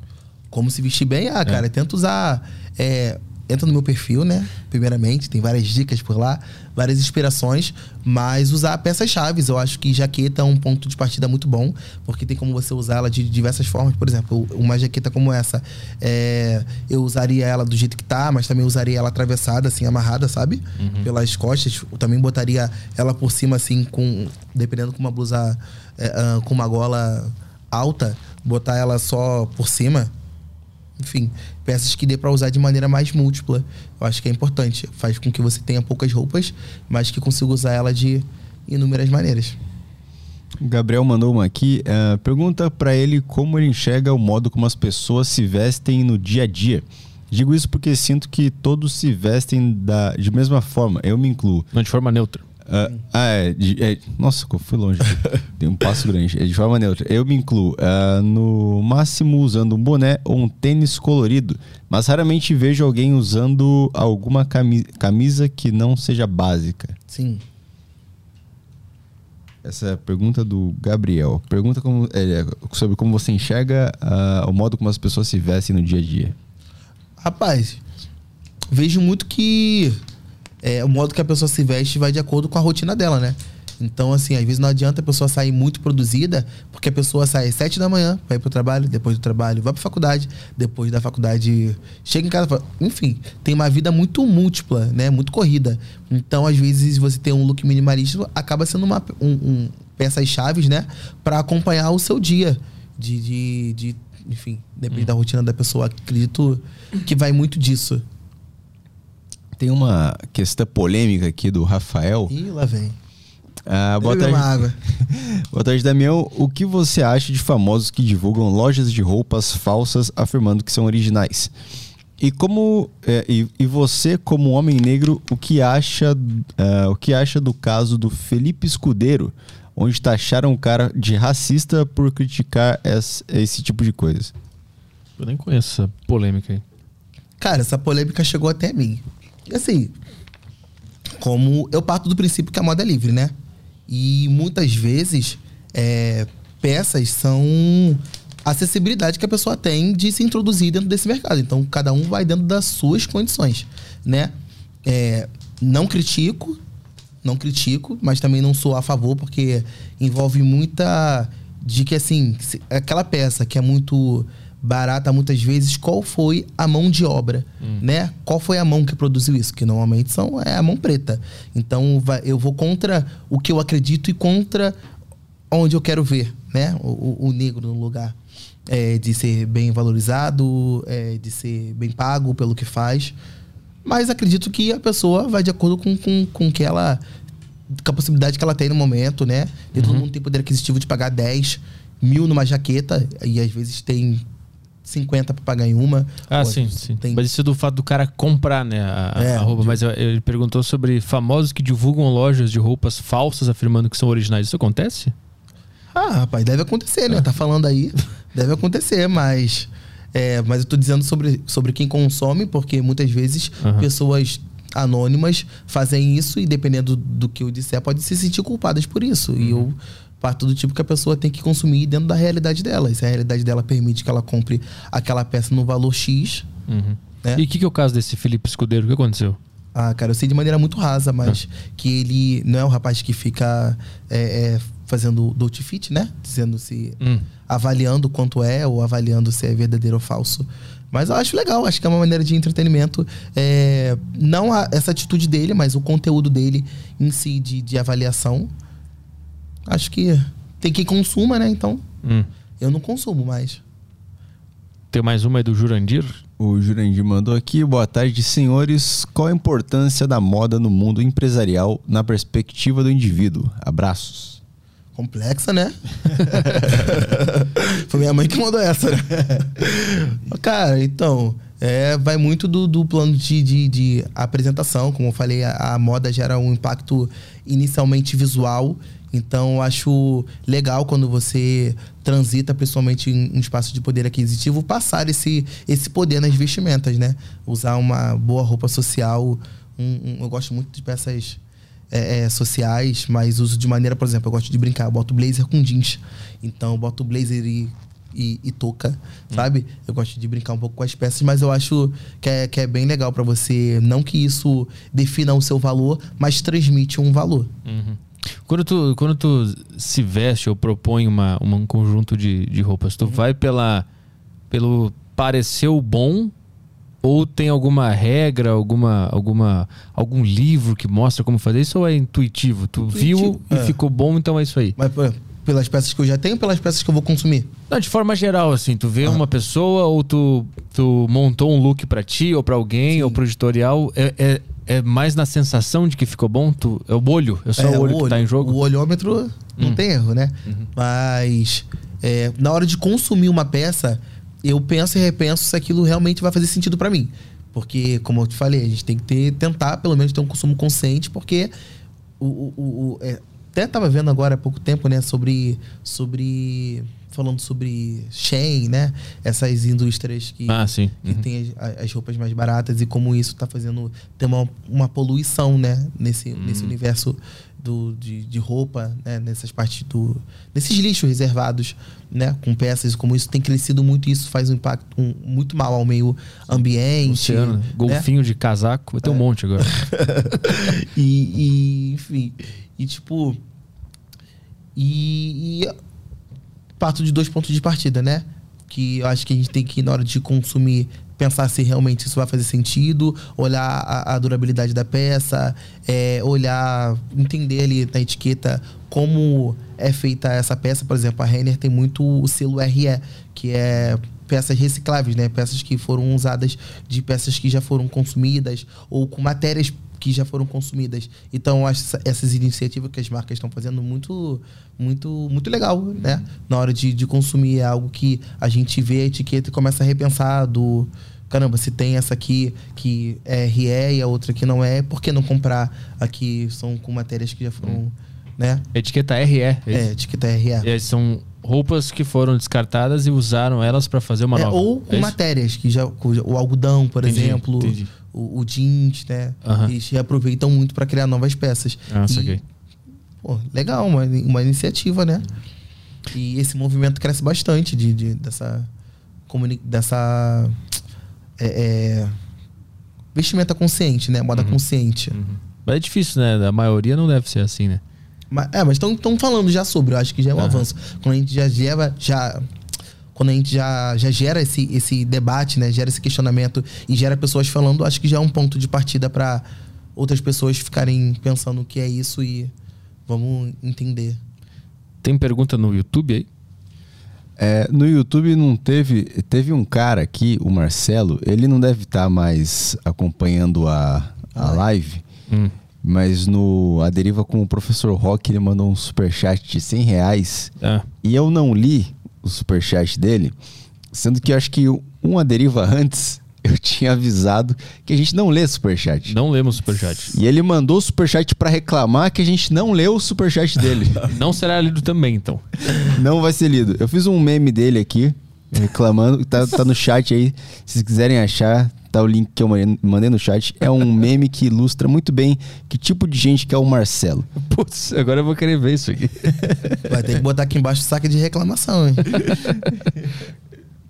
Speaker 3: Como se vestir bem? Ah, cara, é. tenta usar. É, entra no meu perfil, né? Primeiramente, tem várias dicas por lá, várias inspirações, mas usar peças-chave. Eu acho que jaqueta é um ponto de partida muito bom, porque tem como você usá-la de diversas formas. Por exemplo, uma jaqueta como essa, é, eu usaria ela do jeito que tá, mas também usaria ela atravessada, assim, amarrada, sabe? Uhum. Pelas costas. Eu também botaria ela por cima, assim, com. Dependendo com uma blusa é, uh, com uma gola alta, botar ela só por cima enfim, peças que dê para usar de maneira mais múltipla. Eu acho que é importante. Faz com que você tenha poucas roupas, mas que consiga usar ela de inúmeras maneiras.
Speaker 2: O Gabriel mandou uma aqui. Uh, pergunta para ele como ele enxerga o modo como as pessoas se vestem no dia a dia. Digo isso porque sinto que todos se vestem da, de mesma forma. Eu me incluo.
Speaker 1: Não de forma neutra.
Speaker 2: Uh, ah, é, de, é, Nossa, fui longe. <laughs> Tem um passo grande. É de forma neutra. Eu me incluo. Uh, no máximo usando um boné ou um tênis colorido. Mas raramente vejo alguém usando alguma camisa que não seja básica.
Speaker 3: Sim.
Speaker 2: Essa é a pergunta do Gabriel. Pergunta como, é, sobre como você enxerga uh, o modo como as pessoas se vestem no dia a dia.
Speaker 3: Rapaz, vejo muito que é, o modo que a pessoa se veste vai de acordo com a rotina dela, né? Então, assim, às vezes não adianta a pessoa sair muito produzida, porque a pessoa sai às sete da manhã, vai pro trabalho, depois do trabalho vai pra faculdade, depois da faculdade chega em casa, enfim, tem uma vida muito múltipla, né? Muito corrida. Então, às vezes, você tem um look minimalista, acaba sendo uma um, um peças chaves, né? para acompanhar o seu dia. De, de, de enfim, depende hum. da rotina da pessoa. Acredito que vai muito disso.
Speaker 2: Tem uma questão polêmica aqui do Rafael.
Speaker 3: Ih, lá vem.
Speaker 2: Ah, boa tarde. água. <laughs> boa tarde, Damião. O que você acha de famosos que divulgam lojas de roupas falsas afirmando que são originais? E como é, e, e, você, como homem negro, o que acha uh, o que acha do caso do Felipe Escudeiro, onde taxaram o cara de racista por criticar esse, esse tipo de coisa?
Speaker 1: Eu nem conheço essa polêmica aí.
Speaker 3: Cara, essa polêmica chegou até mim assim, como eu parto do princípio que a moda é livre, né? E muitas vezes é, peças são acessibilidade que a pessoa tem de se introduzir dentro desse mercado. Então, cada um vai dentro das suas condições, né? É, não critico, não critico, mas também não sou a favor porque envolve muita de que assim, aquela peça que é muito barata muitas vezes qual foi a mão de obra, hum. né? Qual foi a mão que produziu isso? Que normalmente são é a mão preta. Então vai, eu vou contra o que eu acredito e contra onde eu quero ver, né? O, o negro no lugar é, de ser bem valorizado, é, de ser bem pago pelo que faz. Mas acredito que a pessoa vai de acordo com, com, com que ela com a possibilidade que ela tem no momento, né? E uhum. todo mundo tem poder aquisitivo de pagar 10 mil numa jaqueta e às vezes tem 50 para pagar em uma.
Speaker 1: Ah, sim, sim. Tem... Mas isso é do fato do cara comprar, né, a, é, a roupa. De... Mas ele perguntou sobre famosos que divulgam lojas de roupas falsas afirmando que são originais. Isso acontece?
Speaker 3: Ah, rapaz, deve acontecer, né? Ah. Tá falando aí. deve acontecer, mas... É, mas eu tô dizendo sobre, sobre quem consome, porque muitas vezes uhum. pessoas anônimas fazem isso e dependendo do que eu disser, pode se sentir culpadas por isso. Uhum. E eu parte do tipo que a pessoa tem que consumir dentro da realidade dela. E se a realidade dela permite que ela compre aquela peça no valor X.
Speaker 1: Uhum. Né? E o que, que é o caso desse Felipe Escudeiro? O que aconteceu?
Speaker 3: Ah, cara, eu sei de maneira muito rasa, mas ah. que ele não é um rapaz que fica é, é, fazendo dolce fit, né? Dizendo se. Hum. avaliando quanto é ou avaliando se é verdadeiro ou falso. Mas eu acho legal, acho que é uma maneira de entretenimento. É, não essa atitude dele, mas o conteúdo dele em si de, de avaliação acho que tem quem consuma, né? Então, hum. eu não consumo mais.
Speaker 1: Tem mais uma aí do Jurandir?
Speaker 2: O Jurandir mandou aqui. Boa tarde, senhores. Qual a importância da moda no mundo empresarial na perspectiva do indivíduo? Abraços.
Speaker 3: Complexa, né? <laughs> Foi minha mãe que mandou essa, né? <laughs> Cara, então, é, vai muito do, do plano de, de, de, apresentação. Como eu falei, a, a moda gera um impacto inicialmente visual então, eu acho legal quando você transita, principalmente em um espaço de poder aquisitivo, passar esse, esse poder nas vestimentas, né? Usar uma boa roupa social. Um, um, eu gosto muito de peças é, é, sociais, mas uso de maneira, por exemplo, eu gosto de brincar. Eu boto blazer com jeans. Então, eu boto blazer e e, e touca, sabe? Eu gosto de brincar um pouco com as peças, mas eu acho que é, que é bem legal pra você. Não que isso defina o seu valor, mas transmite um valor.
Speaker 1: Quando tu, quando tu se veste ou propõe uma, uma- um conjunto de, de roupas, tu vai pela pelo pareceu bom ou tem alguma regra, alguma, alguma algum livro que mostra como fazer isso ou é intuitivo? Tu viu
Speaker 3: Intuitivo,
Speaker 1: e
Speaker 3: é.
Speaker 1: ficou bom, então é isso aí.
Speaker 3: Mas pelas peças que eu já tenho, pelas peças que eu vou consumir.
Speaker 1: Não, de forma geral, assim, tu
Speaker 3: Ah.
Speaker 1: vê uma pessoa ou tu, tu montou um look pra ti ou pra alguém ou pro editorial, é, é, é mais na sensação de que ficou bom? Tu, é o olho, é só
Speaker 3: É,
Speaker 1: o olho que tá em jogo?
Speaker 3: O olhômetro não
Speaker 1: Hum.
Speaker 3: tem erro, né?
Speaker 1: Uhum.
Speaker 3: Mas é, na hora de consumir uma peça, eu penso e repenso se aquilo realmente vai fazer sentido pra mim. Porque, como eu te falei, a gente tem que ter, tentar pelo menos ter um consumo consciente, porque o, o- o- o- é, até tava vendo agora há pouco tempo, né, sobre sobre falando sobre Shein, né? Essas indústrias que
Speaker 1: Ah, sim.
Speaker 3: que
Speaker 1: Uhum.
Speaker 3: tem as, as roupas mais baratas e como isso está fazendo ter uma, uma poluição, né? Nesse,
Speaker 1: Hum.
Speaker 3: nesse universo do, de, de roupa, né? Nessas partes do... Nesses lixos reservados, né? Com peças, como isso tem crescido muito isso faz um impacto um- muito mal ao meio ambiente.
Speaker 1: Oceano,
Speaker 3: né?
Speaker 1: golfinho de casaco, vai ter um monte agora. <laughs>
Speaker 3: E, e, enfim, e tipo. E, e parto de dois pontos de partida, né? Que eu acho que a gente tem que, na hora de consumir, pensar se realmente isso vai fazer sentido, olhar a, a durabilidade da peça, é, olhar, entender ali na etiqueta como é feita essa peça. Por exemplo, a Renner tem muito o selo RE, que é peças recicláveis, né? Peças que foram usadas de peças que já foram consumidas ou com matérias que já foram consumidas. Então, acho essa- essas iniciativas que as marcas estão fazendo muito, muito, muito legal, né? Na hora de, de consumir é algo que a gente vê a etiqueta e começa a repensar do caramba, se tem essa aqui que é RE e a outra que não é, por que não comprar aqui são com matérias que já foram, né?
Speaker 1: Etiqueta RE.
Speaker 3: É, etiqueta RE.
Speaker 1: É, são roupas que foram descartadas e usaram elas pra fazer uma
Speaker 3: É,
Speaker 1: nova.
Speaker 3: ou com
Speaker 1: É
Speaker 3: matérias, que já, o algodão, por
Speaker 1: Entendi,
Speaker 3: exemplo,
Speaker 1: entendi.
Speaker 3: O, o jeans, né?
Speaker 1: Aham.
Speaker 3: Eles reaproveitam muito para criar novas peças.
Speaker 1: Ah,
Speaker 3: E,
Speaker 1: saquei.
Speaker 3: pô, legal, uma, uma iniciativa, né? E esse movimento cresce bastante de, de- dessa. dessa. é, é, vestimenta consciente, né?
Speaker 1: Uhum.
Speaker 3: Moda consciente.
Speaker 1: Mas é difícil, né? A maioria não deve ser assim, né?
Speaker 3: Mas, é, mas estão falando já sobre, eu acho que já é um
Speaker 1: Aham.
Speaker 3: avanço. Quando a gente já gera, já. Quando a gente já, já gera esse, esse debate, né? Gera esse questionamento e gera pessoas falando, acho que já é um ponto de partida para outras pessoas ficarem pensando o que é isso e vamos entender.
Speaker 1: Tem pergunta no YouTube aí?
Speaker 2: É, no YouTube não teve. Teve um cara aqui, o Marcelo, ele não deve estar mais acompanhando a, a live,
Speaker 1: Hum.
Speaker 2: mas no A Deriva com o professor Rock ele mandou um superchat de 100 reais
Speaker 1: Ah,
Speaker 2: e eu não li o superchat dele, sendo que eu acho que um A Deriva antes <laughs> eu tinha avisado que a gente não lê superchat.
Speaker 1: não lemos superchat.
Speaker 2: E ele mandou o superchat pra reclamar que a gente não leu o superchat dele. <laughs>
Speaker 1: Não será lido também, então.
Speaker 2: não vai ser lido. Eu fiz um meme dele aqui, reclamando, tá, tá no chat aí. Se vocês quiserem achar, tá o link que eu mandei- no chat. É um <laughs> meme que ilustra muito bem que tipo de gente que é o Marcelo.
Speaker 1: Putz, agora eu vou querer ver isso aqui.
Speaker 3: Vai ter que botar aqui embaixo o saco de reclamação, hein?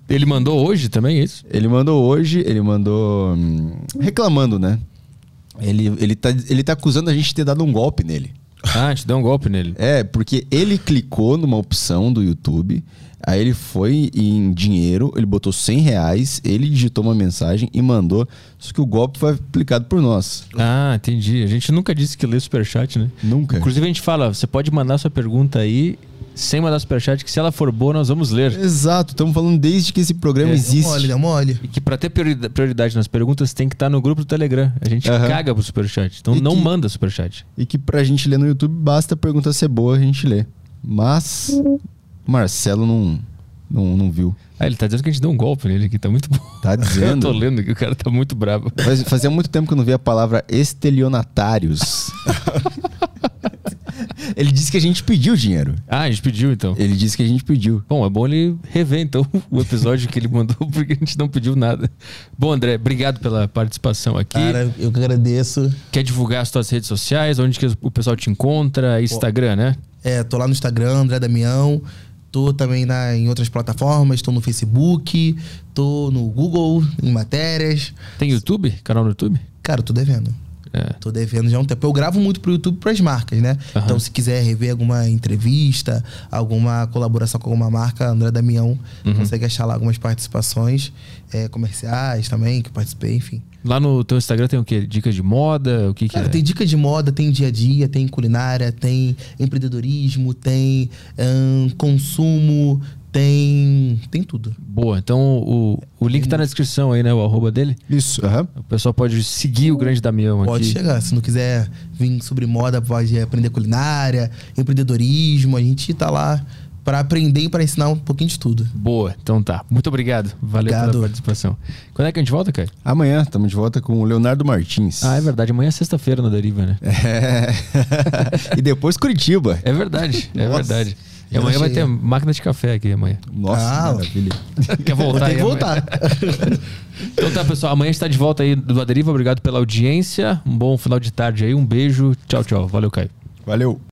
Speaker 1: Ele mandou hoje também, é isso?
Speaker 2: Ele mandou hoje, ele mandou hum, reclamando, né? Ele, ele, tá, ele tá acusando a gente de ter dado um golpe nele.
Speaker 1: Ah, a gente deu um golpe nele.
Speaker 2: É, porque ele clicou numa opção do YouTube, aí ele foi em dinheiro, ele botou 100 reais, ele digitou uma mensagem e mandou, só que o golpe foi aplicado por nós.
Speaker 1: Ah, entendi. A gente nunca disse que lê superchat, né?
Speaker 2: Nunca.
Speaker 1: Inclusive a gente fala, você pode mandar sua pergunta aí sem mandar superchat, que se ela for boa, nós vamos ler.
Speaker 2: Exato, estamos falando desde que esse programa
Speaker 1: É,
Speaker 2: existe.
Speaker 3: mole, deu mole.
Speaker 1: E que pra ter priori- prioridade nas perguntas, tem que estar no grupo do Telegram. A gente
Speaker 2: Aham.
Speaker 1: caga pro superchat. Então
Speaker 2: E
Speaker 1: não
Speaker 2: que-
Speaker 1: manda superchat.
Speaker 2: E que pra gente ler no YouTube, basta a pergunta ser boa, a gente lê. Mas Marcelo não, não, não viu.
Speaker 1: Ah, ele tá dizendo que a gente deu um golpe nele aqui, tá muito bom.
Speaker 2: Tá <laughs>
Speaker 1: Eu
Speaker 2: dizendo.
Speaker 1: tô lendo que o cara tá muito bravo.
Speaker 2: Faz- Fazia muito tempo que eu não via a palavra estelionatários. <laughs> Ele disse que a gente pediu dinheiro.
Speaker 1: Ah, a gente pediu então.
Speaker 2: Ele disse que a gente pediu.
Speaker 1: Bom, é bom ele rever então o episódio que ele mandou, porque a gente não pediu nada. Bom, André, obrigado pela participação aqui.
Speaker 3: Cara, eu que agradeço.
Speaker 1: Quer divulgar as tuas redes sociais? Onde que o pessoal te encontra? Instagram, né?
Speaker 3: É, tô lá no Instagram, André Damião. Tô também na, em outras plataformas, tô no Facebook, tô no Google, em matérias.
Speaker 1: Tem YouTube? Canal no YouTube?
Speaker 3: Cara, eu tô devendo.
Speaker 1: É.
Speaker 3: Tô devendo já há um tempo. Eu gravo muito pro YouTube pras marcas, né?
Speaker 1: Aham.
Speaker 3: Então, se quiser rever alguma entrevista, alguma colaboração com alguma marca, André Damião
Speaker 1: Uhum.
Speaker 3: consegue achar lá algumas participações é, comerciais também, que eu participei, enfim.
Speaker 1: Lá no teu Instagram tem o quê? Dicas de moda? O que, que
Speaker 3: Cara,
Speaker 1: é?
Speaker 3: tem dica de moda, tem dia a dia, tem culinária, tem empreendedorismo, tem ahn, consumo, tem. tem tudo.
Speaker 1: Boa. Então o, o link tá na descrição aí, né? O arroba dele.
Speaker 2: Isso, aham.
Speaker 1: O pessoal pode seguir o grande Damião
Speaker 3: Pode
Speaker 1: aqui.
Speaker 3: chegar. Se não quiser vir sobre moda, pode aprender culinária, empreendedorismo. A gente tá lá para aprender e para ensinar um pouquinho de tudo.
Speaker 1: Boa. Então tá. Muito obrigado. Valeu
Speaker 3: Obrigado.
Speaker 1: pela participação. Quando é que a gente volta, cara?
Speaker 2: Amanhã estamos de volta com o Leonardo Martins.
Speaker 1: Ah, é verdade. Amanhã é sexta-feira na Deriva, né? <laughs>
Speaker 2: É. <laughs> e depois Curitiba.
Speaker 1: É verdade. É
Speaker 2: Nossa.
Speaker 1: verdade. E amanhã vai ter máquina de café aqui amanhã.
Speaker 2: Nossa,
Speaker 3: Ah,
Speaker 2: maravilha. <laughs>
Speaker 1: Quer voltar aí
Speaker 3: que voltar. <laughs>
Speaker 1: Então tá, pessoal. Amanhã a gente tá de volta aí do Aderiva. Obrigado pela audiência. Um bom final de tarde aí. Um beijo. Tchau, tchau. Valeu, Caio.
Speaker 2: Valeu.